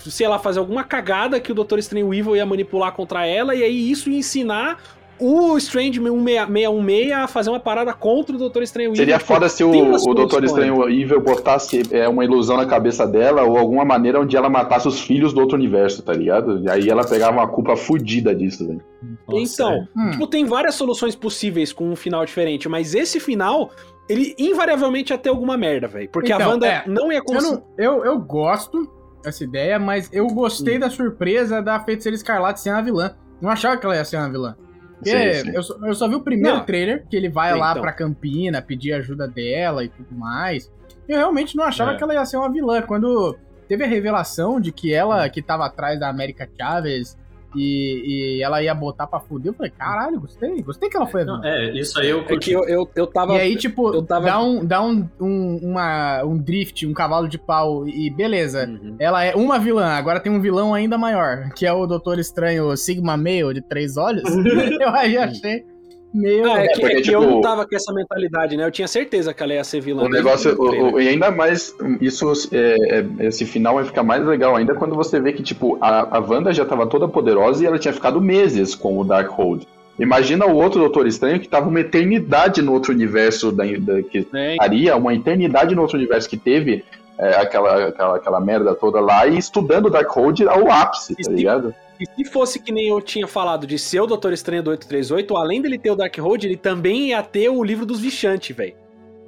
sei lá, fazer alguma cagada que o Doutor Estranho Evil ia manipular contra ela, e aí isso ia ensinar o Strange 616 a fazer uma parada contra o Doutor Estranho Evil. Seria Tipo, foda se o, o Doutor soluções. Estranho Evil botasse é, uma ilusão na cabeça dela ou alguma maneira onde ela matasse os filhos do outro universo, tá ligado? E aí ela pegava uma culpa fudida disso, velho. Então, Hum. tipo, tem várias soluções possíveis com um final diferente, mas esse final, ele invariavelmente ia ter alguma merda, velho. Porque a Então, Wanda é, não ia Eu, conseguir. não- eu, eu gosto dessa ideia, mas eu gostei Hum. da surpresa da Feiticeira Escarlate ser uma vilã. Não achava que ela ia ser uma vilã. Porque Sim, sim. Eu, só, eu só vi o primeiro Não. trailer, que ele vai lá Então. pra Campina pedir ajuda dela e tudo mais. Eu realmente não achava É. que ela ia ser uma vilã. Quando teve a revelação de que ela que tava atrás da América Chaves e, e ela ia botar pra fuder, eu falei, caralho, gostei. Gostei que ela foi a vilã. Não, é, isso aí eu É curti. que eu, eu, eu tava. E aí, tipo, eu tava- dá, um, dá um, um, uma, um drift, um cavalo de pau e beleza. Uhum. Ela é uma vilã, agora tem um vilão ainda maior, que é o Doutor Estranho Sigma Male de três olhos. <laughs> <laughs> eu aí achei meio. Ah, é, que, porque, é que eu tipo, não tava com essa mentalidade, né? Eu tinha certeza que ela ia ser vilã. O negócio, o o- e ainda mais, isso, é, é, esse final vai ficar mais legal ainda quando você vê que, tipo, a, a Wanda já tava toda poderosa e ela tinha ficado meses com o Darkhold. Imagina o outro Doutor Estranho que tava uma eternidade no outro universo da, da- que É, estaria, uma eternidade no outro universo que teve é, aquela, aquela, aquela merda toda lá e estudando o Darkhold ao ápice, tá ligado? E se fosse que nem eu tinha falado de ser o Doutor Estranho do 838, além dele ter o Darkhold, ele também ia ter o livro dos Vichantes, velho.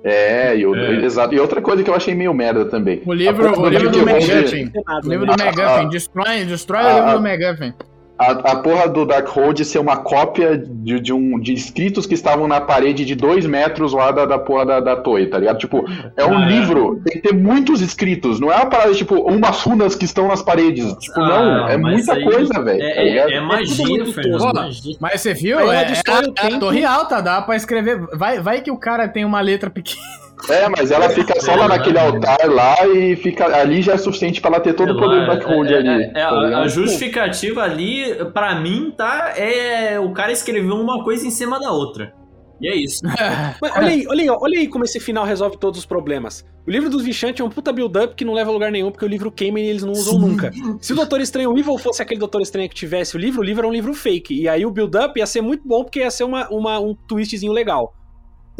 É, e, o- É. exato. E outra coisa que eu achei meio merda também. O livro, A o livro do Darkhold- McGuffin. O livro né? do Ah, McGuffin. ah. Destrói, destrói Ah, o livro ah. do McGuffin. A, a porra do Darkhold ser uma cópia de, de, um, de escritos que estavam na parede de dois metros lá da, da porra da, da torre, tá ligado? Tipo, é um Ah, é. livro, tem que ter muitos escritos, não é uma parada, tipo, umas runas que estão nas paredes. Tipo, Ah, não, é muita aí coisa, velho, É, tá é- ligado? é tudo magia, Fernando. Mas você viu? Aí É, é o a, é a torre alta, dá pra escrever. Vai, vai que o cara tem uma letra pequena. É, mas ela fica só lá naquele altar lá e fica ali já é suficiente pra ela ter todo o poder do Darkhold é, ali. é, é, tá a, a justificativa ali, pra mim, tá? É o cara escreveu uma coisa em cima da outra. E é isso. <laughs> Mas olha aí, olha aí, olha aí como esse final resolve todos os problemas. O livro dos Vichantes é um puta build-up que não leva a lugar nenhum, porque o livro queima e eles não usam nunca. Se o Doutor Estranho Evil fosse aquele Doutor Estranho que tivesse o livro, o livro era um livro fake. E aí o build-up ia ser muito bom, porque ia ser uma, uma- um twistzinho legal.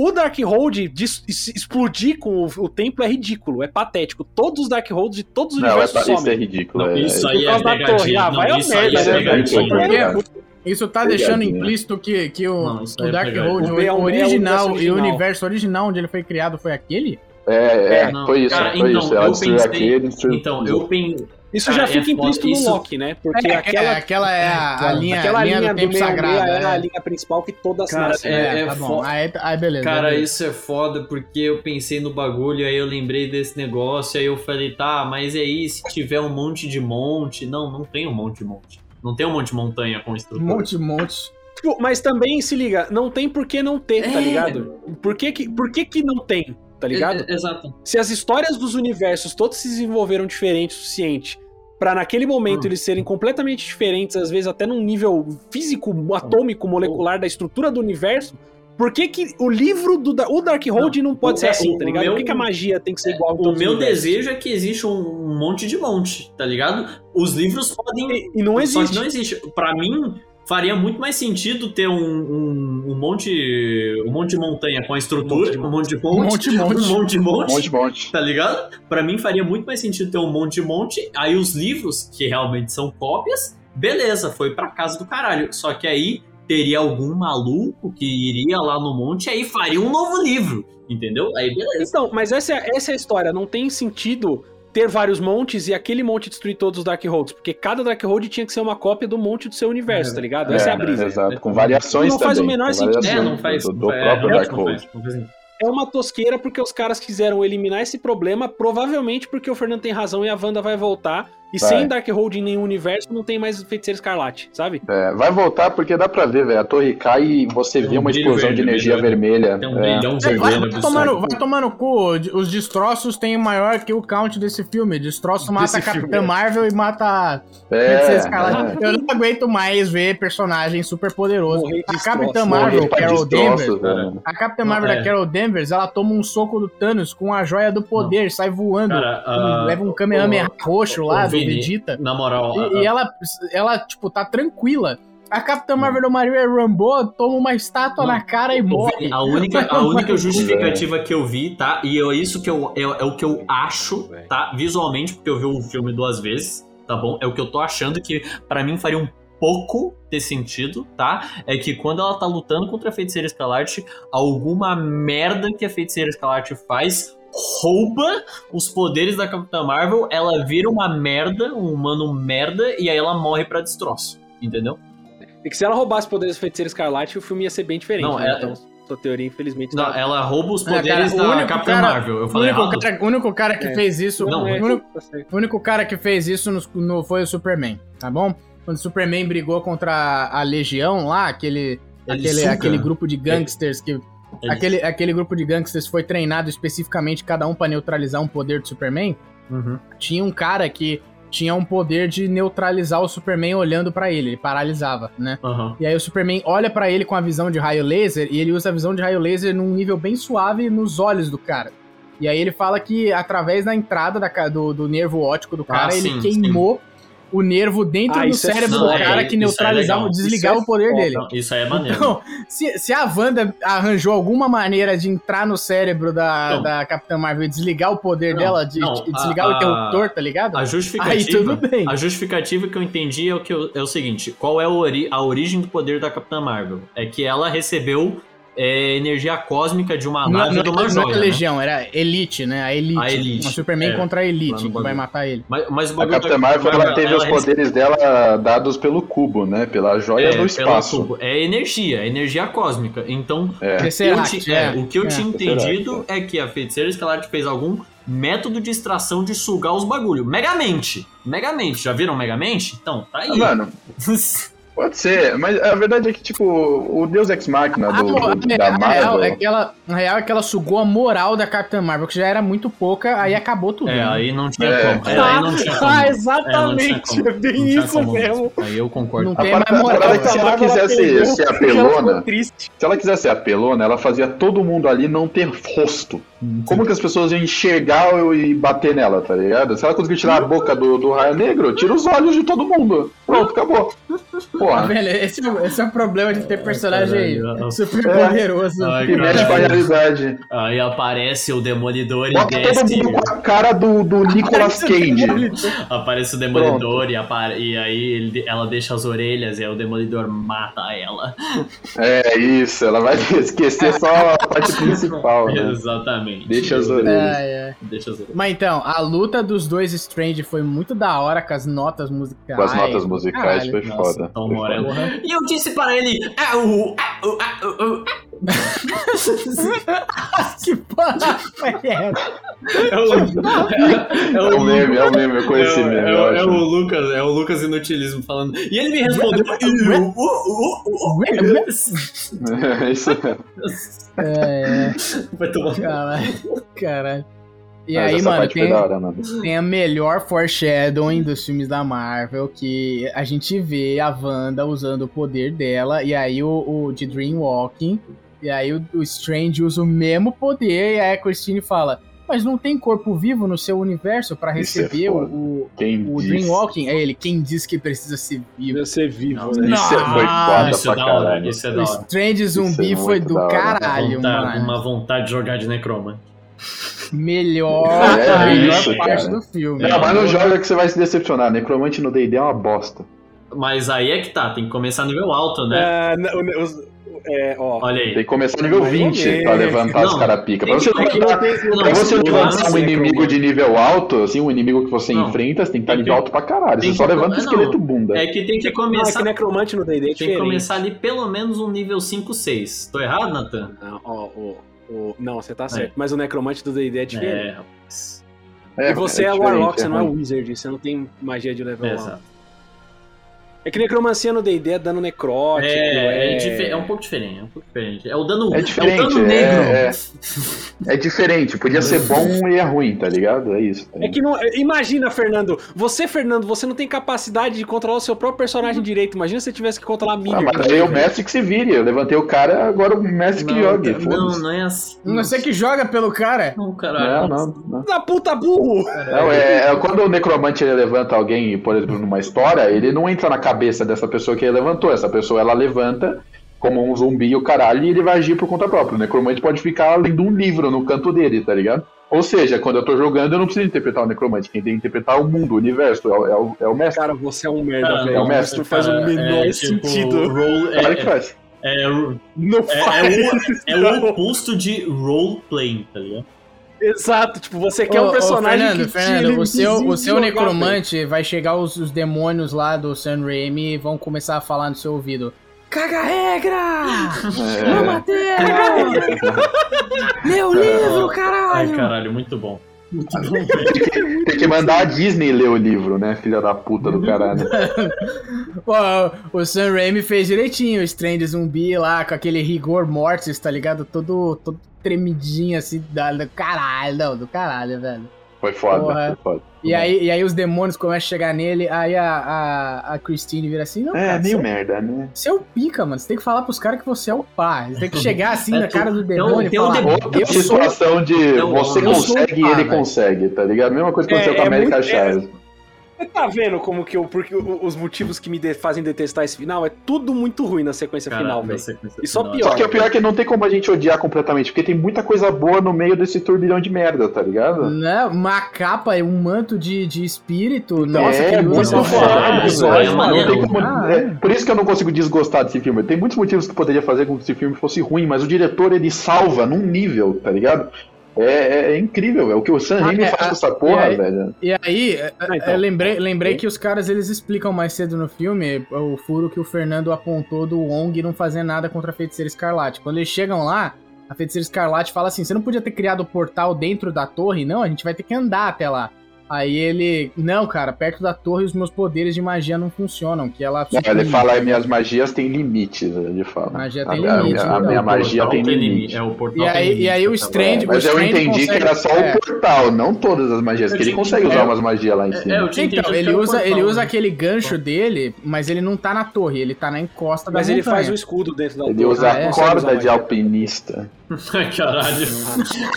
O Darkhold de es- explodir com o, o templo é ridículo, é patético. Todos os Darkholds de todos os Não, é, universos isso é somem. ridículo. Não, é- isso Por aí é causa da torre. pegadinha. Ah, vai isso aí merda, é né, pegadinha. velho? Pegadinha. Isso tá deixando Pegadinha. implícito que, que o, Não, isso o aí é Darkhold, pegadinha. o O é é original e o universo original onde ele foi criado foi aquele? É, é, É, foi isso, Cara, foi então, isso. Ela eu destruiu pensei- aquele, destruiu Então, eu pensei. Isso Cara, já é fica foda, implícito no isso- Loki, né? Porque É, aquela, é, aquela é a, a linha, aquela linha, linha do tempo sagrado. é a é. linha principal que todas Cara, nascem. é- É, é tá bom. fo- Aí, aí beleza. Cara, beleza. isso é foda porque eu pensei no bagulho, aí eu lembrei desse negócio, aí eu falei, tá, mas e aí se tiver um monte de monte? Não, não tem um monte de monte. Não tem um monte de montanha com Um estrutura. monte, um monte. Tipo, mas também, se liga, não tem por que não ter, tá É. ligado? Por que que, por que que não tem, tá ligado? É- é- exato. Se as histórias dos universos todos se desenvolveram diferente o suficiente pra naquele momento Hum. eles serem completamente diferentes, às vezes até num nível físico, atômico, molecular da estrutura do universo, por que que o livro do Da- o Darkhold não, pode O- ser é, assim, o- tá ligado? meu- por que, que a magia tem que ser igual O meu desejo é que exista um monte de monte, tá ligado? Os livros podem. E, e não Só existe. que não existe. Pra mim, faria muito mais sentido ter um, um, um monte. Um monte de montanha com a estrutura, um monte de monte, Um monte, monte. um monte de monte, Monte, monte. tá ligado? Pra mim faria muito mais sentido ter um monte de monte. Aí os livros, que realmente são cópias, beleza, foi pra casa do caralho. Só que aí teria algum maluco que iria lá no monte e aí faria um novo livro, entendeu? Aí beleza. Então, mas essa, é- essa é a história. Não tem sentido ter vários montes e aquele monte destruir todos os Darkholds, porque cada Darkhold tinha que ser uma cópia do monte do seu universo, tá ligado? Essa é, a brisa. Exato, com variações Não faz o também, menor sentido. É, não faz. do, do é, próprio não Darkhold. não. É uma tosqueira porque os caras quiseram eliminar esse problema, provavelmente porque o Fernando tem razão e a Wanda vai voltar. E Vai. sem Darkhold em nenhum universo, não tem mais Feiticeiro Escarlate, sabe? É, vai voltar porque dá pra ver, velho. A torre cai e você Tem vê um uma explosão de verde, energia brilho verde. vermelha. Tem um É. brilhão Vai, vermelho vai, tomar no, absurdo. vai tomar no cu, os destroços têm maior que o count desse filme. Destroço mata a Desse Capitã filme. Marvel e mata É, Feiticeiro Escarlate. é. Eu não aguento mais ver personagem super poderoso. Morrer de A. Capitã Marvel, Carol Danvers, a Capitã Não, Marvel é. da Carol Danvers, ela toma um soco do Thanos com a joia do poder, sai voando, Cara, leva um Kamehameha roxo lá do Vini, Vegeta. Na moral, E, a- e ela, ela, tipo, tá tranquila. A Capitã Marvel do Maria Rambo toma uma estátua Não, na cara e morre. Vini, A única, <laughs> a única É. justificativa que eu vi, tá? E é isso que eu, é, é o que eu acho, tá? Visualmente, porque eu vi o filme duas vezes, tá bom? É o que eu tô achando que pra mim faria um pouco ter sentido, tá? É que quando ela tá lutando contra a Feiticeira Escarlate, alguma merda que a Feiticeira Escarlate faz rouba os poderes da Capitã Marvel, ela vira uma merda, um humano merda, e aí ela morre pra destroço, entendeu? E que se ela roubasse poderes do Feiticeiro Escarlate, o filme ia ser bem diferente. Não, né? é- Então, sua teoria, infelizmente, Não, tá- ela rouba os É, cara, poderes o da Capitã cara- Marvel. Eu O falei único, errado? cara, o único cara que É. fez isso. Não, o, é, único, tá único cara que fez isso no, no- foi o Superman, tá bom? Quando o Superman brigou contra a Legião lá, aquele, Ele aquele, aquele grupo de gangsters que. Ele- Aquele, aquele grupo de gangsters foi treinado especificamente cada um pra neutralizar um poder do Superman. Uhum. Tinha um cara que tinha um poder de neutralizar o Superman olhando pra ele, ele paralisava, né? Aham. E aí o Superman olha pra ele com a visão de raio laser e ele usa a visão de raio laser num nível bem suave nos olhos do cara. E aí ele fala que através da entrada da do, do nervo óptico do cara, Ah, ele sim, queimou o nervo dentro Ah, do é cérebro foda. do cara É, que é neutralizava, legal. desligava é o poder foda. dele. Isso aí é maneiro. Então, se, se a Wanda arranjou alguma maneira de entrar no cérebro da, Não. da Capitã Marvel e desligar o poder Não, dela, de, não, de desligar a- o interruptor, tá ligado? a Aí justificativa. tudo bem. A justificativa que eu entendi é o, que eu- é o seguinte: qual é a origem do poder da Capitã Marvel? É que ela recebeu é, energia cósmica de uma Não, nave não, de uma não joia. era né? Legião, era Elite, né? A Elite. A Elite, O Superman é, contra a Elite, que vai matar ele. Mas, mas o A bagulho Capitã Marvel ela teve os ela poderes dela dados pelo cubo, né? Pela joia É, do espaço. É energia, é energia cósmica. Então, É. é, o que eu é. tinha entendido é que a feiticeira escalarte fez algum método de extração de sugar os bagulho. Megamente. Megamente. Já viram Megamente? Então, tá aí. Mano, <laughs> pode ser, mas a verdade é que, tipo, o Deus Ex Machina A, do, do- a da real Marvel. é que ela, a real é que ela sugou a moral da Capitã Marvel, que já era muito pouca, aí acabou tudo. É, né? aí não tinha É. como. É, aí não tinha como. Ah, É, não tinha exatamente. como. É bem isso como mesmo. Aí eu concordo. Não A tem mais a moral. parada é que se ela quisesse ser apelona, triste. se ela quisesse ser apelona, ela fazia todo mundo ali não ter rosto. Como que as pessoas iam enxergar e bater nela, tá ligado? Se ela conseguir tirar a boca do, do raio negro, tira os olhos de todo mundo. Pronto, acabou. Tá Porra. vendo? Esse, é o- esse é o problema de ter personagem caralho. super É. poderoso. Ai, Que mexe com a realidade. Aí aparece o Demolidor e Bota todo desce. mundo com a cara do, do Nicolas Cage. Aparece o Demolidor e, apare- e aí ele- ela deixa as orelhas e aí o Demolidor mata ela. É isso, ela vai <laughs> esquecer só a parte principal, né? Exatamente. Deixa as orelhas. É, é. Deixa as orelhas. Mas então, a luta dos dois Strange foi muito da hora com as notas musicais. Com as notas musicais Caralho. foi Nossa, foda. Foi E eu disse para ele. "Ah, o- o- ah, o- o- <laughs> que porra foi essa? É o, é É o meme, é o meme, eu conheci é, meme, é, eu é acho. o Lucas, é o Lucas Inutilismo falando. E ele me respondeu. "E eu- uh, uh, uh, uh." É isso mesmo. É, Vai tomar. caralho. Caralho. E Mas aí, essa mano, foi tem, hora, mano. tem a melhor foreshadowing dos filmes da Marvel, que a gente vê a Wanda usando o poder dela, e aí o, o de Dreamwalking, e aí o, o Strange usa o mesmo poder, e aí a Christine fala, mas não tem corpo vivo no seu universo pra Isso é receber o, foda. o, Quem o disse? Dreamwalking? É ele, quem diz que precisa ser vivo? Deve ser vivo, Não, né? Isso foi Nossa, foda Isso é pra da hora, caralho. isso é O da hora. Strange zumbi é foi do caralho, Vontade- mano. uma vontade de jogar de Necroma. Melhor, É, a melhor isso, parte cara. do filme. Não, mas não joga que você vai se decepcionar. Necromante no D&D é uma bosta. Mas aí é que tá, tem que começar nível alto, né? É, não, os- é, ó. Olha Tem aí. que começar nível Mais ou 20 pra menos. levantar as Não, carapica. tem Pra você tem levantar, pra você levantar lance um é inimigo de nível alto, assim, um inimigo que você Não, enfrenta, você tem que estar tem nível que- alto pra caralho. tem Você só levanta o não, esqueleto bunda. É que tem que Não, é começar. que necromante no D&D é Tem que começar ali pelo menos um nível 5, 6. Tô errado, Nathan? Não, ó, o- o- não, você tá certo. Mas o necromante do D&D é diferente. É, rapaz. e você é, o diferente, Warlock, você não é o ruim. Wizard, você não tem magia de level É, 1. exato. É que necromancia no D&D é dano necrótico, É, é... é, é um pouco diferente, é um pouco diferente. É o dano, É diferente, é o dano é- negro. é- <laughs> É diferente, podia ser bom e é ruim, tá ligado? É isso. É que não. Imagina, Fernando. Você, Fernando, você não tem capacidade de controlar o seu próprio personagem direito. Imagina se você tivesse que controlar a Ah, Miller. mas aí o mestre que se vire. Eu levantei o cara, agora o mestre que jogue. não, não é assim. Você que joga pelo cara. Não, caralho. Não, não, não. Da puta burro! Não, é, é quando o necromante ele levanta alguém, por exemplo, numa história, ele não entra na cabeça dessa pessoa que levantou. Essa pessoa ela levanta como um zumbi e o caralho e ele vai agir por conta própria. O necromante pode ficar lendo um livro no canto dele, tá ligado? Ou seja, quando eu tô jogando, eu não preciso interpretar o necromante. Quem tem que interpretar é o mundo, o universo, é o, é o, é o mestre. Cara, você é um merda, Cara, velho. é o não, mestre, Isso faz o menor é, tipo, sentido. role- Claro é, que faz. é, é, Não é, faz. é o, é o oposto de roleplay, tá ligado? Exato, tipo, você quer Ô, um ô, personagem Fernando, que Fernando, o seu, o seu jogar, necromante vai chegar os, os demônios lá do Sam Raimi e vão começar a falar no seu ouvido. Caga regra! Não É, Mateus! Meu livro, Ai, caralho! caralho, muito bom. Muito bom, velho. <laughs> tem que mandar a Disney ler o livro, né? Filha da puta do caralho. <laughs> Pô, o Sam Raimi fez direitinho o Strange Zumbi lá, com aquele rigor mortis, tá ligado? Todo, todo tremidinho assim, do caralho, não, do caralho, velho. Foi foda, Porra. foi foda. E aí, e aí os demônios começam a chegar nele, aí a, a, a Christine vira assim, não, É, cara, meio você, merda, né? você é o pica, mano, você tem que falar pros caras que você é o pá, você tem que <laughs> chegar assim É, na cara do tem demônio e tem um falar, demônio- Outra eu sou... situação de você eu consegue e ele consegue, tá ligado? Mesma coisa que aconteceu É, com a é América muito- é- Chaves. Você tá vendo como que eu. Porque os motivos que me de- fazem detestar esse final é tudo muito ruim na sequência Caralho, final, na velho. E só final. pior. Só que o pior é que não tem como a gente odiar completamente, porque tem muita coisa boa no meio desse turbilhão de merda, tá ligado? Né? Uma capa e um manto de, de espírito. Nossa, é, que muito foda, é é, Por isso que eu não consigo desgostar desse filme. Tem muitos motivos que poderia fazer com que esse filme fosse ruim, mas o diretor ele salva num nível, tá ligado? É, é- é incrível, é o que o Sam Ah, Raimi é, faz ah, com essa e porra, aí- velho. E aí, é, Ah, então. eu lembrei, lembrei que os caras eles explicam mais cedo no filme o furo que o Fernando apontou do Wong não fazer nada contra a feiticeira escarlate. Quando eles chegam lá, a feiticeira escarlate fala assim: você não podia ter criado o portal dentro da torre? Não, a gente vai ter que andar até lá. Aí ele, não, cara, perto da torre os meus poderes de magia não funcionam, que ela ele fala, minhas magias têm limites, ele fala. Magia A- tem a, limite, a, então. minha magia portal tem limite. É, o portal E tem aí, limite, e aí o tá Strange, Mas o eu Strange entendi consegue- que era só é. o portal, não todas as magias, Eu que ele consegue usar É, umas magias lá em É, cima. eu tinha Então, ele usa, portal, ele usa né? aquele gancho dele, mas ele não tá na torre, ele tá na encosta da Mas ele montanha. faz o escudo dentro da Ele torre. usa Ah, é? a corda de alpinista. <laughs> Ai, caralho.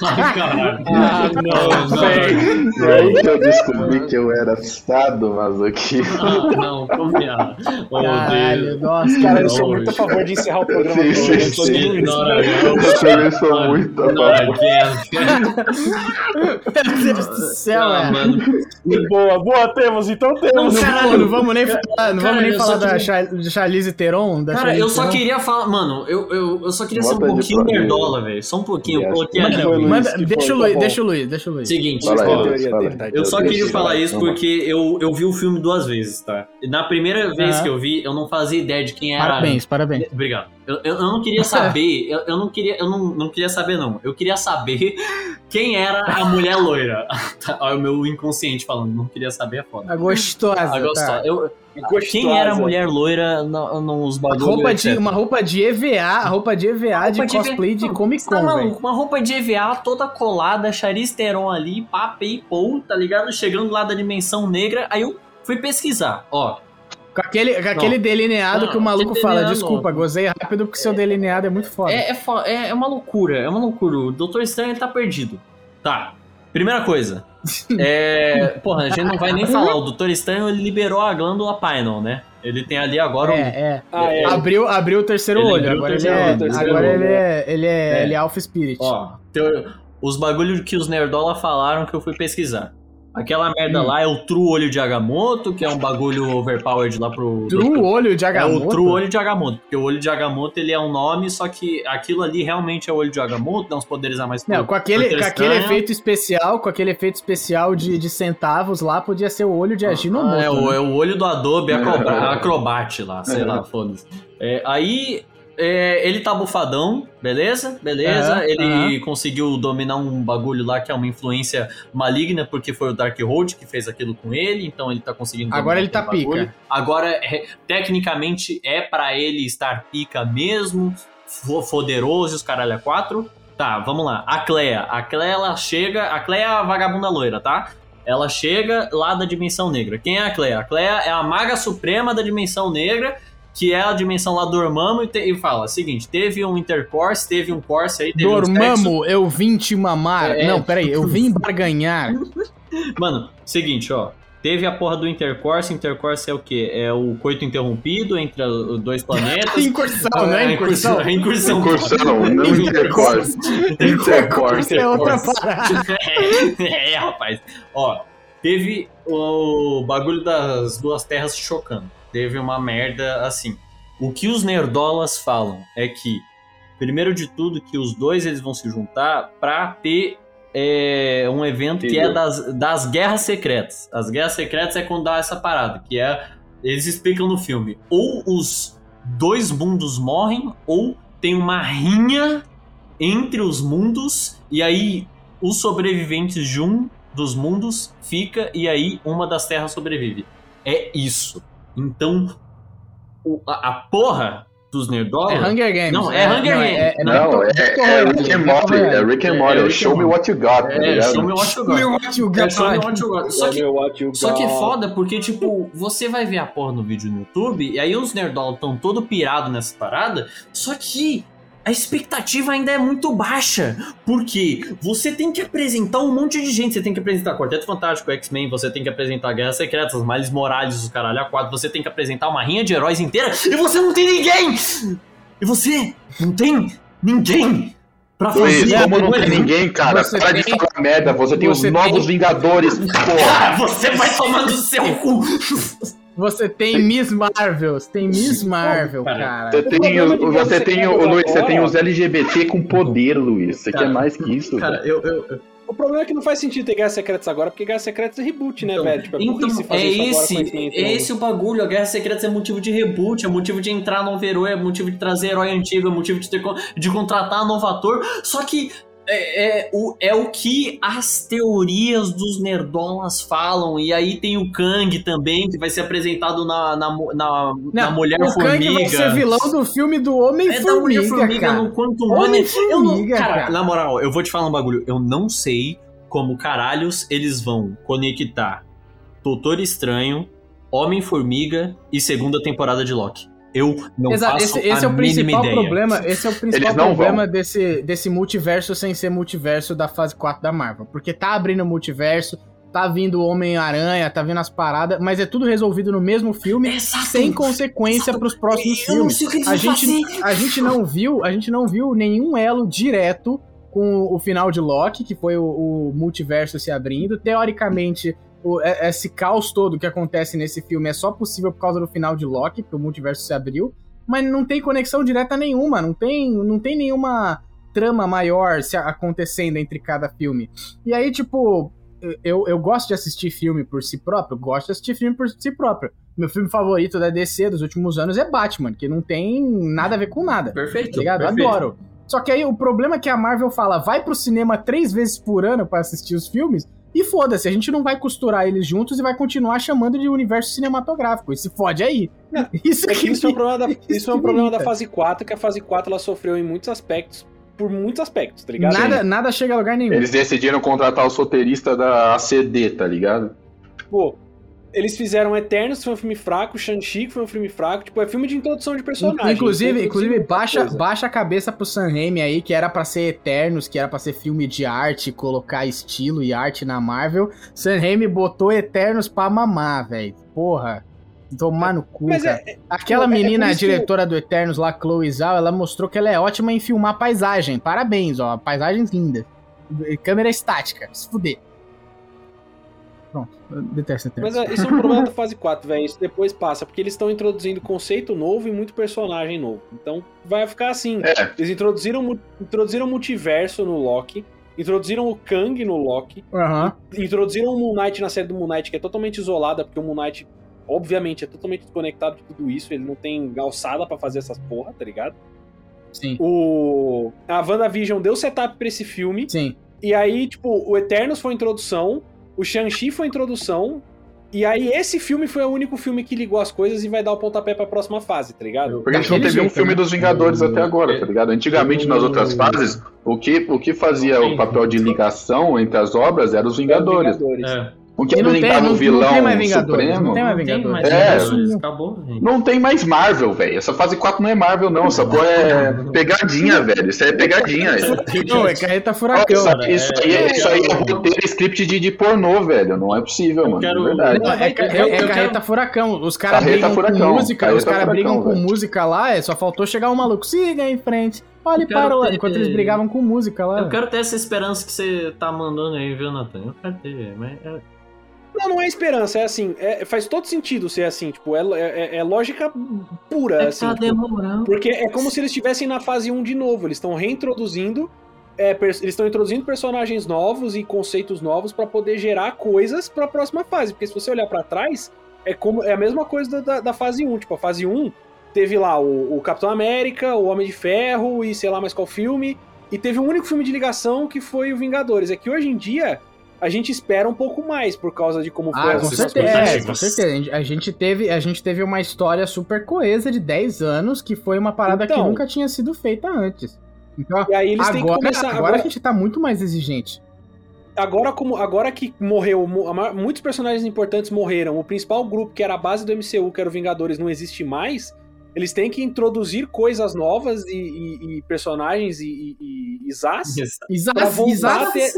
Ai, caralho. <laughs> Ah, não, velho. E aí que eu descobri que eu era sadomasoquista. Ah, não, confiar. Oh, Caralho, Deus. nossa, Cara, eu Não, sou muito a favor de encerrar o programa. Sim, sim. Eu tô sim. dizendo isso. Ignora, Eu também sou muito a favor. Meu Deus do céu, Ah, é. mano. Boa, boa, temos, então temos. Não, Caralho. não vamos nem falar, não Cara, vamos nem eu falar da Charlize Theron. Da Cara, Charlize eu só Theron. queria falar. Mano, eu, eu, eu só queria ser um pouquinho nerdola, velho. Só um pouquinho. Eu coloquei Manda. Luiz. Manda, que deixa foi, o Luiz, deixa o Luiz, deixa o Luiz. Seguinte, Fala ó, fala. Eu só queria falar isso porque eu, eu vi o filme duas vezes, tá? Na primeira vez que eu vi, eu não fazia ideia de quem era. Parabéns, parabéns. Obrigado. Eu, eu, eu não queria <laughs> saber, eu, eu não queria, eu não, não queria saber não. Eu queria saber <laughs> quem era a mulher loira. <laughs> Tá, Olha o meu inconsciente falando, não queria saber é foda. A gostosa. A gostosa. tá. Eu, Gostosa. quem era a mulher loira no- nos Uma bagulhos? roupa, de, uma roupa de EVA, roupa de EVA de roupa de cosplay de EVA. Comic tá Con, velho. maluco? Uma roupa de EVA toda colada, Charlize Theron ali, pá, paypal, tá ligado? Chegando lá da dimensão negra, aí eu fui pesquisar, ó. Com aquele, com aquele delineado Não, que o maluco fala, desculpa, gozei rápido porque seu delineado é muito foda. É, é, fo- é, é uma loucura, é uma loucura. O Doutor Estranho ele tá perdido. Tá. Primeira coisa. <laughs> É. Porra, a gente não vai nem falar. O Doutor Estranho ele liberou a glândula Pineal, né? Ele tem ali agora um. É, é. Ah, é. Abriu, abriu o terceiro Ele olho. Agora, ele terceiro é, olho, terceiro agora olho, ele é. Ele é, É. ele é Alpha Spirit. Ó, teu- os bagulhos que os Nerdola falaram que eu fui pesquisar. Aquela merda Hum. lá é o True Olho de Agamotto, que é um bagulho overpowered lá pro. True olho de É Agamotto. o True Olho de Agamotto, porque o Olho de Agamotto ele é um nome, só que aquilo ali realmente é o Olho de Agamotto, dá uns poderes a mais pro- Não, com aquele, com aquele efeito especial, com aquele efeito especial de, de centavos lá, podia ser o olho de Aginomoto. Ah, é, o, né? é o olho do Adobe Acroba- Acrobat lá, sei lá, foda-se. É, aí é, ele tá bufadão, beleza? Beleza. Ele conseguiu dominar um bagulho lá que é uma influência maligna, porque foi o Darkhold que fez aquilo com ele, então ele tá conseguindo Agora ele tá bagulho. pica. Agora, é, tecnicamente, é pra ele estar pica mesmo, fo- foderoso e os caralho a quatro. Tá, vamos lá. A Clea. A Clea, ela chega... A Clea é a vagabunda loira, tá? Ela chega lá da Dimensão Negra. Quem é a Clea? A Clea é a maga suprema da Dimensão Negra, que é a dimensão lá do Dormammu, e, te- e fala, seguinte, teve um intercourse, teve um course aí, teve um eu vim te mamar. É. Não, peraí, eu vim barganhar. <laughs> Mano, seguinte, ó. Teve a porra do intercourse. Intercourse é o quê? É o coito interrompido entre os dois <laughs> planetas. Incursão, né? Incursão. É incursão. Incursão, não intercourse. Intercourse. É outra parada. <laughs> é, é, rapaz. Ó, teve o bagulho das duas terras chocando. Teve uma merda assim. O que os nerdolas falam é que, primeiro de tudo, que os dois eles vão se juntar pra ter é, um evento que é Entendeu. das, das guerras secretas. As guerras secretas é quando dá essa parada, que é. Eles explicam no filme. Ou os dois mundos morrem, ou tem uma rinha entre os mundos, e aí os sobreviventes de um dos mundos fica, e aí uma das terras sobrevive. É isso. Então, o- a, a porra dos nerdolas. É Hunger Games. Não, é Hunger Games. Não, é, é Rick and Morty. É Rick and Morty. É É, show me what you got, tá É, ligado? show me what you got. Meu what you É, got. show me what you got. Só que, só que é foda porque, tipo, você vai ver a porra no vídeo no YouTube, e aí os nerdolas estão todo pirado nessa parada, só que a expectativa ainda é muito baixa. Porque você tem que apresentar um monte de gente. Você tem que apresentar Quarteto Fantástico, X-Men, você tem que apresentar Guerras Secretas, Miles Morales, os caralho a quatro, você tem que apresentar uma rinha de heróis inteira, e você não tem ninguém! E você não tem ninguém pra Luiz, fazer como não tem ninguém, cara, Você para de tem- falar merda. Você tem os você novos tem- Vingadores, <laughs> porra. Ah, você vai tomar no seu cu! Você tem Miss Marvel, você tem Miss Marvel, Cara. Você tem, o- você Guerra tem o Luiz, você tem os LGBT com poder, Luiz. Você Cara, quer mais que isso? Cara, velho? eu, eu, eu- O problema é que não faz sentido ter Guerras Secretas agora, porque Guerras Secretas é reboot, né, Então, velho? Tipo, é então é esse, é novo. esse o bagulho. A Guerra Secreta é motivo de reboot, é motivo de entrar novo herói, é motivo de trazer herói antigo, é motivo de, ter, de contratar novo ator. Só que é, é o, é o que as teorias dos nerdolas falam. E aí tem o Kang também, que vai ser apresentado na, na, na, na Mulher o Kang Formiga. vai ser vilão do filme do É Homem-Formiga, Formiga cara. no Quantum Mania. Eu não, Homem-Formiga, cara, cara. na moral, eu vou te falar um bagulho. Eu não sei como caralhos eles vão conectar Doutor Estranho, Homem-Formiga e segunda temporada de Loki. Eu não Exato, faço esse, esse a é o mínima principal ideia. problema. Esse é o principal Eles não problema desse, desse multiverso sem ser multiverso da fase 4 da Marvel. Porque tá abrindo multiverso, tá vindo o Homem-Aranha, tá vindo as paradas, mas é tudo resolvido no mesmo filme, Exato. sem consequência Exato. pros próximos Eu não filmes. sei o que eles A gente, fazer. a gente não viu, a gente não viu nenhum elo direto com o final de Loki, que foi o, o multiverso se abrindo. Teoricamente, o- é- esse caos todo que acontece nesse filme é só possível por causa do final de Loki, porque o multiverso se abriu. Mas não tem conexão direta nenhuma, não tem, não tem nenhuma trama maior se acontecendo entre cada filme. E aí, tipo, eu, eu gosto de assistir filme por si próprio, gosto de assistir filme por si próprio. Meu filme favorito da DC dos últimos anos é Batman, que não tem nada a ver com nada. Perfeito. Tá ligado? perfeito. Adoro. Só que aí o problema é que a Marvel fala, vai pro cinema três vezes por ano pra assistir os filmes, e foda-se, a gente não vai costurar eles juntos e vai continuar chamando de universo cinematográfico. E se fode aí. <laughs> Isso É que isso é um problema da, <laughs> isso isso é um problema da fase 4, que a fase 4 ela sofreu em muitos aspectos, por muitos aspectos, tá ligado? Nada, nada chega a lugar nenhum. Eles decidiram contratar o soterista da ACD, tá ligado? Pô, eles fizeram Eternos, que foi um filme fraco, Shang-Chi, que foi um filme fraco, tipo, é filme de introdução de personagem. Inclusive, inclusive baixa, coisa. baixa a cabeça pro Sam Raimi aí, que era pra ser Eternos, que era pra ser filme de arte, colocar estilo e arte na Marvel. Sam Raimi botou Eternos pra mamar, velho. Porra. Tomar no cu, Mas cara. é, Aquela é por menina, a isso que- diretora do Eternos lá, Chloe Zhao, ela mostrou que ela é ótima em filmar paisagem. Parabéns, ó. Paisagens lindas. Câmera estática. Se fuder. Pronto. Eu detesto Eternos. Mas é, isso é um problema da fase 4, velho. Isso depois passa, porque eles estão introduzindo conceito novo e muito personagem novo. Então vai ficar assim. É, Eles introduziram, introduziram multiverso no Loki, introduziram o Kang no Loki, Aham. introduziram o Moon Knight na série do Moon Knight, que é totalmente isolada, porque o Moon Knight, obviamente, é totalmente desconectado de tudo isso. Ele não tem alçada pra fazer essas porra, tá ligado? Sim, O a WandaVision deu setup pra esse filme sim. e aí tipo o Eternos foi introdução, o Shang-Chi foi introdução e aí esse filme foi o único filme que ligou as coisas e vai dar o pontapé pra próxima fase, tá ligado? Porque a gente não teve um filme né? dos Vingadores até agora, tá ligado? Antigamente, nas outras fases, o que, o que fazia o papel de ligação entre as obras eram os Vingadores. É. O que não tem, apresentava não, o vilão não tem mais Vingadores. supremo. Não tem mais mais É. Vingadores, acabou. Não tem mais Marvel, velho. Essa fase 4 não é Marvel, não. Essa porra é pegadinha, velho. Isso aí é pegadinha. <laughs> Não, é carreta Ó, furacão. Isso, cara, isso é- aí é, isso aí é roteiro script de, de pornô, velho. Não é possível, mano. quero- É verdade. Não, é, ca- é- é carreta quero- furacão. Os caras Carreta brigam furacão, com música, os carreta caras brigam furacão, com música lá, é, só faltou chegar um maluco. Siga em frente. Olha e para quero lá. ter- Enquanto eles brigavam com música lá. Eu quero ter essa esperança que você tá mandando aí, viu, Nathan? Eu quero ter, mas... Não, não é esperança, é assim, é- faz todo sentido ser assim, tipo, é, é- é lógica pura, É assim. tá tipo, demorando. Porque é como se eles estivessem na fase 1 de novo. Eles estão reintroduzindo. é, eles estão introduzindo personagens novos e conceitos novos pra poder gerar coisas pra próxima fase. Porque se você olhar pra trás, é como é a mesma coisa da, da fase 1. Tipo, a fase 1 teve lá o, o Capitão América, o Homem de Ferro e sei lá mais qual filme. E teve um único filme de ligação que foi o Vingadores. É que hoje em dia a gente espera um pouco mais por causa de como foi Ah, com certeza, é, com certeza. A gente- teve, a gente teve uma história super coesa de 10 anos, que foi uma parada que Então. nunca tinha sido feita antes. Então, E aí eles têm que agora, começar. agora, agora- a gente tá muito mais exigente. agora como agora que morreu muitos personagens importantes morreram o principal grupo que era a base do MCU que era o Vingadores não existe mais eles têm que introduzir coisas novas e, e- e personagens e, e, e, Pra voltar exato. a ter-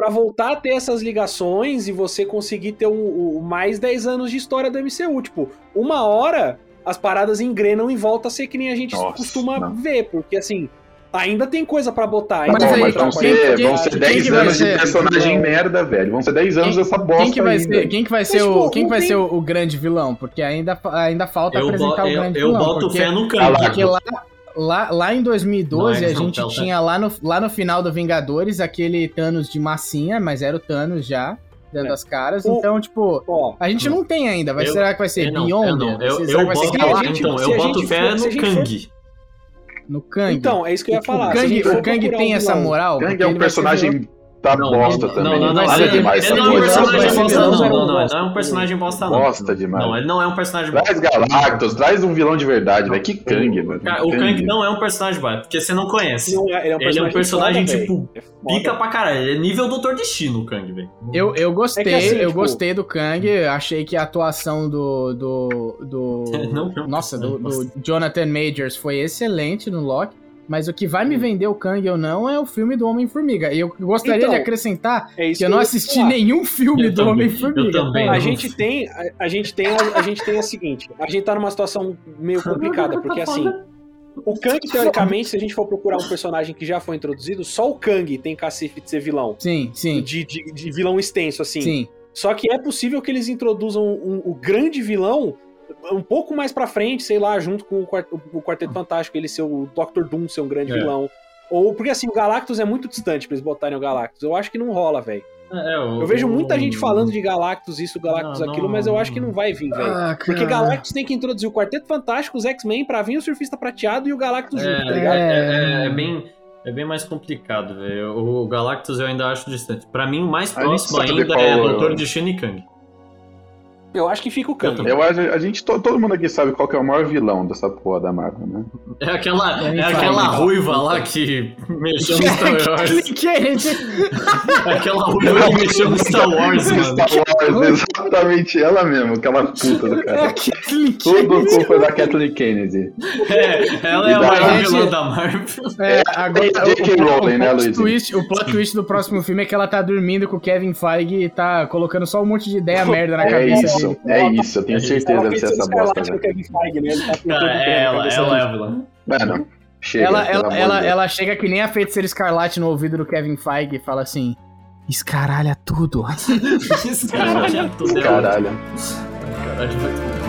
pra voltar a ter essas ligações e você conseguir ter o, o mais 10 anos de história do MCU tipo uma hora as paradas engrenam e volta a ser que nem a gente Nossa, costuma não. ver porque assim ainda tem coisa pra botar Mas ainda Não, aí, mas vão ser, quem- vão ser quem 10 que vai anos de ser? personagem Não. merda, velho. Vão ser 10 anos Quem- dessa bosta Quem que vai aí, ser, velho. quem que vai Mas, ser, o, tipo, quem que vai tem- ser o, o grande vilão? Porque ainda, ainda falta Eu, bo- apresentar o eu, grande eu vilão. boto porque, fé no. Kang. porque lá, lá, lá em 2012 Não é, a gente tinha lá no, lá no final do Vingadores aquele Thanos de massinha, mas era o Thanos já, dando É. as caras. O- Então, tipo, ó a gente não tem ainda. Vai, Eu- será que vai ser não, Beyond? não. Eu, Será eu que vai ser boto, gente- então, eu boto fé no Kang. No Kang? Então, é isso que eu ia o falar. A Kang, o Kang tem essa moral? Kang porque é um personagem tá Não, bosta ele- também. Não, não, não. Ele, ele demais não é um personagem bosta, não. Não, não, ele não é um personagem bosta, não. Bosta demais. Não, ele não é um personagem bosta. Traz Galactus, traz um vilão de verdade, velho. Que Kang. Cara, o Kang não é um personagem bosta, porque você não conhece. Não é- ele é um Ele é um personagem, foda, tipo. É. Pica pra caralho. Ele é nível Doutor Destino, o Kang, velho. Eu, eu gostei, É assim, eu tipo- gostei do Kang, achei que a atuação do. do. do <laughs> Não, não. nossa, do, Nossa. do Jonathan Majors foi excelente no Loki. Mas o que vai me vender o Kang ou não é o filme do Homem-Formiga. E eu gostaria Então, de acrescentar É que eu não assisti falar. nenhum filme Eu do Homem-Formiga. tá? A gente tem, a, a gente tem, a, a gente tem a seguinte. A gente tá numa situação meio <laughs> complicada, porque assim, o Kang teoricamente, se a gente for procurar um personagem que já foi introduzido, só o Kang tem cacife de ser vilão, Sim, sim, de, de, de vilão extenso assim. sim. Só que é possível que eles introduzam um- o grande vilão um pouco mais pra frente, sei lá, junto com o, Quart- o Quarteto Fantástico, ele ser o Doctor Doom ser um grande É. vilão. Ou porque assim, o Galactus é muito distante pra eles botarem o Galactus. Eu acho que não rola, velho. É, Eu vejo muita gente falando de Galactus, isso, Galactus, Não, não, aquilo, mas eu acho que não vai vir, velho. Ah, Porque. Galactus tem que introduzir o Quarteto Fantástico, os X-Men, pra vir o Surfista Prateado e o Galactus junto, tá É, ligado? é, é, é bem, é bem mais complicado, velho. O Galactus eu ainda acho distante. Pra mim, o mais próximo ainda é é o- Doutor Destino e Kang. Eu acho que fica o Kang. Eu acho, a gente, to- todo mundo aqui sabe qual que é o maior vilão dessa porra da Marvel, né? É aquela, É, é aquela ruiva lá que mexeu no Star <laughs> Wars. Kang. <laughs> aquela ruiva que mexeu no Star Wars, mano. Star Wars, exatamente ela mesmo, aquela puta do É cara. aquele Tudo culpa da Kathleen Kennedy. <laughs> É, ela é a maior gente- vilã da Marvel. É, agora, J.K. o, o, Rowling, né, Luiz? twist, o plot twist do próximo filme é que ela tá dormindo com o Kevin Feige e tá colocando só um monte de ideia merda na É cabeça isso, dele. é isso, eu tenho É certeza Ela que vai ser essa bosta. Né? Ele tá tudo é na ela, ela é a vilã. Mano, chega. Ela, ela, ela, de ela chega que nem a feiticeira escarlate no ouvido do Kevin Feige e fala assim: escaralha tudo. <laughs> Caralho, tudo é Caralho. Caralho, vai-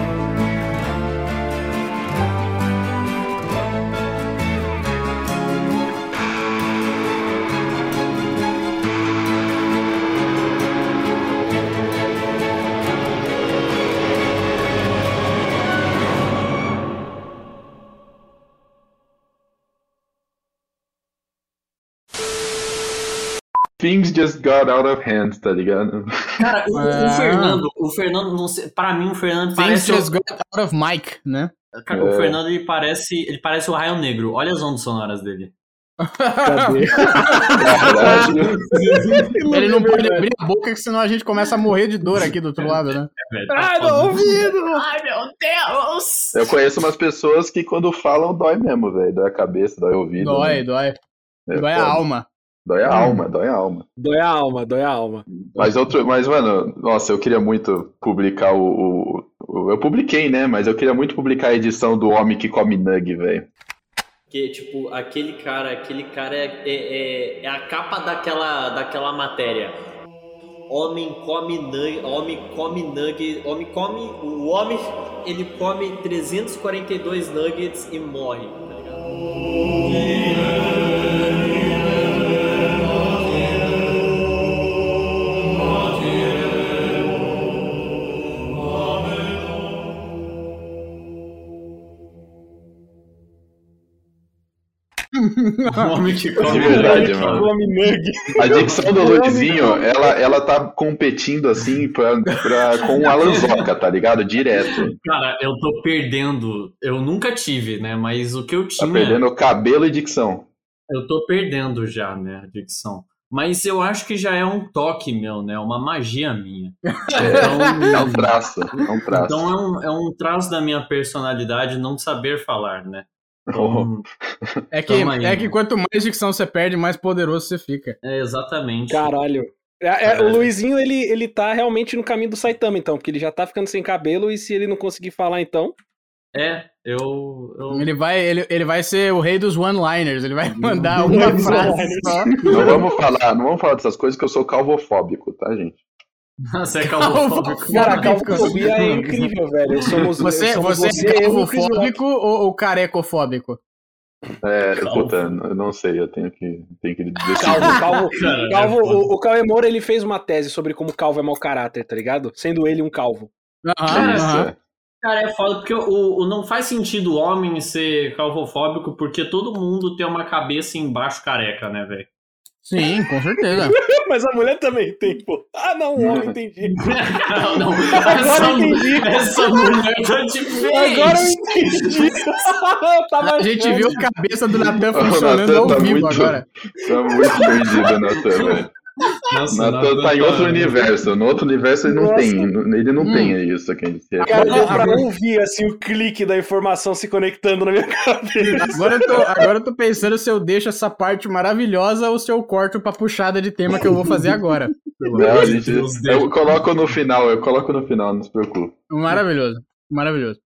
Things just got out of hand, tá ligado? Cara, o, o Ah. Fernando, o Fernando, não sei, pra mim o Fernando Things parece. just O, got out of mic, né? cara, o É. Fernando ele parece, ele parece o Raio Negro. Olha as ondas sonoras dele. Cadê? Ele não pode abrir a boca, que senão a gente começa a morrer de dor aqui do outro lado, né? É, Ai, foda. meu ouvido! Ai, meu Deus! Eu conheço umas pessoas que quando falam dói mesmo, velho. Dói a cabeça, dói o ouvido. Dói, né? dói. É Dói a alma. Dói a alma, dói a alma. Dói a alma, dói a alma. Mas outro, mas mano, nossa, eu queria muito publicar o, o- o- eu publiquei, né? Mas eu queria muito publicar a edição do Homem que come nug, velho. Que, tipo, aquele cara, aquele cara é, é, é- é a capa daquela, daquela matéria. Homem come nugget, homem come nugget, homem come, o homem, ele come 342 nuggets e morre, tá ligado? O homem que come De verdade, Que mano. come nug. A dicção do Luizinho, ela, ela tá competindo assim pra, pra, com o Alanzoca, tá ligado? Direto. Cara, eu tô perdendo. Eu nunca tive, né? Mas o que eu Tá tinha. perdendo cabelo e dicção. Eu tô perdendo já, né? A dicção. Mas eu acho que já é um toque meu, né? Uma magia minha. <laughs> É um traço, é um traço. Então é um, é um traço da minha personalidade não saber falar, né? Então, É que, aí, é que mano. quanto mais dicção você perde, mais poderoso você fica. é exatamente. Caralho. É, é, o Luizinho, ele, ele tá realmente no caminho do Saitama, então, porque ele já tá ficando sem cabelo e se ele não conseguir falar, então. É, eu. eu... Ele vai, ele, ele vai ser o rei dos one-liners. Ele vai mandar uma frase só. Não vamos falar, não vamos falar dessas coisas que eu sou calvofóbico, tá, gente? <laughs> Você é calvofóbico. Cara, a calvofobia é incrível, velho. Somos, Você, somos você é Chris Rock. calvofóbico ou, ou carecofóbico? É, Calvo. puta, eu não sei, eu tenho que, tenho que decidir. Calvo, calvo, <laughs> calvo, é o, o Cauê Moura, ele fez uma tese sobre como calvo é mau caráter, tá ligado? Sendo ele um calvo. Aham, Isso, aham. é. Cara, é foda, porque o, o- não faz sentido o homem ser calvofóbico, porque todo mundo tem uma cabeça embaixo careca, né, velho? Sim, com certeza. <laughs> Mas a mulher também tem, pô. Ah, não, o homem, entendi. <laughs> não, não. Agora Essa, eu entendi. essa mulher tá diferente. Agora eu entendi. <laughs> Tava A gente viu a cabeça do Natan funcionando ao tá vivo muito- agora. Tá muito perdido, Natan, velho. Nossa, Natan tá em outro universo. No outro universo ele não Nossa. tem. Ele não Hum. tem isso aqui. Cara, deu pra ouvir assim o clique da informação se conectando na minha <laughs> cabeça. Agora eu, tô, agora eu tô pensando se eu deixo essa parte maravilhosa ou se eu corto pra puxada de tema que eu vou fazer agora. Não, gente, eu coloco no final, eu coloco no final, não se preocupe. Maravilhoso. Maravilhoso.